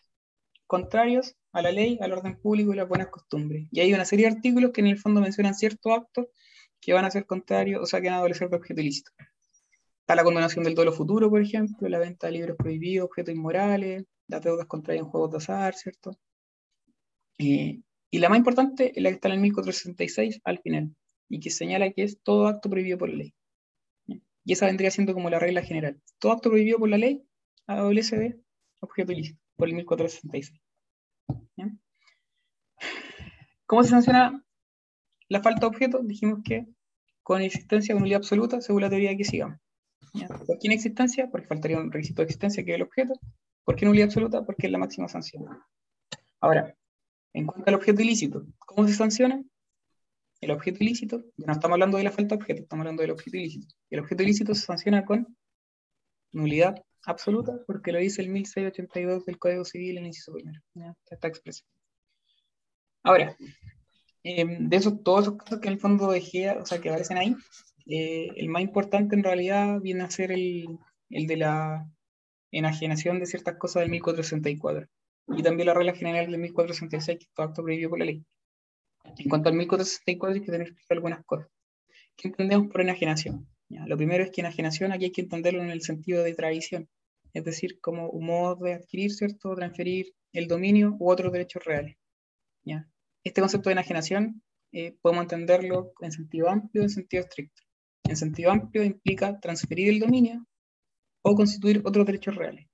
contrarios a la ley, al orden público y las buenas costumbres. Y hay una serie de artículos que en el fondo mencionan ciertos actos que van a ser contrarios, o sea, que van a adolecer de objeto ilícito. Está la condonación del dolo futuro, por ejemplo, la venta de libros prohibidos, objetos inmorales, las deudas contrarias en juegos de azar, ¿cierto? Eh, y la más importante es la que está en el 1466 al final, y que señala que es todo acto prohibido por ley. Y esa vendría siendo como la regla general. Todo acto prohibido por la ley adolece de objeto ilícito, por el 1466. ¿ya? ¿Cómo se sanciona la falta de objeto? Dijimos que con existencia de nulidad absoluta, según la teoría que sigamos. ¿Por qué inexistencia? Porque faltaría un requisito de existencia que es el objeto. ¿Por qué nulidad absoluta? Porque es la máxima sanción. Ahora, en cuanto al objeto ilícito, ¿cómo se sanciona? El objeto ilícito, ya no estamos hablando de la falta de objeto, estamos hablando del objeto ilícito. El objeto ilícito se sanciona con nulidad absoluta, porque lo dice el 1682 del Código Civil en el inciso primero. ¿ya? Está expreso. Ahora, eh, de esos, todos esos casos que en el fondo dejé, o sea, que aparecen ahí, eh, el más importante en realidad viene a ser el, el de la enajenación de ciertas cosas del 1464 y también la regla general del 1466, que es todo acto prohibido por la ley. En cuanto al 1464 hay que tener que algunas cosas. ¿Qué entendemos por enajenación? Lo primero es que enajenación aquí hay que entenderlo en el sentido de tradición, es decir, como un modo de adquirir, ¿cierto? Transferir el dominio u otros derechos reales. ¿ya? Este concepto de enajenación eh, podemos entenderlo en sentido amplio y en sentido estricto. En sentido amplio implica transferir el dominio o constituir otros derechos reales,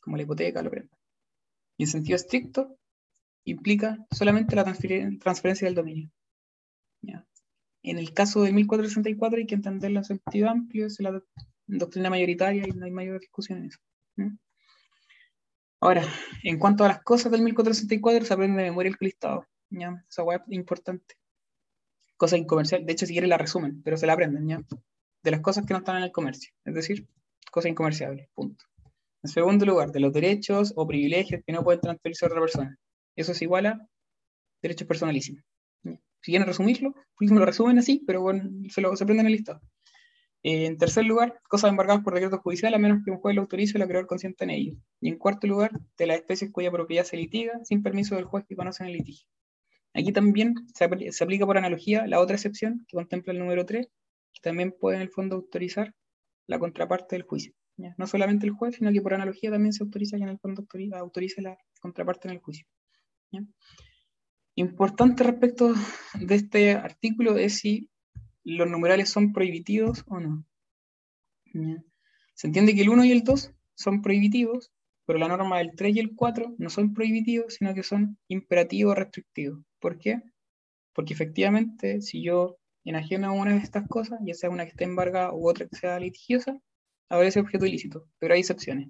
como la hipoteca o la prenda. Y en sentido estricto implica solamente la transferencia del dominio. ¿ya? En el caso de 1464 hay que entenderlo en sentido amplio, es la doctrina mayoritaria y no hay mayor discusión en eso. Ahora, en cuanto a las cosas del 1464, se aprende de memoria el listado. Esa hueá es importante. Cosa incomercial, de hecho, si quieren la resumen, pero se la aprenden, ¿ya? De las cosas que no están en el comercio, es decir, cosas incomerciables, punto. En segundo lugar, de los derechos o privilegios que no pueden transferirse a otra persona. Eso es igual a derechos personalísimos. Si quieren resumirlo, pues me lo resumen así, pero bueno, se lo se aprenden en el listado. Eh, en tercer lugar, cosas embargadas por decreto judicial a menos que un juez lo autorice o el acreedor consienta en ello. Y en cuarto lugar, de las especies cuya propiedad se litiga sin permiso del juez que conoce en el litigio. Aquí también se, apl- se aplica por analogía la otra excepción que contempla el número 3, que también puede en el fondo autorizar la contraparte del juicio. No solamente el juez, sino que por analogía también se autoriza que en el fondo autoriza, autorice la contraparte en el juicio. Importante respecto de este artículo es si los numerales son prohibitivos o no. Se entiende que el 1 y el 2 son prohibitivos, pero la norma del 3 y el 4 no son prohibitivos, sino que son imperativos restrictivos. ¿Por qué? Porque efectivamente, si yo enajeno una de estas cosas, ya sea una que esté embargada u otra que sea litigiosa, habrá ese objeto ilícito, pero hay excepciones.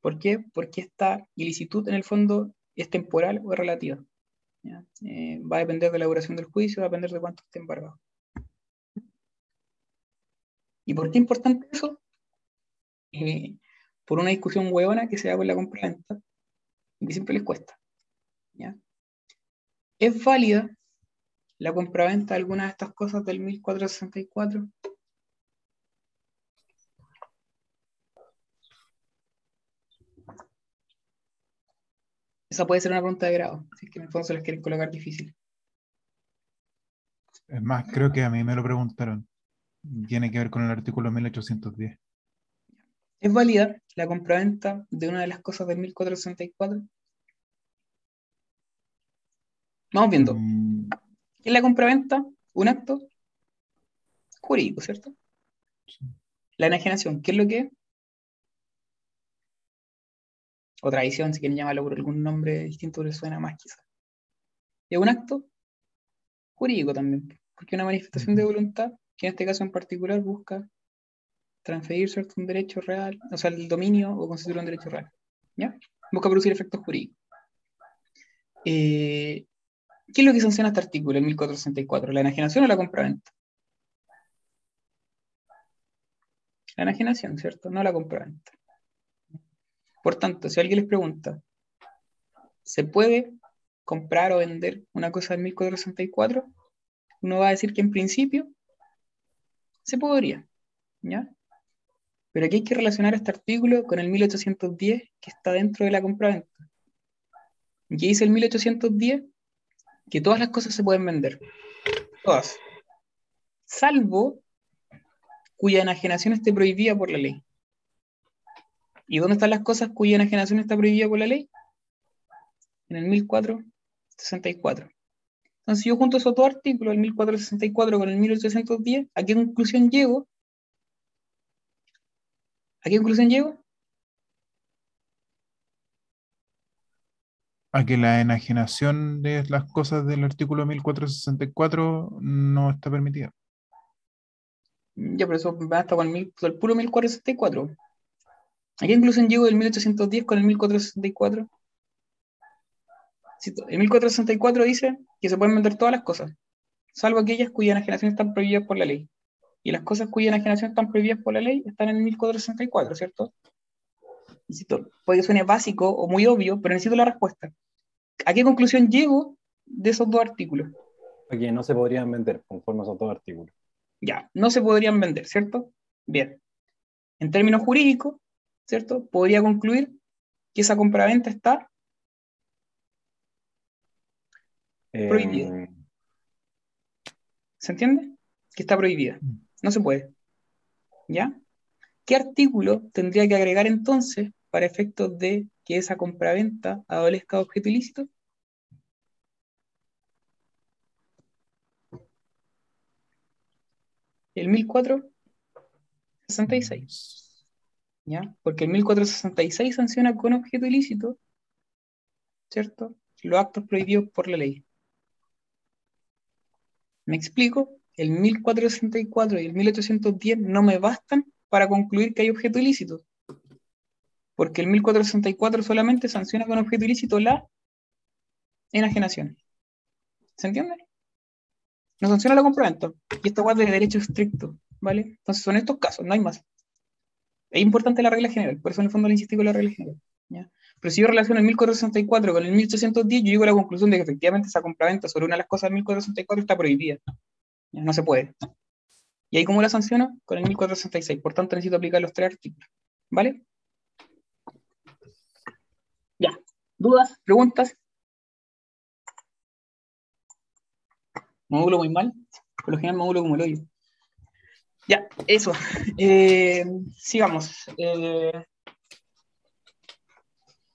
¿Por qué? Porque esta ilicitud en el fondo es temporal o es relativa. Eh, va a depender de la duración del juicio, va a depender de cuánto esté embargado. ¿Y por qué es importante eso? Eh, por una discusión huevona que se da con la compraventa y que siempre les cuesta. ¿Es válida la compraventa de alguna de estas cosas del 1464? Esa puede ser una pregunta de grado, si es que en el fondo se las quieren colocar difícil. Es más, creo que a mí me lo preguntaron. Tiene que ver con el artículo 1810. ¿Es válida la compraventa de una de las cosas del 1464? Vamos viendo. Mm, ¿Qué es la compraventa? Un acto jurídico, ¿cierto? La enajenación, ¿qué es lo que es? O tradición, si quieren llamarlo por algún nombre distinto, pero suena más quizás. Es un acto jurídico también, porque una manifestación de voluntad que en este caso en particular busca transferir ¿cierto? un derecho real, o sea, el dominio o constituir un derecho real. ¿Ya? Busca producir efectos jurídicos. Eh, ¿Qué es lo que sanciona este artículo, el 1464? ¿La enajenación o la compraventa? La enajenación, ¿cierto? No la compraventa. Por tanto, si alguien les pregunta, ¿se puede comprar o vender una cosa del 1464? Uno va a decir que en principio se podría, ¿ya? Pero aquí hay que relacionar este artículo con el 1810 que está dentro de la compraventa. ¿Qué dice el 1810? Que todas las cosas se pueden vender. Todas. Salvo cuya enajenación esté prohibida por la ley. ¿Y dónde están las cosas cuya enajenación está prohibida por la ley? En el 1464. Entonces, yo junto esos dos artículos, el 1464 con el 1810, ¿a qué conclusión llego? ¿A qué conclusión llego? A que la enajenación de las cosas del artículo 1464 no está permitida. Ya, pero eso va hasta con el, el puro 1464. ¿A qué conclusión llego del 1810 con el 1464? Si to- El 1464 dice que se pueden vender todas las cosas, salvo aquellas cuya enajenación están prohibidas por la ley. Y las cosas cuya enajenación están prohibidas por la ley están en el 1464, ¿cierto? Insisto, puede que suene básico o muy obvio, pero necesito la respuesta. ¿A qué conclusión llego de esos dos artículos? Que no se podrían vender conforme a esos dos artículos. Ya, no se podrían vender, ¿cierto? Bien. En términos jurídicos, ¿cierto? Podría concluir que esa compraventa está prohibida. Eh, ¿Se entiende? Que está prohibida. No se puede. ¿Ya? ¿Qué artículo tendría que agregar entonces para efectos de que esa compraventa adolezca de objeto ilícito? El 1466. ¿Ya? Porque el 1466 sanciona con objeto ilícito, ¿cierto? Los actos prohibidos por la ley. ¿Me explico? El 1464 y el 1810 no me bastan para concluir que hay objeto ilícito. Porque el 1464 solamente sanciona con objeto ilícito la enajenación. ¿Se entiende? No sanciona la compraventa. Y esta guarda de derecho estricto, ¿vale? Entonces son estos casos, no hay más. Es importante la regla general, por eso en el fondo le insistí con la regla general. ¿ya? Pero si yo relaciono el 1464 con el 1810, yo llego a la conclusión de que efectivamente esa compraventa sobre una de las cosas del 1464 está prohibida. No se puede. ¿Y ahí cómo la sanciono? Con el 1466. Por tanto, necesito aplicar los tres artículos. ¿Vale? Ya. ¿Dudas? ¿Preguntas? Módulo muy mal. Por lo general, módulo como el hoyo. Ya, eso. Eh, sigamos. Eh,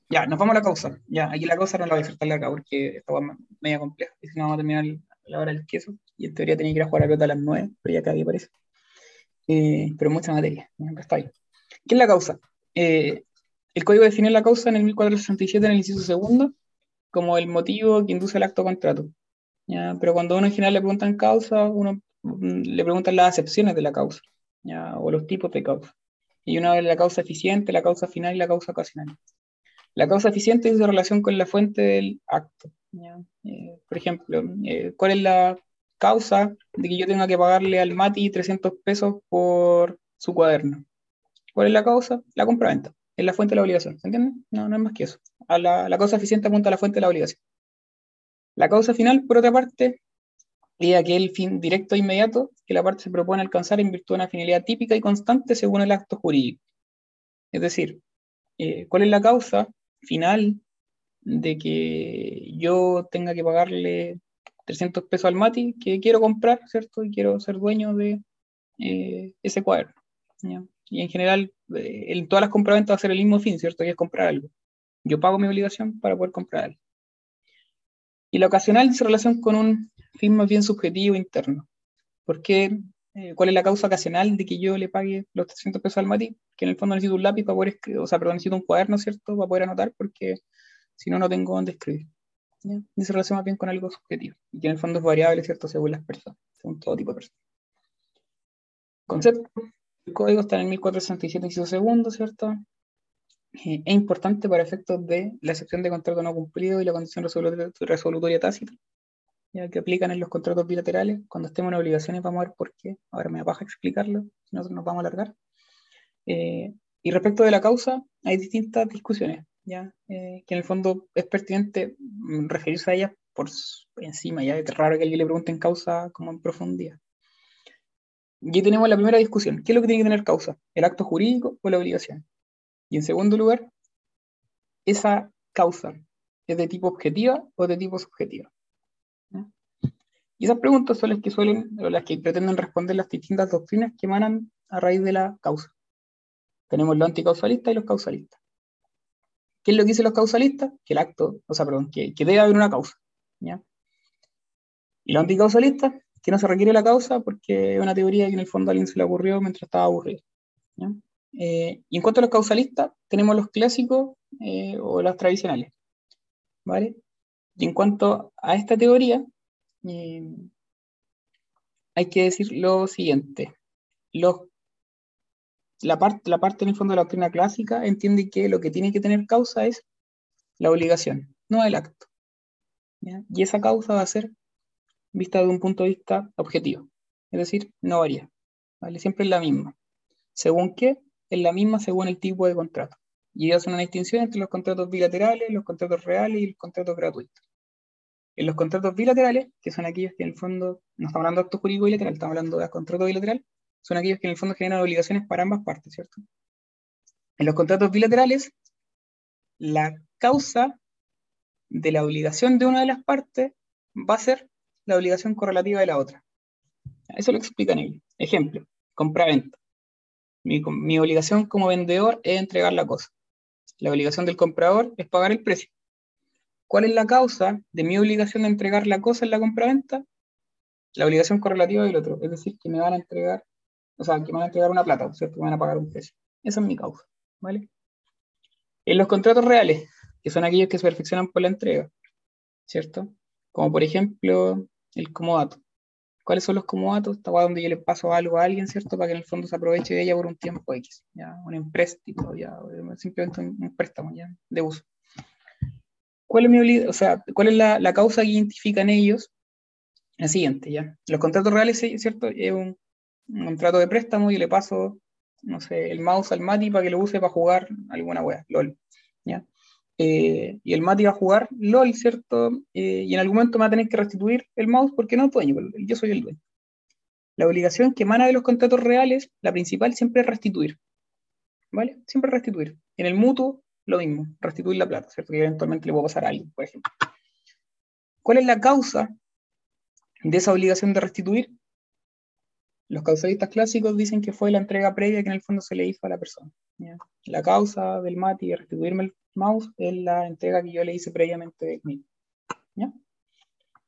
ya, nos vamos a la causa. Ya, aquí la causa no la voy a disfrutar acá porque esta va media compleja. Y si no, vamos a terminar la hora del queso. Y en teoría tenía que ir a jugar a pelota a las 9, pero ya cada parece. Eh, pero mucha materia. pero está bien. ¿Qué es la causa? Eh, el código define la causa en el 1467 en el inciso segundo como el motivo que induce el acto contrato. ¿ya? Pero cuando uno en general le preguntan causa, uno le preguntan las acepciones de la causa, ¿ya? o los tipos de causa. Y una es la causa eficiente, la causa final y la causa ocasional. La causa eficiente es de relación con la fuente del acto. ¿ya? Eh, por ejemplo, eh, ¿cuál es la causa de que yo tenga que pagarle al Mati 300 pesos por su cuaderno. ¿Cuál es la causa? La compra-venta. Es la fuente de la obligación. ¿Se entiende? No, no es más que eso. A la, la causa eficiente apunta a la fuente de la obligación. La causa final, por otra parte, es aquel fin directo e inmediato que la parte se propone alcanzar en virtud de una finalidad típica y constante según el acto jurídico. Es decir, eh, ¿cuál es la causa final de que yo tenga que pagarle 300 pesos al Mati que quiero comprar, ¿cierto? Y quiero ser dueño de eh, ese cuaderno. ¿ya? Y en general, eh, en todas las compraventas va a ser el mismo fin, ¿cierto? Que es comprar algo. Yo pago mi obligación para poder comprar algo. Y la ocasional dice relación con un fin más bien subjetivo interno. ¿Por qué? Eh, ¿Cuál es la causa ocasional de que yo le pague los 300 pesos al Mati? Que en el fondo necesito un lápiz para poder escribir, o sea, perdón, necesito un cuaderno, ¿cierto? Para poder anotar, porque si no, no tengo dónde escribir. ¿ya? Dice relación más bien con algo subjetivo. Y que en el fondo es variable, ¿cierto? Según las personas, según todo tipo de personas. Concepto. El código está en el 1467 inciso segundo, ¿cierto? Eh, es importante para efectos de la excepción de contrato no cumplido y la condición resolutoria tácita, ya que aplican en los contratos bilaterales. Cuando estemos en obligaciones vamos a ver por qué. Ahora me baja explicarlo, si no nos vamos a alargar. Eh, y respecto de la causa, hay distintas discusiones, ¿ya? Eh, que en el fondo es pertinente mm, referirse a ellas por encima, ya es raro que alguien le pregunte en causa como en profundidad. Y ahí tenemos la primera discusión. ¿Qué es lo que tiene que tener causa? ¿El acto jurídico o la obligación? Y en segundo lugar, esa causa es de tipo objetiva o de tipo subjetiva. Y esas preguntas son las que suelen, las que pretenden responder las distintas doctrinas que emanan a raíz de la causa. Tenemos los anticausalistas y los causalistas. ¿Qué es lo que dicen los causalistas? Que el acto, o sea, perdón, que, debe haber una causa. Y los anticausalistas, que no se requiere la causa porque es una teoría que en el fondo a alguien se le ocurrió mientras estaba aburrido. Eh, y en cuanto a los causalistas, tenemos los clásicos eh, o los tradicionales. ¿Vale? Y en cuanto a esta teoría, eh, hay que decir lo siguiente. La, parte, la parte en el fondo de la doctrina clásica entiende que lo que tiene que tener causa es la obligación, no el acto. Y esa causa va a ser vista de un punto de vista objetivo. Es decir, no varía. ¿vale? Siempre es la misma. ¿Según qué? Es la misma según el tipo de contrato. Y ellos hacen una distinción entre los contratos bilaterales, los contratos reales y los contratos gratuitos. En los contratos bilaterales, que son aquellos que en el fondo, no estamos hablando de acto jurídico bilateral, estamos hablando de contrato bilateral, son aquellos que en el fondo generan obligaciones para ambas partes, ¿cierto? En los contratos bilaterales, la causa de la obligación de una de las partes va a ser la obligación correlativa de la otra. Eso lo explican ellos. Ejemplo, compra-venta. Mi, mi, obligación como vendedor es entregar la cosa. La obligación del comprador es pagar el precio. ¿Cuál es la causa de mi obligación de entregar la cosa en la compraventa? La obligación correlativa del otro. Es decir, que me van a entregar, o sea, que me van a entregar una plata, ¿cierto? Que me van a pagar un precio. Esa es mi causa, ¿vale? En los contratos reales, que son aquellos que se perfeccionan por la entrega, ¿cierto? Como por ejemplo el comodato. ¿Cuáles son los comodatos? Esta donde yo le paso algo a alguien, ¿cierto? Para que en el fondo se aproveche de ella por un tiempo X, ¿ya? Un empréstito, ¿ya? Simplemente un, préstamo, ¿ya? De uso. ¿Cuál es, mi o sea, ¿cuál es la, la, causa que identifican ellos? La siguiente, ¿ya? Los contratos reales, ¿cierto? Es un, un contrato de préstamo y le paso, no sé, el mouse al Mati para que lo use para jugar alguna wea, LOL, ¿ya? Eh, y el Mati va a jugar LOL, ¿cierto? Eh, y en algún momento me va a tener que restituir el mouse porque no es dueño, yo soy el dueño. La obligación que emana de los contratos reales, la principal siempre es restituir. ¿Vale? Siempre restituir. En el mutuo, lo mismo, restituir la plata, ¿cierto? Que eventualmente le puedo pasar a alguien, por ejemplo. ¿Cuál es la causa de esa obligación de restituir? Los causalistas clásicos dicen que fue la entrega previa que en el fondo se le hizo a la persona. La causa del Mati de restituirme el mouse es la entrega que yo le hice previamente mismo. ¿ya?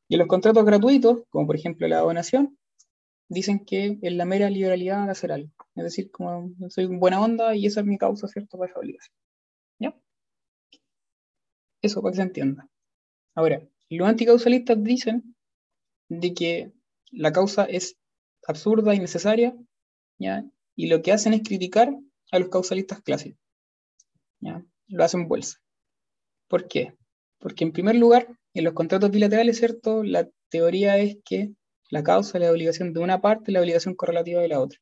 Y los contratos gratuitos, como por ejemplo la donación, dicen que es la mera liberalidad de hacer algo. Es decir, como soy buena onda y esa es mi causa, ¿cierto? Para esa obligación. Eso para que se entienda. Ahora, los anticausalistas dicen de que la causa es absurda y necesaria, ¿ya? Y lo que hacen es criticar a los causalistas clásicos. ¿ya? Lo hacen bolsa. ¿Por qué? Porque en primer lugar, en los contratos bilaterales, ¿cierto? La teoría es que la causa es la obligación de una parte y la obligación correlativa de la otra.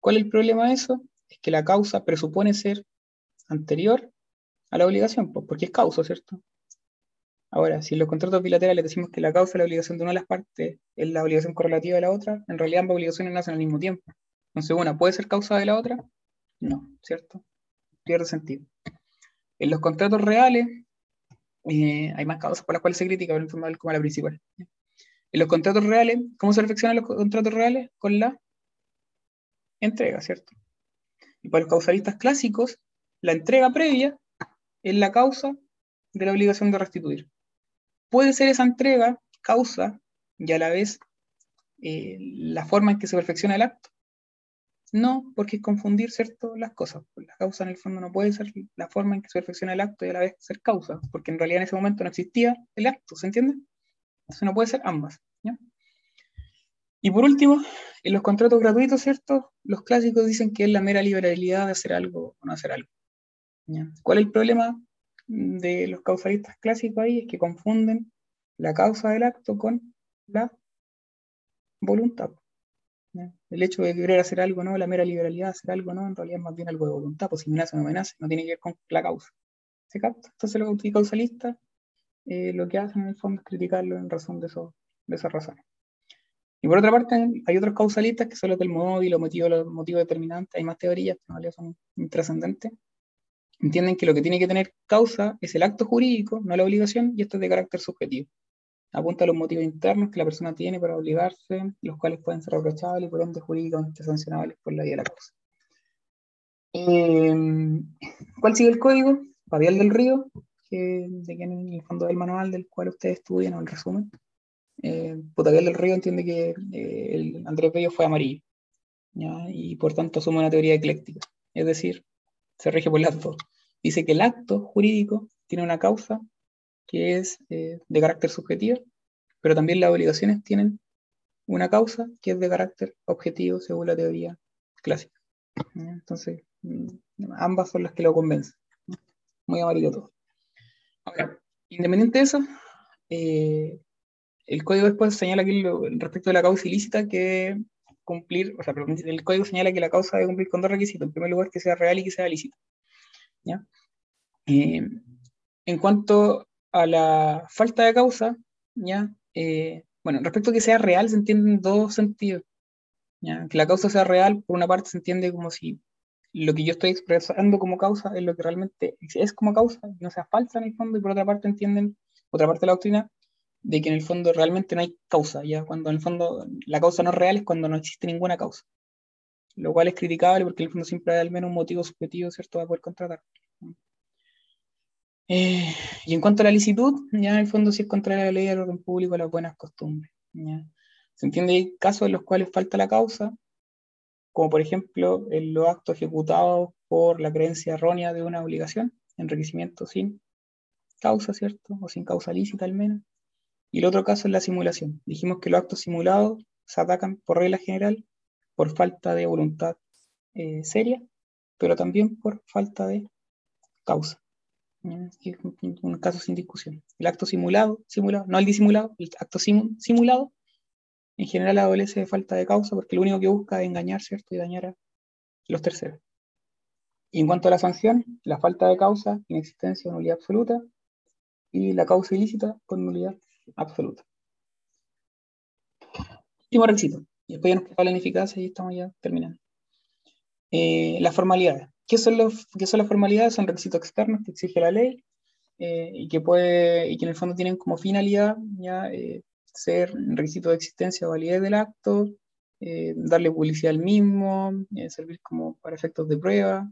¿Cuál es el problema de eso? Es que la causa presupone ser anterior a la obligación, pues, porque es causa, ¿cierto? Ahora, si en los contratos bilaterales decimos que la causa es la obligación de una de las partes, es la obligación correlativa de la otra, en realidad ambas obligaciones nacen al mismo tiempo. Entonces, una puede ser causa de la otra, no, ¿cierto? Pierde sentido. En los contratos reales, eh, hay más causas por las cuales se critica, pero en como la principal. En los contratos reales, ¿cómo se reflexionan los contratos reales? Con la entrega, ¿cierto? Y para los causalistas clásicos, la entrega previa es la causa de la obligación de restituir. Puede ser esa entrega causa y a la vez eh, la forma en que se perfecciona el acto. No, porque es confundir ¿cierto? las cosas. La causa en el fondo no puede ser la forma en que se perfecciona el acto y a la vez ser causa, porque en realidad en ese momento no existía el acto, ¿se entiende? Entonces no puede ser ambas. Y por último, en los contratos gratuitos, ¿cierto? Los clásicos dicen que es la mera liberalidad de hacer algo o no hacer algo. ¿Cuál es el problema de los causalistas clásicos ahí? Es que confunden la causa del acto con la voluntad. El hecho de querer hacer algo, ¿no? La mera liberalidad de hacer algo, ¿no? En realidad es más bien algo de voluntad, pues si me nace o no me nace, no tiene que ver con la causa. ¿Se capta? Entonces los causalistas eh, lo que hacen en el fondo es criticarlo en razón de, esas razones. Y por otra parte, hay otros causalistas que son los del móvil, los motivos, los motivos determinantes, hay más teorías en realidad son intrascendentes. Entienden que lo que tiene que tener causa es el acto jurídico, no la obligación, y esto es de carácter subjetivo apunta a los motivos internos que la persona tiene para obligarse, los cuales pueden ser reprochables y por ende jurídicamente sancionables por la vía de la causa. Eh, ¿Cuál sigue el código? Fabián del Río, que, de que en el fondo del manual del cual ustedes estudian o el resumen. Eh, del Río entiende que eh, el Andrés Bello fue amarillo, y por tanto asume una teoría ecléctica, es decir, se rige por las dos. Dice que el acto jurídico tiene una causa que es eh, de carácter subjetivo, pero también las obligaciones tienen una causa que es de carácter objetivo según la teoría clásica. Entonces, mm, ambas son las que lo convencen. Muy amarillo todo. Ahora, independiente de eso, eh, el código después señala aquí respecto de la causa ilícita que cumplir, o sea, el código señala que la causa debe cumplir con dos requisitos. En primer lugar, que sea real y que sea lícita. ¿Ya? En cuanto a la falta de causa, ¿ya? Eh, bueno, respecto a que sea real se entiende en dos sentidos. ¿ya? Que la causa sea real, por una parte se entiende como si lo que yo estoy expresando como causa es lo que realmente es como causa, no sea falsa en el fondo, y por otra parte entienden, otra parte de la doctrina, de que en el fondo realmente no hay causa, ya cuando en el fondo la causa no es real es cuando no existe ninguna causa, lo cual es criticable porque el fondo siempre hay al menos un motivo subjetivo, ¿cierto?, para poder contratar. Eh, y en cuanto a la licitud, ya en el fondo si es contraria a la ley del orden público, las buenas costumbres. Se entiende hay casos en los cuales falta la causa, como por ejemplo en los actos ejecutados por la creencia errónea de una obligación, enriquecimiento sin causa, ¿cierto? O sin causa lícita al menos. Y el otro caso es la simulación. Dijimos que los actos simulados se atacan por regla general por falta de voluntad eh, seria, pero también por falta de causa un caso sin discusión. El acto simulado, simulado, no el disimulado, el acto simulado, en general adolece de falta de causa porque lo único que busca es engañar, ¿cierto? Y dañar a los terceros. Y en cuanto a la sanción, la falta de causa, inexistencia o nulidad absoluta, y la causa ilícita con nulidad absoluta. Último requisito. Y después ya nos queda la ineficacia y estamos ya terminando. Eh, las formalidades. ¿Qué son, los, son las formalidades? Son requisitos externos que exige la ley eh, y, que puede, y que en el fondo tienen como finalidad ya, eh, ser requisito de existencia o validez del acto, eh, darle publicidad al mismo, servir como para efectos de prueba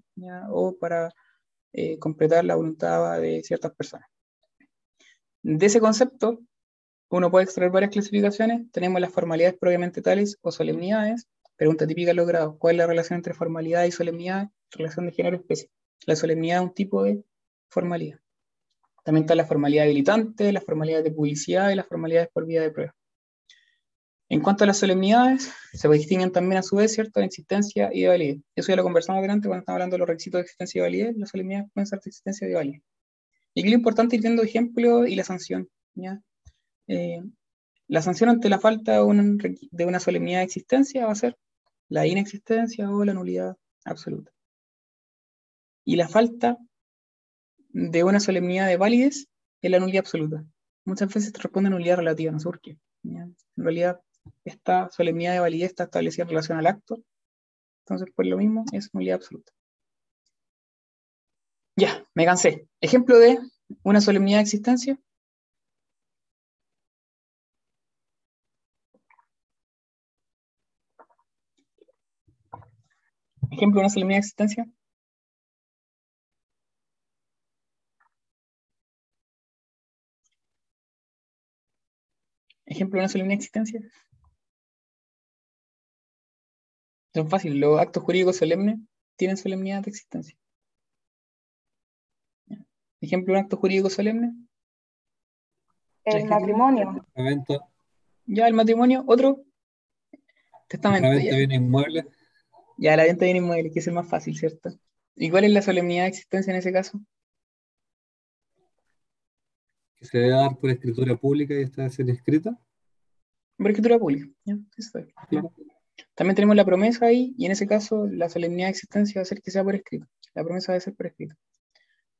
o para completar la voluntad de ciertas personas. De ese concepto, uno puede extraer varias clasificaciones. Tenemos las formalidades propiamente tales o solemnidades, Pregunta típica logrado. ¿Cuál es la relación entre formalidad y solemnidad? Relación de género-especie. La solemnidad es un tipo de formalidad. También está la formalidad habilitante, las formalidades de publicidad y las formalidades por vía de prueba. En cuanto a las solemnidades, se distinguen también a su vez, ¿cierto?, de existencia y de validez. Eso ya lo conversamos delante cuando estamos hablando de los requisitos de existencia y validez. Las solemnidades pueden ser de existencia y de validez. Y lo importante ir viendo ejemplo y la sanción. ¿ya? Eh, La sanción ante la falta de una, solemnidad de existencia va a ser la inexistencia o la nulidad absoluta. Y la falta de una solemnidad de validez es la nulidad absoluta. Muchas veces te responde nulidad relativa, no sé por. En realidad, esta solemnidad de validez está establecida en relación al acto. Entonces, pues lo mismo es nulidad absoluta. Ya, me cansé. Ejemplo de una solemnidad de existencia. Ejemplo de una solemnidad de existencia. Ejemplo de una solemnidad de existencia. Son fáciles. Los actos jurídicos solemnes tienen solemnidad de existencia. Ejemplo de un acto jurídico solemne. El matrimonio. Testamento, Ya el matrimonio, otro. Testamento. la venta de inmuebles, Ya, la venta de bienes inmuebles, que es el más fácil, ¿cierto? ¿Y cuál es la solemnidad de existencia en ese caso? que se debe dar por escritura pública y está ser escrita. Por escritura pública. ¿ya? Eso es. También tenemos la promesa ahí, y en ese caso la solemnidad de existencia va a ser que sea por escrito. La promesa debe ser por escrito.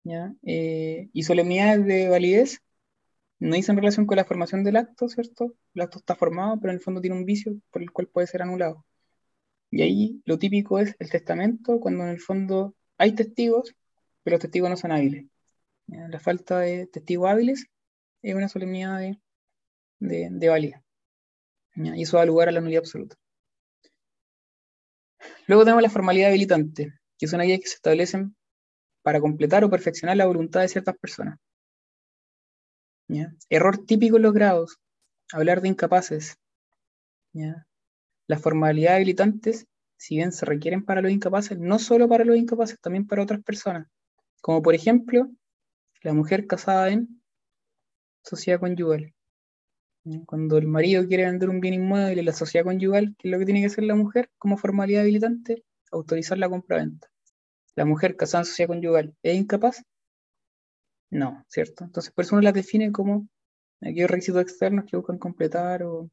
¿ya? Eh, y solemnidades de validez no dicen relación con la formación del acto, ¿cierto? El acto está formado, pero en el fondo tiene un vicio por el cual puede ser anulado. Y ahí lo típico es el testamento, cuando en el fondo hay testigos, pero los testigos no son hábiles. La falta de testigos hábiles es una solemnidad de, de. ¿ya? Y eso da lugar a la nulidad absoluta. Luego tenemos la formalidad habilitante, que son aquellas que se establecen para completar o perfeccionar la voluntad de ciertas personas. Error típico en los grados, hablar de incapaces. Las formalidades habilitantes, si bien se requieren para los incapaces, no solo para los incapaces, también para otras personas. Como por ejemplo, la mujer casada en sociedad conyugal. Cuando el marido quiere vender un bien inmueble la sociedad conyugal, ¿qué es lo que tiene que hacer la mujer como formalidad habilitante? Autorizar la compra-venta. ¿La mujer casada en sociedad conyugal es incapaz? No, ¿cierto? Entonces, por eso uno las define como aquellos requisitos externos que buscan completar o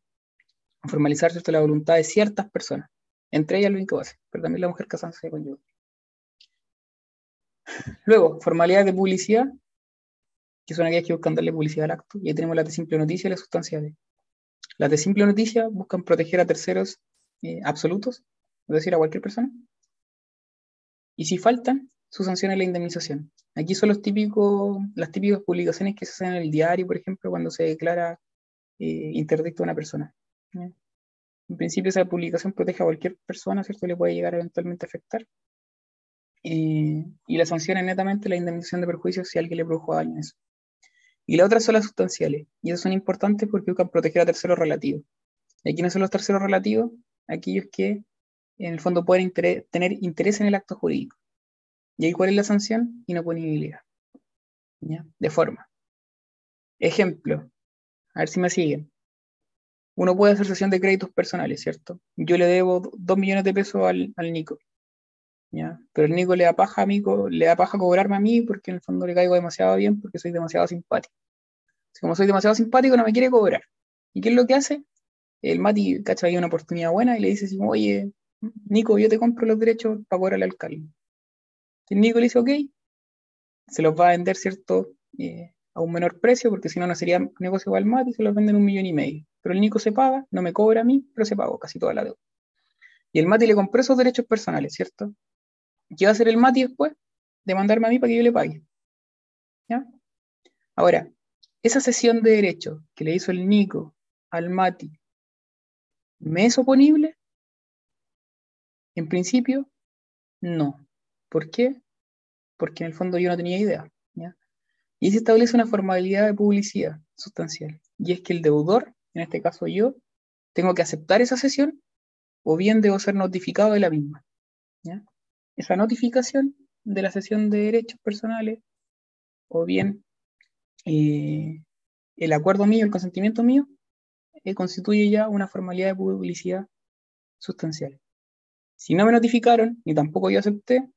formalizar ¿cierto? la voluntad de ciertas personas, entre ellas los incapaces, pero también la mujer en sociedad conyugal. Luego, formalidades de publicidad, que son aquellas que buscan darle publicidad al acto, y ahí tenemos las de simple noticia y las sustanciales. Las de simple noticia buscan proteger a terceros eh, absolutos, es decir, a cualquier persona. Y si faltan, su sanción es la indemnización. Aquí son los típicos, las típicas publicaciones que se hacen en el diario, por ejemplo, cuando se declara eh, interdicto a una persona. En principio esa publicación protege a cualquier persona, ¿cierto? Le puede llegar eventualmente a afectar. Eh, y la sanción es netamente la indemnización de perjuicios si alguien le produjo daño a eso. Y las otras son las sustanciales, y esas son importantes porque buscan proteger a terceros relativos. ¿Y quiénes son los terceros relativos? Aquellos que en el fondo pueden tener interés en el acto jurídico. ¿Y ahí cuál es la sanción? Inoponibilidad. ¿ya? De forma. Ejemplo, a ver si me siguen. Uno puede hacer sesión de créditos personales, ¿cierto? Yo le debo do- dos millones de pesos al, al Nico. ¿ya? Pero el Nico le da paja a mí, le da paja cobrarme a mí porque en el fondo le caigo demasiado bien porque soy demasiado simpático. Si como soy demasiado simpático, no me quiere cobrar. ¿Y qué es lo que hace? El Mati cacha ahí una oportunidad buena y le dice oye, Nico, yo te compro los derechos para cobrar al alcalde. El Nico le dice, ok, se los va a vender, ¿cierto? Eh, a un menor precio, porque si no, no sería negocio para el Mati, se los venden un millón y medio. Pero el Nico se paga, no me cobra a mí, pero se pagó casi toda la deuda. Y el Mati le compró esos derechos personales, ¿cierto? ¿Qué va a hacer el Mati después? Demandarme a mí para que yo le pague. ¿Ya? Ahora, esa sesión de derechos que le hizo el Nico al Mati, ¿me es oponible? En principio, no. ¿Por qué? Porque en el fondo yo no tenía idea. Y se establece una formalidad de publicidad sustancial. Y es que el deudor, en este caso yo, tengo que aceptar esa sesión o bien debo ser notificado de la misma. ¿ya? Esa notificación de la sesión de derechos personales o bien eh, el acuerdo mío, el consentimiento mío, eh, constituye ya una formalidad de publicidad sustancial. Si no me notificaron, ni tampoco yo acepté,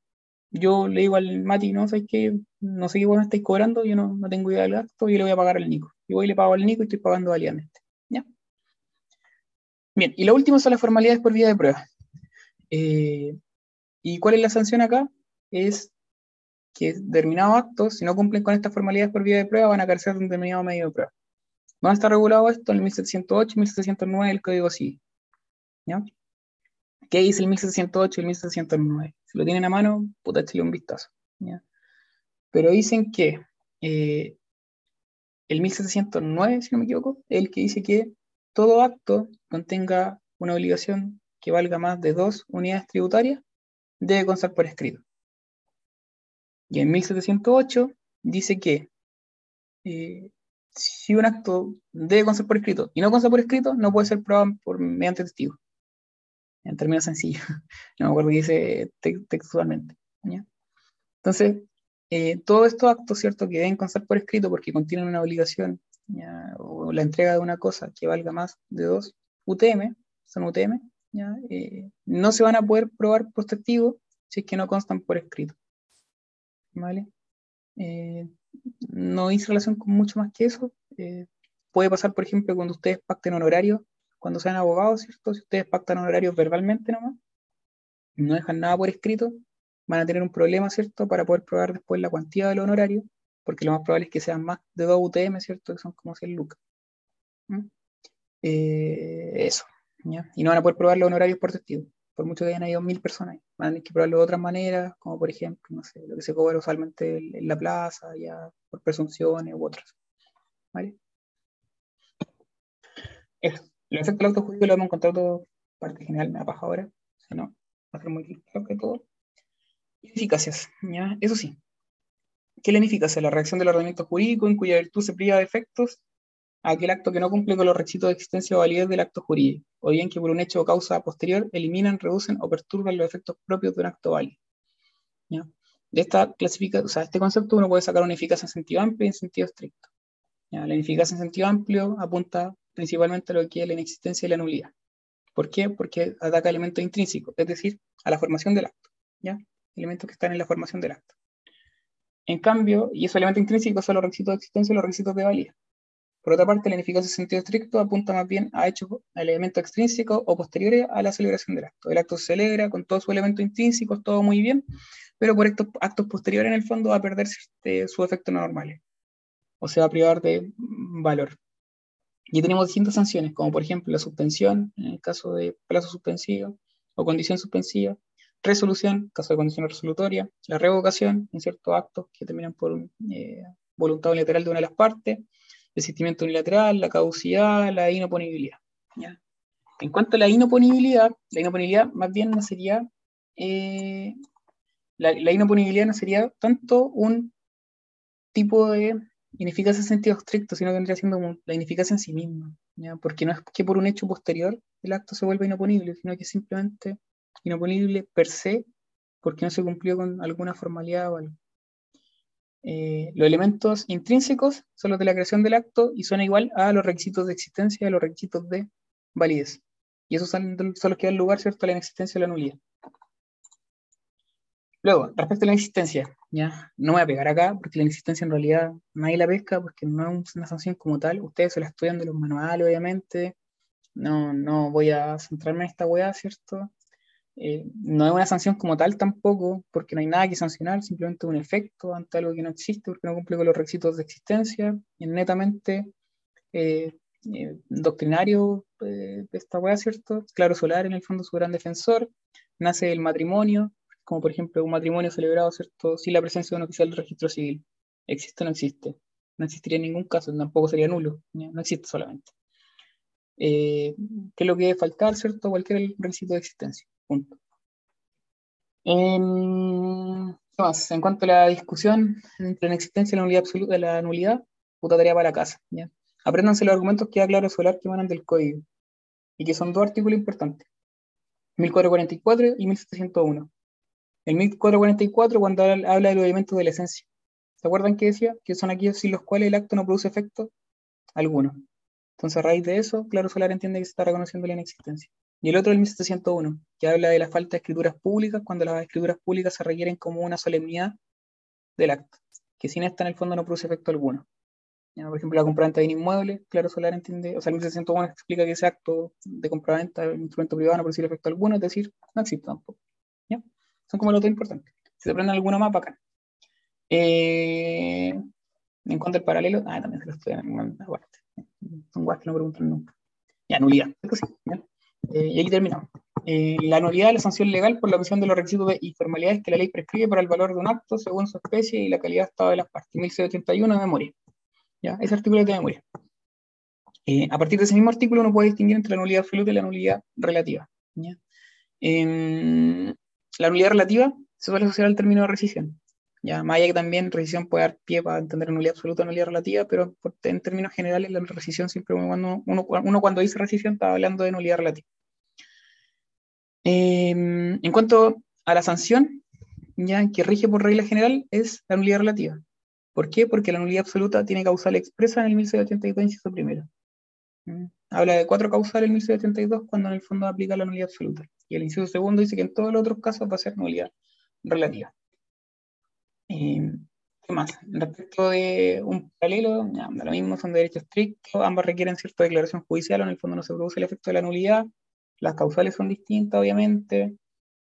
yo le digo al Mati, no, ¿sabes qué? No sé qué me estáis cobrando, yo no, no tengo idea del gasto, yo le voy a pagar al Nico. Y voy y le pago al Nico y estoy pagando válidamente. ¿Ya? Bien, y lo último son las formalidades por vía de prueba. Eh, ¿Y cuál es la sanción acá? Es que determinados actos, si no cumplen con estas formalidades por vía de prueba, van a carecer de un determinado medio de prueba. ¿Dónde está regulado esto? En el 1708 y 1709 del Código Civil. ¿Ya? ¿Qué dice el 1708 y el 1709? Si lo tienen a mano, puta, échale un vistazo. Pero dicen que eh, el 1709, si no me equivoco, es el que dice que todo acto contenga una obligación que valga más de dos unidades tributarias debe constar por escrito. Y en 1708 dice que eh, si un acto debe constar por escrito y no consta por escrito, no puede ser probado por, mediante testigo. En términos sencillos. (laughs) No me acuerdo qué dice textualmente. Entonces, eh, todos estos actos, ¿cierto?, que deben constar por escrito porque contienen una obligación o la entrega de una cosa que valga más de dos UTM, son UTM, eh, no se van a poder probar por testigo si es que no constan por escrito. ¿Vale? Eh, no hice relación con mucho más que eso. Eh, puede pasar, por ejemplo, cuando ustedes pacten honorarios, cuando sean abogados, ¿cierto? Si ustedes pactan honorarios verbalmente nomás, no dejan nada por escrito, van a tener un problema, ¿cierto? Para poder probar después la cuantía del honorario, porque lo más probable es que sean más de 2 UTM, ¿cierto? Que son como 100 lucas. ¿Mm? Eh, eso. Y no van a poder probar los honorarios por testigo por mucho que hayan ido mil personas, van a tener que probarlo de otras maneras, como por ejemplo, no sé, lo que se cobra usualmente en la plaza, ya por presunciones u otras. ¿Vale? Eso. Los efectos del acto jurídico lo hemos encontrado parte general, me apaja ahora, si no, va a ser muy claro que todo. Ineficacias, ¿ya? Eso sí. ¿Qué es la ineficacia? La reacción del ordenamiento jurídico en cuya virtud se priva de efectos aquel acto que no cumple con los requisitos de existencia o validez del acto jurídico, o bien que por un hecho o causa posterior eliminan, reducen o perturban los efectos propios de un acto válido. De esta clasifica, o sea, este concepto uno puede sacar una eficacia en sentido amplio y en sentido estricto. La ineficacia en sentido amplio apunta principalmente lo que es la inexistencia y la nulidad. ¿Por qué? Porque ataca elementos intrínsecos, es decir, a la formación del acto. ¿ya? Elementos que están en la formación del acto. En cambio, y esos elementos intrínsecos son los requisitos de existencia y los requisitos de validez. Por otra parte, la ineficacia en sentido estricto apunta más bien a a elementos extrínsecos o posteriores a la celebración del acto. El acto se celebra con todos sus elementos intrínsecos, todo muy bien, pero por estos actos posteriores en el fondo va a perder este, sus efectos normales o se va a privar de valor. Y tenemos distintas sanciones, como por ejemplo la suspensión, en el caso de plazo suspensivo o condición suspensiva, resolución, caso de condición resolutoria, la revocación en ciertos actos que terminan por eh, voluntad unilateral de una de las partes, desistimiento unilateral, la caducidad, la inoponibilidad. En cuanto a la inoponibilidad, la inoponibilidad más bien no sería, eh, la, inoponibilidad no sería tanto un tipo de ineficacia en sentido estricto, sino que vendría siendo la ineficacia en sí misma, porque no es que por un hecho posterior el acto se vuelva inoponible, sino que es simplemente inoponible per se, porque no se cumplió con alguna formalidad o algo. Eh, los elementos intrínsecos son los de la creación del acto y son igual a los requisitos de existencia y a los requisitos de validez. Y esos son, los que dan lugar, ¿cierto?, a la inexistencia o la nulidad. Luego, respecto a la inexistencia, ya, no me voy a pegar acá, porque la inexistencia en realidad nadie la pesca, porque no es una sanción como tal. Ustedes se la estudian de los manuales, obviamente. No, no voy a centrarme en esta weá, ¿cierto? Eh, no es una sanción como tal tampoco, porque no hay nada que sancionar, simplemente un efecto ante algo que no existe, porque no cumple con los requisitos de existencia, y netamente eh, eh, doctrinario de esta weá, ¿cierto? Claro Solar, en el fondo, su gran defensor, nace el matrimonio, como por ejemplo un matrimonio celebrado, ¿cierto? Sin la presencia de un oficial del registro civil. ¿Existe o no existe? No existiría en ningún caso, tampoco sería nulo, no existe solamente. ¿Qué es lo que debe faltar, ¿cierto? Cualquier requisito de existencia. Punto. En, en cuanto a la discusión entre la existencia y la nulidad absoluta de la nulidad, puta tarea para la casa. ¿ya? Apréndanse los argumentos que da claro solar que emanan del código y que son dos artículos importantes: 1444 y 1701. El 1444, cuando habla de los elementos de la esencia, ¿se acuerdan que decía? Que son aquellos sin los cuales el acto no produce efecto alguno. Entonces, a raíz de eso, Claro Solar entiende que se está reconociendo la inexistencia. Y el otro el 1701, que habla de la falta de escrituras públicas cuando las escrituras públicas se requieren como una solemnidad del acto, que sin esta en el fondo no produce efecto alguno. Por ejemplo, la compraventa de un inmueble, claro, Solar entiende, o sea, el 1601 explica que ese acto de compraventa de un instrumento privado no producir efecto alguno, es decir, no existe tampoco. Son como los dos importantes. Si se aprenden alguno más, bacán. Eh, en cuanto al paralelo, ah, también se lo estudian en alguna parte. Son guas que no preguntan nunca. Ya, nulidad. Sí. Eh, y aquí terminamos. Eh, la nulidad es la sanción legal por la omisión de los requisitos de informalidades que la ley prescribe para el valor de un acto según su especie y la calidad de estado de las partes. 1681 de memoria. ¿Ya? Ese artículo de memoria. Eh, a partir de ese mismo artículo uno puede distinguir entre la nulidad absoluta y la nulidad relativa. ¿ya? La nulidad relativa se suele asociar al término de rescisión. Ya, más allá que también rescisión puede dar pie para entender nulidad absoluta o nulidad relativa, pero en términos generales la rescisión siempre uno cuando, uno, uno cuando dice rescisión está hablando de nulidad relativa. Em, en cuanto a la sanción, ya que rige por regla general es la nulidad relativa. ¿Por qué? Porque la nulidad absoluta tiene causal expresa en el 1682, inciso primero. ¿Mm? Habla de cuatro causales en 1682 cuando en el fondo aplica la nulidad absoluta. Y el inciso segundo dice que en todos los otros casos va a ser nulidad relativa. Eh, ¿Qué más? Respecto de un paralelo, ya, lo mismo, son de derecho estricto, ambas requieren cierta declaración judicial, o en el fondo no se produce el efecto de la nulidad, las causales son distintas, obviamente.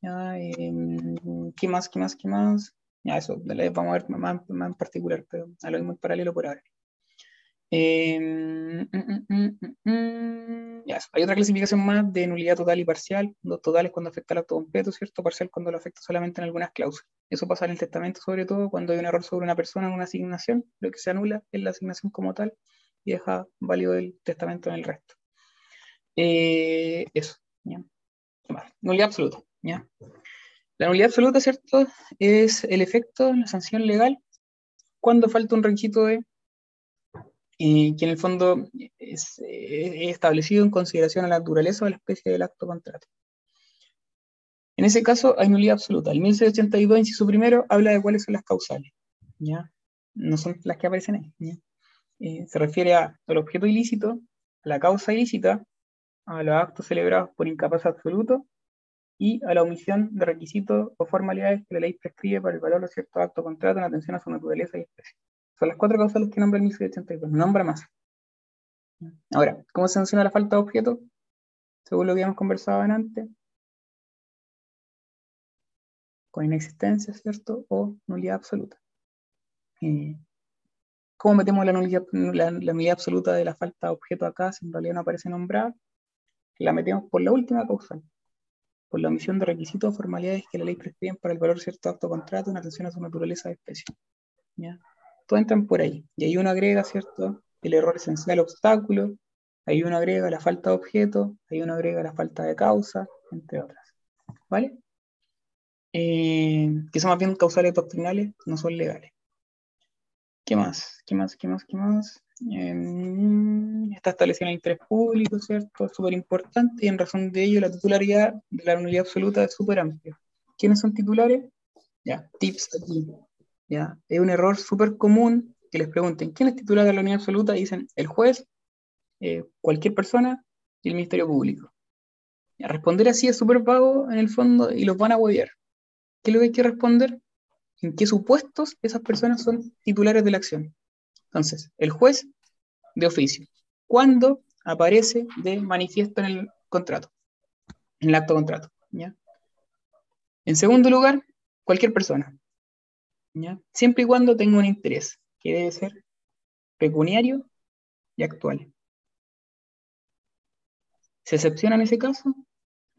Ya, em, ¿qué más? ¿Qué más? ¿Qué más? Ya, eso, vamos a ver más, más en particular, pero a lo mismo el paralelo por ahora. Em, mm, mm, mm. Hay otra clasificación más de nulidad total y parcial. Dos totales cuando afecta al acto completo, ¿cierto? Parcial cuando lo afecta solamente en algunas cláusulas. Eso pasa en el testamento, sobre todo cuando hay un error sobre una persona en una asignación. Lo que se anula es la asignación como tal y deja válido el testamento en el resto. Eh, eso, ¿ya? Nulidad absoluta, ¿ya? La nulidad absoluta, ¿cierto? Es el efecto la sanción legal cuando falta un requisito de eh, que en el fondo es, eh, es establecido en consideración a la naturaleza o a la especie del acto contrato. En ese caso hay nulidad absoluta. El 1682, inciso primero, habla de cuáles son las causales. ¿ya? No son las que aparecen ahí. Eh, se refiere a- al objeto ilícito, a la causa ilícita, a los actos celebrados por incapaz absoluto y a la omisión de requisitos o formalidades que la ley prescribe para el valor de cierto acto contrato en atención a su naturaleza y especie. Son las cuatro causales que nombra el 1682, no nombra más. Ahora, ¿cómo se sanciona la falta de objeto? Según lo que habíamos conversado antes, con inexistencia, ¿cierto? O nulidad absoluta. Eh, ¿Cómo metemos la nulidad, la, la nulidad absoluta de la falta de objeto acá si en realidad no aparece nombrada? La metemos por la última causal, por la omisión de requisitos o formalidades que la ley prescribe para el valor cierto acto contrato en atención a su naturaleza de especie. ¿ya? Todo entran por ahí. Y ahí uno agrega, ¿cierto? El error esencial obstáculo, ahí uno agrega la falta de objeto, ahí uno agrega la falta de causa, entre otras. ¿Vale? Eh, que son más bien causales doctrinales, no son legales. ¿Qué más? ¿Qué más? ¿Qué más? ¿Qué más? Eh, está establecido el interés público, ¿cierto? Es súper importante y en razón de ello la titularidad de la nulidad absoluta es súper amplia. ¿Quiénes son titulares? Ya, tips aquí. Es un error súper común que les pregunten, ¿quién es titular de la unidad absoluta? Y dicen, el juez, eh, cualquier persona y el Ministerio Público. Ya, responder así es súper vago en el fondo y los van a huevear. ¿Qué es lo que hay que responder? ¿En qué supuestos esas personas son titulares de la acción? Entonces, el juez de oficio. ¿Cuándo aparece de manifiesto en el contrato? En el acto de contrato. ¿ya? En segundo lugar, cualquier persona. Siempre y cuando tenga un interés, que debe ser pecuniario y actual. Se excepciona en ese caso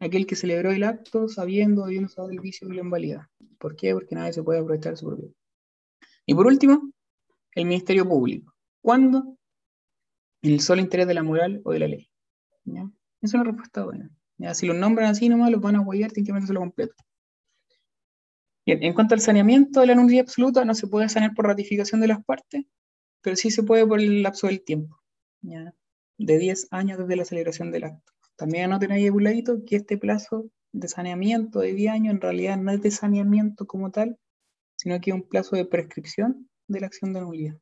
aquel que celebró el acto sabiendo y no sabe el vicio que lo invalida. ¿Por qué? Porque nadie se puede aprovechar de su propiedad. Y por último, el Ministerio Público. ¿Cuándo? El solo interés de la moral o de la ley. ¿ya? Es una respuesta buena. Si los nombran así nomás, los van a guayar, tienen que metérselo completo. Bien, en cuanto al saneamiento de la nulidad absoluta, no se puede sanear por ratificación de las partes, pero sí se puede por el lapso del tiempo, ¿ya? de 10 años desde la celebración del acto. También anoten ahí un ladito que este plazo de saneamiento de 10 años en realidad no es de saneamiento como tal, sino que es un plazo de prescripción de la acción de nulidad.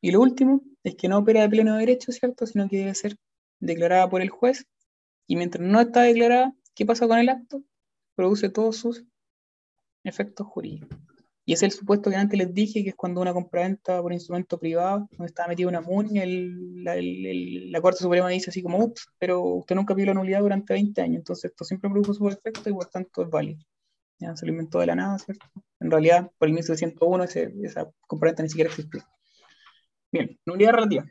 Y lo último es que no opera de pleno derecho, ¿cierto? Sino que debe ser declarada por el juez. Y mientras no está declarada, ¿qué pasa con el acto? Produce todos sus efectos jurídicos. Y es el supuesto que antes les dije, que es cuando una compraventa por instrumento privado, donde estaba metido una MUN, y el- la, Corte Suprema dice así como, ups, pero usted nunca pidió la nulidad durante 20 años, entonces esto siempre produjo su efecto y por tanto es válido. Ya se lo inventó de la nada, ¿cierto? En realidad, por el 1701 ese, esa compraventa ni siquiera existía. Bien, nulidad relativa.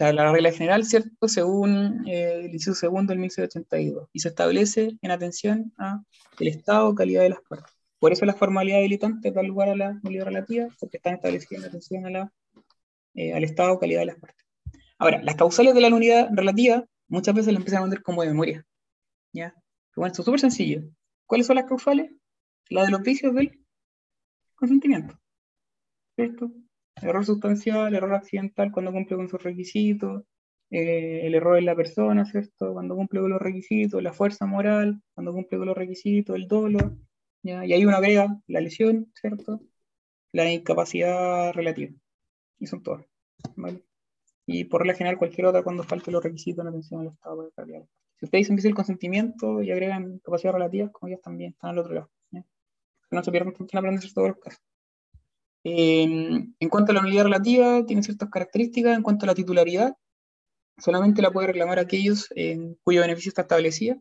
La, la regla general, ¿cierto? Según eh, el inciso segundo del 1682. Y se establece en atención a el estado calidad de las partes. Por eso la formalidad habilitante da lugar a la nulidad relativa, porque están establecidas en atención a eh, al estado calidad de las partes. Ahora, las causales de la nulidad relativa muchas veces la empiezan a vender como de memoria. ¿Ya? Bueno, esto es súper sencillo. ¿Cuáles son las causales? La de los vicios del consentimiento. ¿Cierto? Error sustancial, error accidental cuando cumple con sus requisitos, eh, el error en la persona, ¿cierto? Cuando cumple con los requisitos, la fuerza moral, cuando cumple con los requisitos, el dolo, ¿ya? Y ahí uno agrega la lesión, ¿cierto? La incapacidad relativa. Y son todas, ¿vale? Y por regla general cualquier otra cuando falte los requisitos en atención al estado de calidad. Si ustedes dicen el consentimiento y agregan capacidad relativa, como ellas también están al otro lado. Que no se pierdan tanto en aprenderse todos los casos. Eh, en cuanto a la unidad relativa, tiene ciertas características. En cuanto a la titularidad, solamente la puede reclamar aquellos en cuyo beneficio está establecida.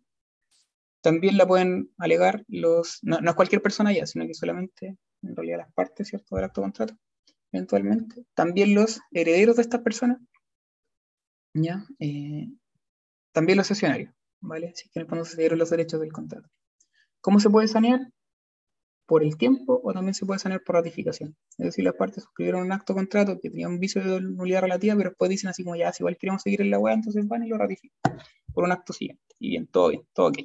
También la pueden alegar los, no, no cualquier persona ya, sino que solamente en realidad las partes, ¿cierto?, del acto de contrato, eventualmente. También los herederos de estas personas, ¿ya? Eh, también los sesionarios, ¿vale? Si que en el los derechos del contrato. ¿Cómo se puede sanear? Por el tiempo o también se puede sanear por ratificación. Es decir, las partes suscribieron un acto contrato que tenía un vicio de nulidad relativa, pero después dicen así como ya, si igual queremos seguir en la web, entonces van y lo ratifican por un acto siguiente. Y bien, todo bien, todo ok.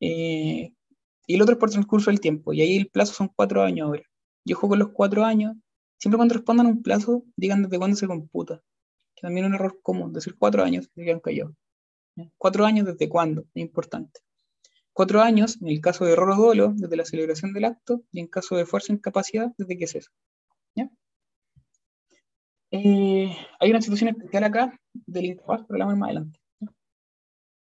Eh, y el otro es por transcurso del tiempo, y ahí el plazo son cuatro años ahora. Yo juego los cuatro años, siempre cuando respondan un plazo, digan desde cuándo se computa. Que también es un error común, decir cuatro años, se quedan callados. ¿ya? Cuatro años desde cuándo, es importante. Cuatro años, en el caso de error o dolo, desde la celebración del acto, y en caso de fuerza o incapacidad, desde que cesa. ¿ya? Eh, hay una situación especial acá del incapaz, pero la vamos más adelante.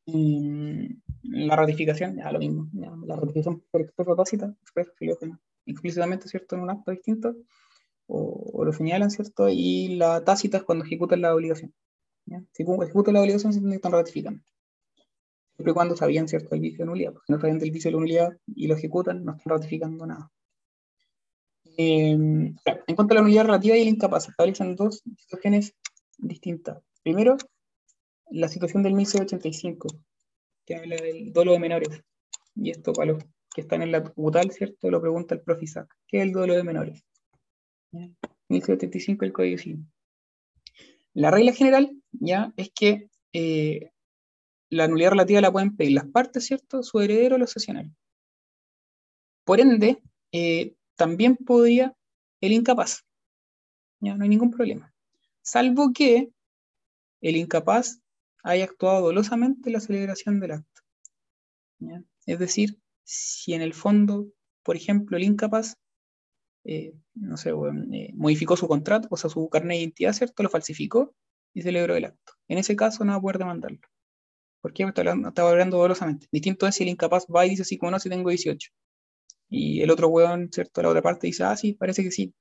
Eh, la ratificación, ya lo mismo, ya, la ratificación por expreso tácita, expreso, explícitamente, ¿cierto?, en un acto distinto, o, o, lo señalan, ¿cierto? Y la tácita es cuando ejecutan la obligación. ¿ya? Si ejecutan la obligación, se están ratificando. Siempre cuando sabían, ¿cierto?, el vicio de nulidad. Porque no sabían del vicio de la nulidad y lo ejecutan, no están ratificando nada. Eh, en cuanto a la nulidad relativa y el incapaz, establecen dos situaciones distintas. Primero, la situación del 1685, que habla del dolo de menores. Y esto para los que están en la butal, ¿cierto? Lo pregunta el Isaac. ¿Qué es el dolo de menores? 1685 el Código Civil. La regla general, ya, es que eh, la nulidad relativa la pueden pedir las partes, ¿cierto? Su heredero o los sesionarios. Por ende, eh, también podría el incapaz. Ya, no hay ningún problema. Salvo que el incapaz haya actuado dolosamente en la celebración del acto. Es decir, si en el fondo, por ejemplo, el incapaz, eh, no sé, eh, modificó su contrato, o sea, su carnet de identidad, ¿cierto? Lo falsificó y celebró el acto. En ese caso no va a poder demandarlo. ¿Por qué? Está hablando, está hablando dolosamente. Distinto es si el incapaz va y dice así como no, si tengo 18. Y el otro hueón, ¿cierto? La otra parte dice, ah, sí, parece que sí,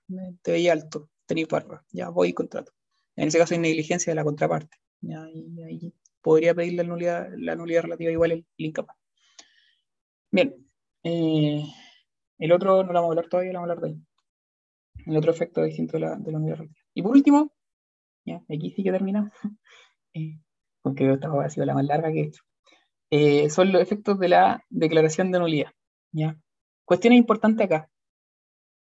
te veía alto, tenías barba, ya voy y contrato. En ese caso hay negligencia de la contraparte. ¿ya? Ahí podría pedir la nulidad, la nulidad relativa igual el, incapaz. Bien, eh, el otro no lo vamos a hablar todavía, lo vamos a hablar de ahí. El otro efecto distinto de la, de nulidad relativa. Y por último, ya, aquí sí que terminamos, (laughs) eh, porque esta ha sido la más larga que he hecho, eh, son los efectos de la declaración de nulidad. ¿ya? Cuestiones importantes acá.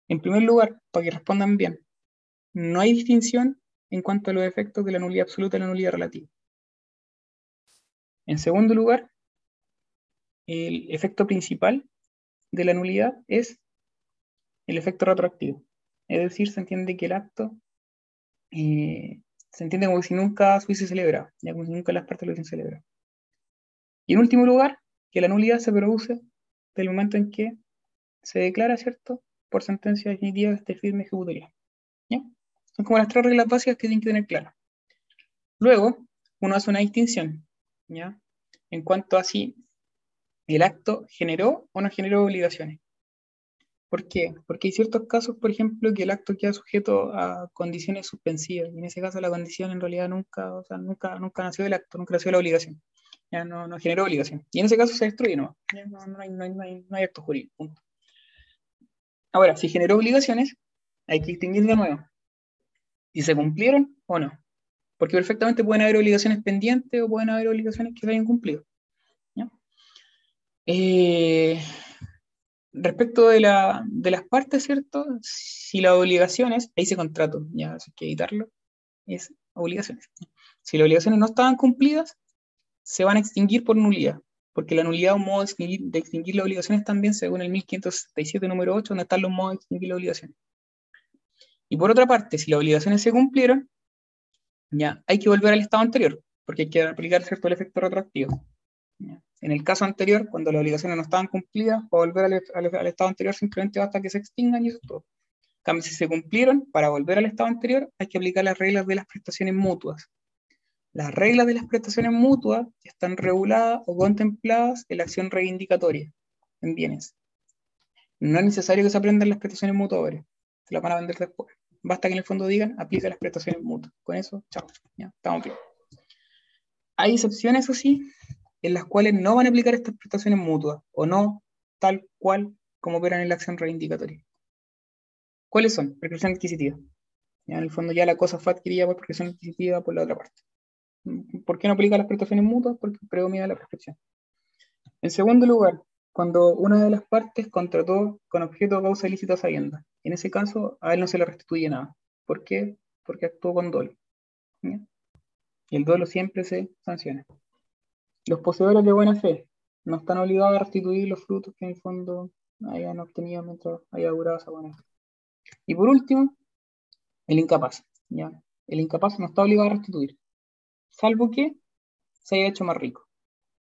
En primer lugar, para que respondan bien, no hay distinción en cuanto a los efectos de la nulidad absoluta y la nulidad relativa. En segundo lugar, el efecto principal de la nulidad es el efecto retroactivo. Es decir, se entiende que el acto eh, se entiende como si nunca se hubiese celebrado, ya como si nunca las partes lo hubiesen celebrado. Y en último lugar, que la nulidad se produce del momento en que se declara, ¿cierto?, por sentencia definitiva de este firme ejecutoria. ¿ya? Son como las tres reglas básicas que tienen que tener claras. Luego, uno hace una distinción, ¿ya? En cuanto a si el acto generó o no generó obligaciones. ¿Por qué? Porque hay ciertos casos, por ejemplo, que el acto queda sujeto a condiciones suspensivas. Y en ese caso la condición en realidad nunca, o sea, nunca, nunca nació del acto, nunca nació la obligación. Ya no, no generó obligación. Y en ese caso se destruye, ¿no? Ya no, no hay, no, hay, no, hay, acto jurídico. Ahora, si generó obligaciones, hay que extinguir de nuevo. Si se cumplieron o no. Porque perfectamente pueden haber obligaciones pendientes o pueden haber obligaciones que se hayan cumplido. ¿ya? Eh, respecto de, la, de las partes, ¿cierto? Si las obligaciones, ahí se contrato, ya hay que editarlo, es obligaciones. Si las obligaciones no estaban cumplidas, se van a extinguir por nulidad, porque la nulidad es un modo de extinguir, de extinguir las obligaciones también, según el 1567 número 8, donde están los modos de extinguir las obligaciones. Y por otra parte, si las obligaciones se cumplieron, ya hay que volver al estado anterior, porque hay que aplicar cierto el efecto retroactivo. En el caso anterior, cuando las obligaciones no estaban cumplidas, para volver al, estado anterior simplemente basta que se extingan y eso es todo. En cambio, si se cumplieron, para volver al estado anterior hay que aplicar las reglas de las prestaciones mutuas. Las reglas de las prestaciones mutuas están reguladas o contempladas en la acción reivindicatoria en bienes. No es necesario que se aprendan las prestaciones mutuas se las van a vender después. Basta que en el fondo digan, aplica las prestaciones mutuas. Con eso, chao, ya, estamos bien. Hay excepciones, eso sí, en las cuales no van a aplicar estas prestaciones mutuas, o no tal cual como operan en la acción reivindicatoria. ¿Cuáles son? Prescripción adquisitiva. Ya, en el fondo ya la cosa fue adquirida por prescripción adquisitiva por la otra parte. ¿Por qué no aplica las prestaciones mutuas? Porque predomina la prescripción. En segundo lugar, cuando una de las partes contrató con objeto de causa ilícita sabienda. En ese caso, a él no se le restituye nada. ¿Por qué? Porque actuó con dolo. Y el dolo siempre se sanciona. Los poseedores de buena fe no están obligados a restituir los frutos que en el fondo hayan obtenido mientras haya durado esa buena fe. Y por último, el incapaz. ¿ya? El incapaz no está obligado a restituir, salvo que se haya hecho más rico.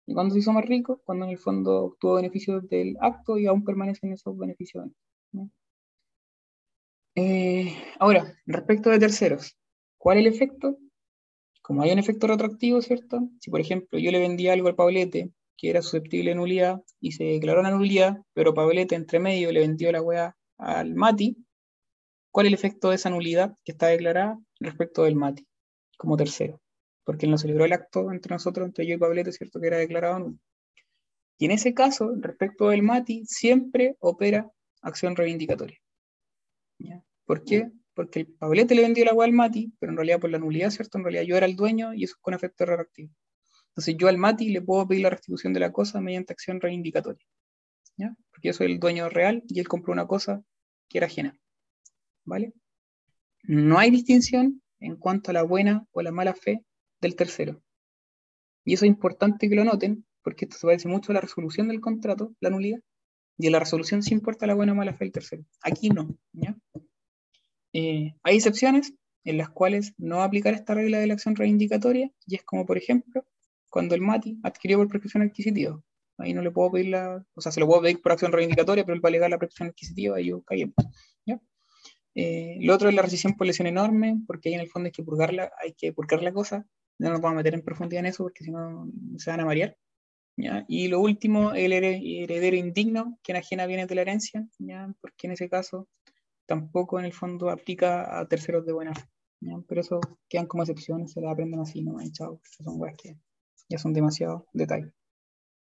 ¿Y cuando se hizo más rico? Cuando en el fondo obtuvo beneficios del acto y aún permanecen esos beneficios. Eh, ahora, respecto de terceros, ¿cuál es el efecto? Como hay un efecto retroactivo, ¿cierto? Si por ejemplo yo le vendía algo al Pablete que era susceptible de nulidad y se declaró una nulidad, pero Pablete entre medio le vendió la weá al Mati, ¿cuál es el efecto de esa nulidad que está declarada respecto del Mati como tercero? Porque él no celebró el acto entre nosotros, entre yo y Pablete, ¿cierto? Que era declarado nulo. Y en ese caso, respecto del Mati, siempre opera acción reivindicatoria. ¿Por qué? Porque el Pablete le vendió la agua al Mati, pero en realidad por la nulidad, ¿cierto? En realidad yo era el dueño y eso es con efecto retroactivo. Entonces yo al Mati le puedo pedir la restitución de la cosa mediante acción reivindicatoria. ¿ya? Porque yo soy el dueño real y él compró una cosa que era ajena. ¿Vale? No hay distinción en cuanto a la buena o la mala fe del tercero. Y eso es importante que lo noten, porque esto se parece mucho a la resolución del contrato, la nulidad, y en la resolución sí importa la buena o mala fe del tercero. Aquí no. ¿ya? Eh, hay excepciones en las cuales no aplicar esta regla de la acción reivindicatoria, y es como, por ejemplo, cuando el MATI adquirió por prescripción adquisitiva. Ahí no le puedo pedir la, o sea, se lo puedo pedir por acción reivindicatoria, pero él va a alegar la prescripción adquisitiva y yo caí. ¿ya? Eh, lo otro es la rescisión por lesión enorme, porque ahí en el fondo hay que purgarla, hay que purgar la cosa. No nos vamos a meter en profundidad en eso porque si no se van a marear. ¿ya? Y lo último, el heredero indigno, que enajena bienes de la herencia, ¿ya? porque en ese caso tampoco en el fondo aplica a terceros de buena fe. Pero eso quedan como excepciones, se las aprenden así, no chao, son weas que ya son demasiado detalles.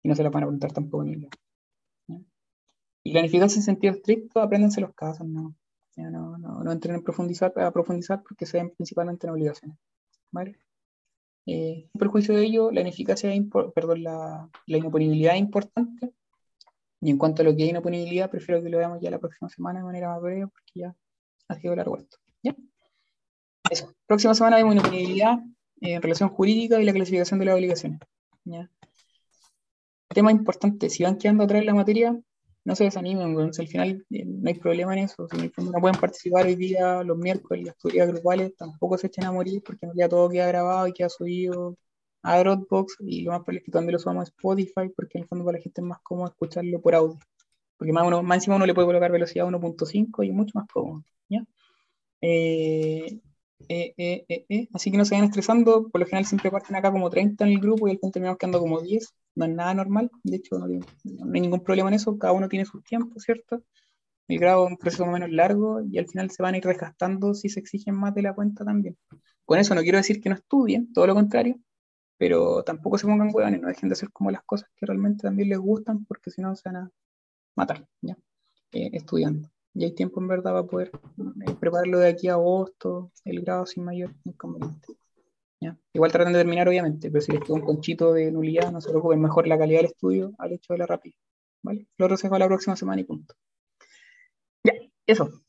Y no se las van a preguntar tampoco ni ¿ya? Y la eficacia en sentido estricto, apréndense los casos, no, no, no, no entren en profundizar, a profundizar porque se ven principalmente en obligaciones. ¿vale? Eh, en perjuicio de ello, la ineficacia, perdón, la, la inoponibilidad es importante. Y en cuanto a lo que hay inoponibilidad, prefiero que lo veamos ya la próxima semana de manera más breve, porque ya ha sido largo esto. ¿ya? Eso. Próxima semana vemos inoponibilidad eh, en relación jurídica y la clasificación de las obligaciones. ¿ya? Tema importante, si van quedando atrás en la materia, no se desanimen, al final eh, no hay problema en eso, si no pueden participar hoy día, los miércoles, las teorías grupales, tampoco se echen a morir porque ya todo queda grabado y queda subido a Dropbox y lo más probable es que también lo subamos a Spotify porque en el fondo para la gente es más cómodo escucharlo por audio, porque más, uno, más encima uno le puede colocar velocidad 1.5 y es mucho más cómodo, ¿ya? Eh, eh, eh, eh, eh. Así que no se vayan estresando, por lo general siempre parten acá como 30 en el grupo y al final terminamos quedando como 10, no es nada normal, de hecho no, no hay ningún problema en eso, cada uno tiene sus tiempos, ¿cierto? el grado es un proceso más o menos largo y al final se van a ir desgastando si se exigen más de la cuenta también. Con eso no quiero decir que no estudien, todo lo contrario, pero tampoco se pongan huevones, no dejen de hacer como las cosas que realmente también les gustan, porque si no se van a matar, ¿ya? Eh, estudiando. Y hay tiempo en verdad para poder eh, prepararlo de aquí a agosto, el grado sin mayor inconveniente. ¿ya? Igual traten de terminar, obviamente, pero si les queda un conchito de nulidad, no se preocupen, mejor la calidad del estudio al hecho de la rapidez. ¿vale? Lo va la próxima semana y punto. Ya, eso.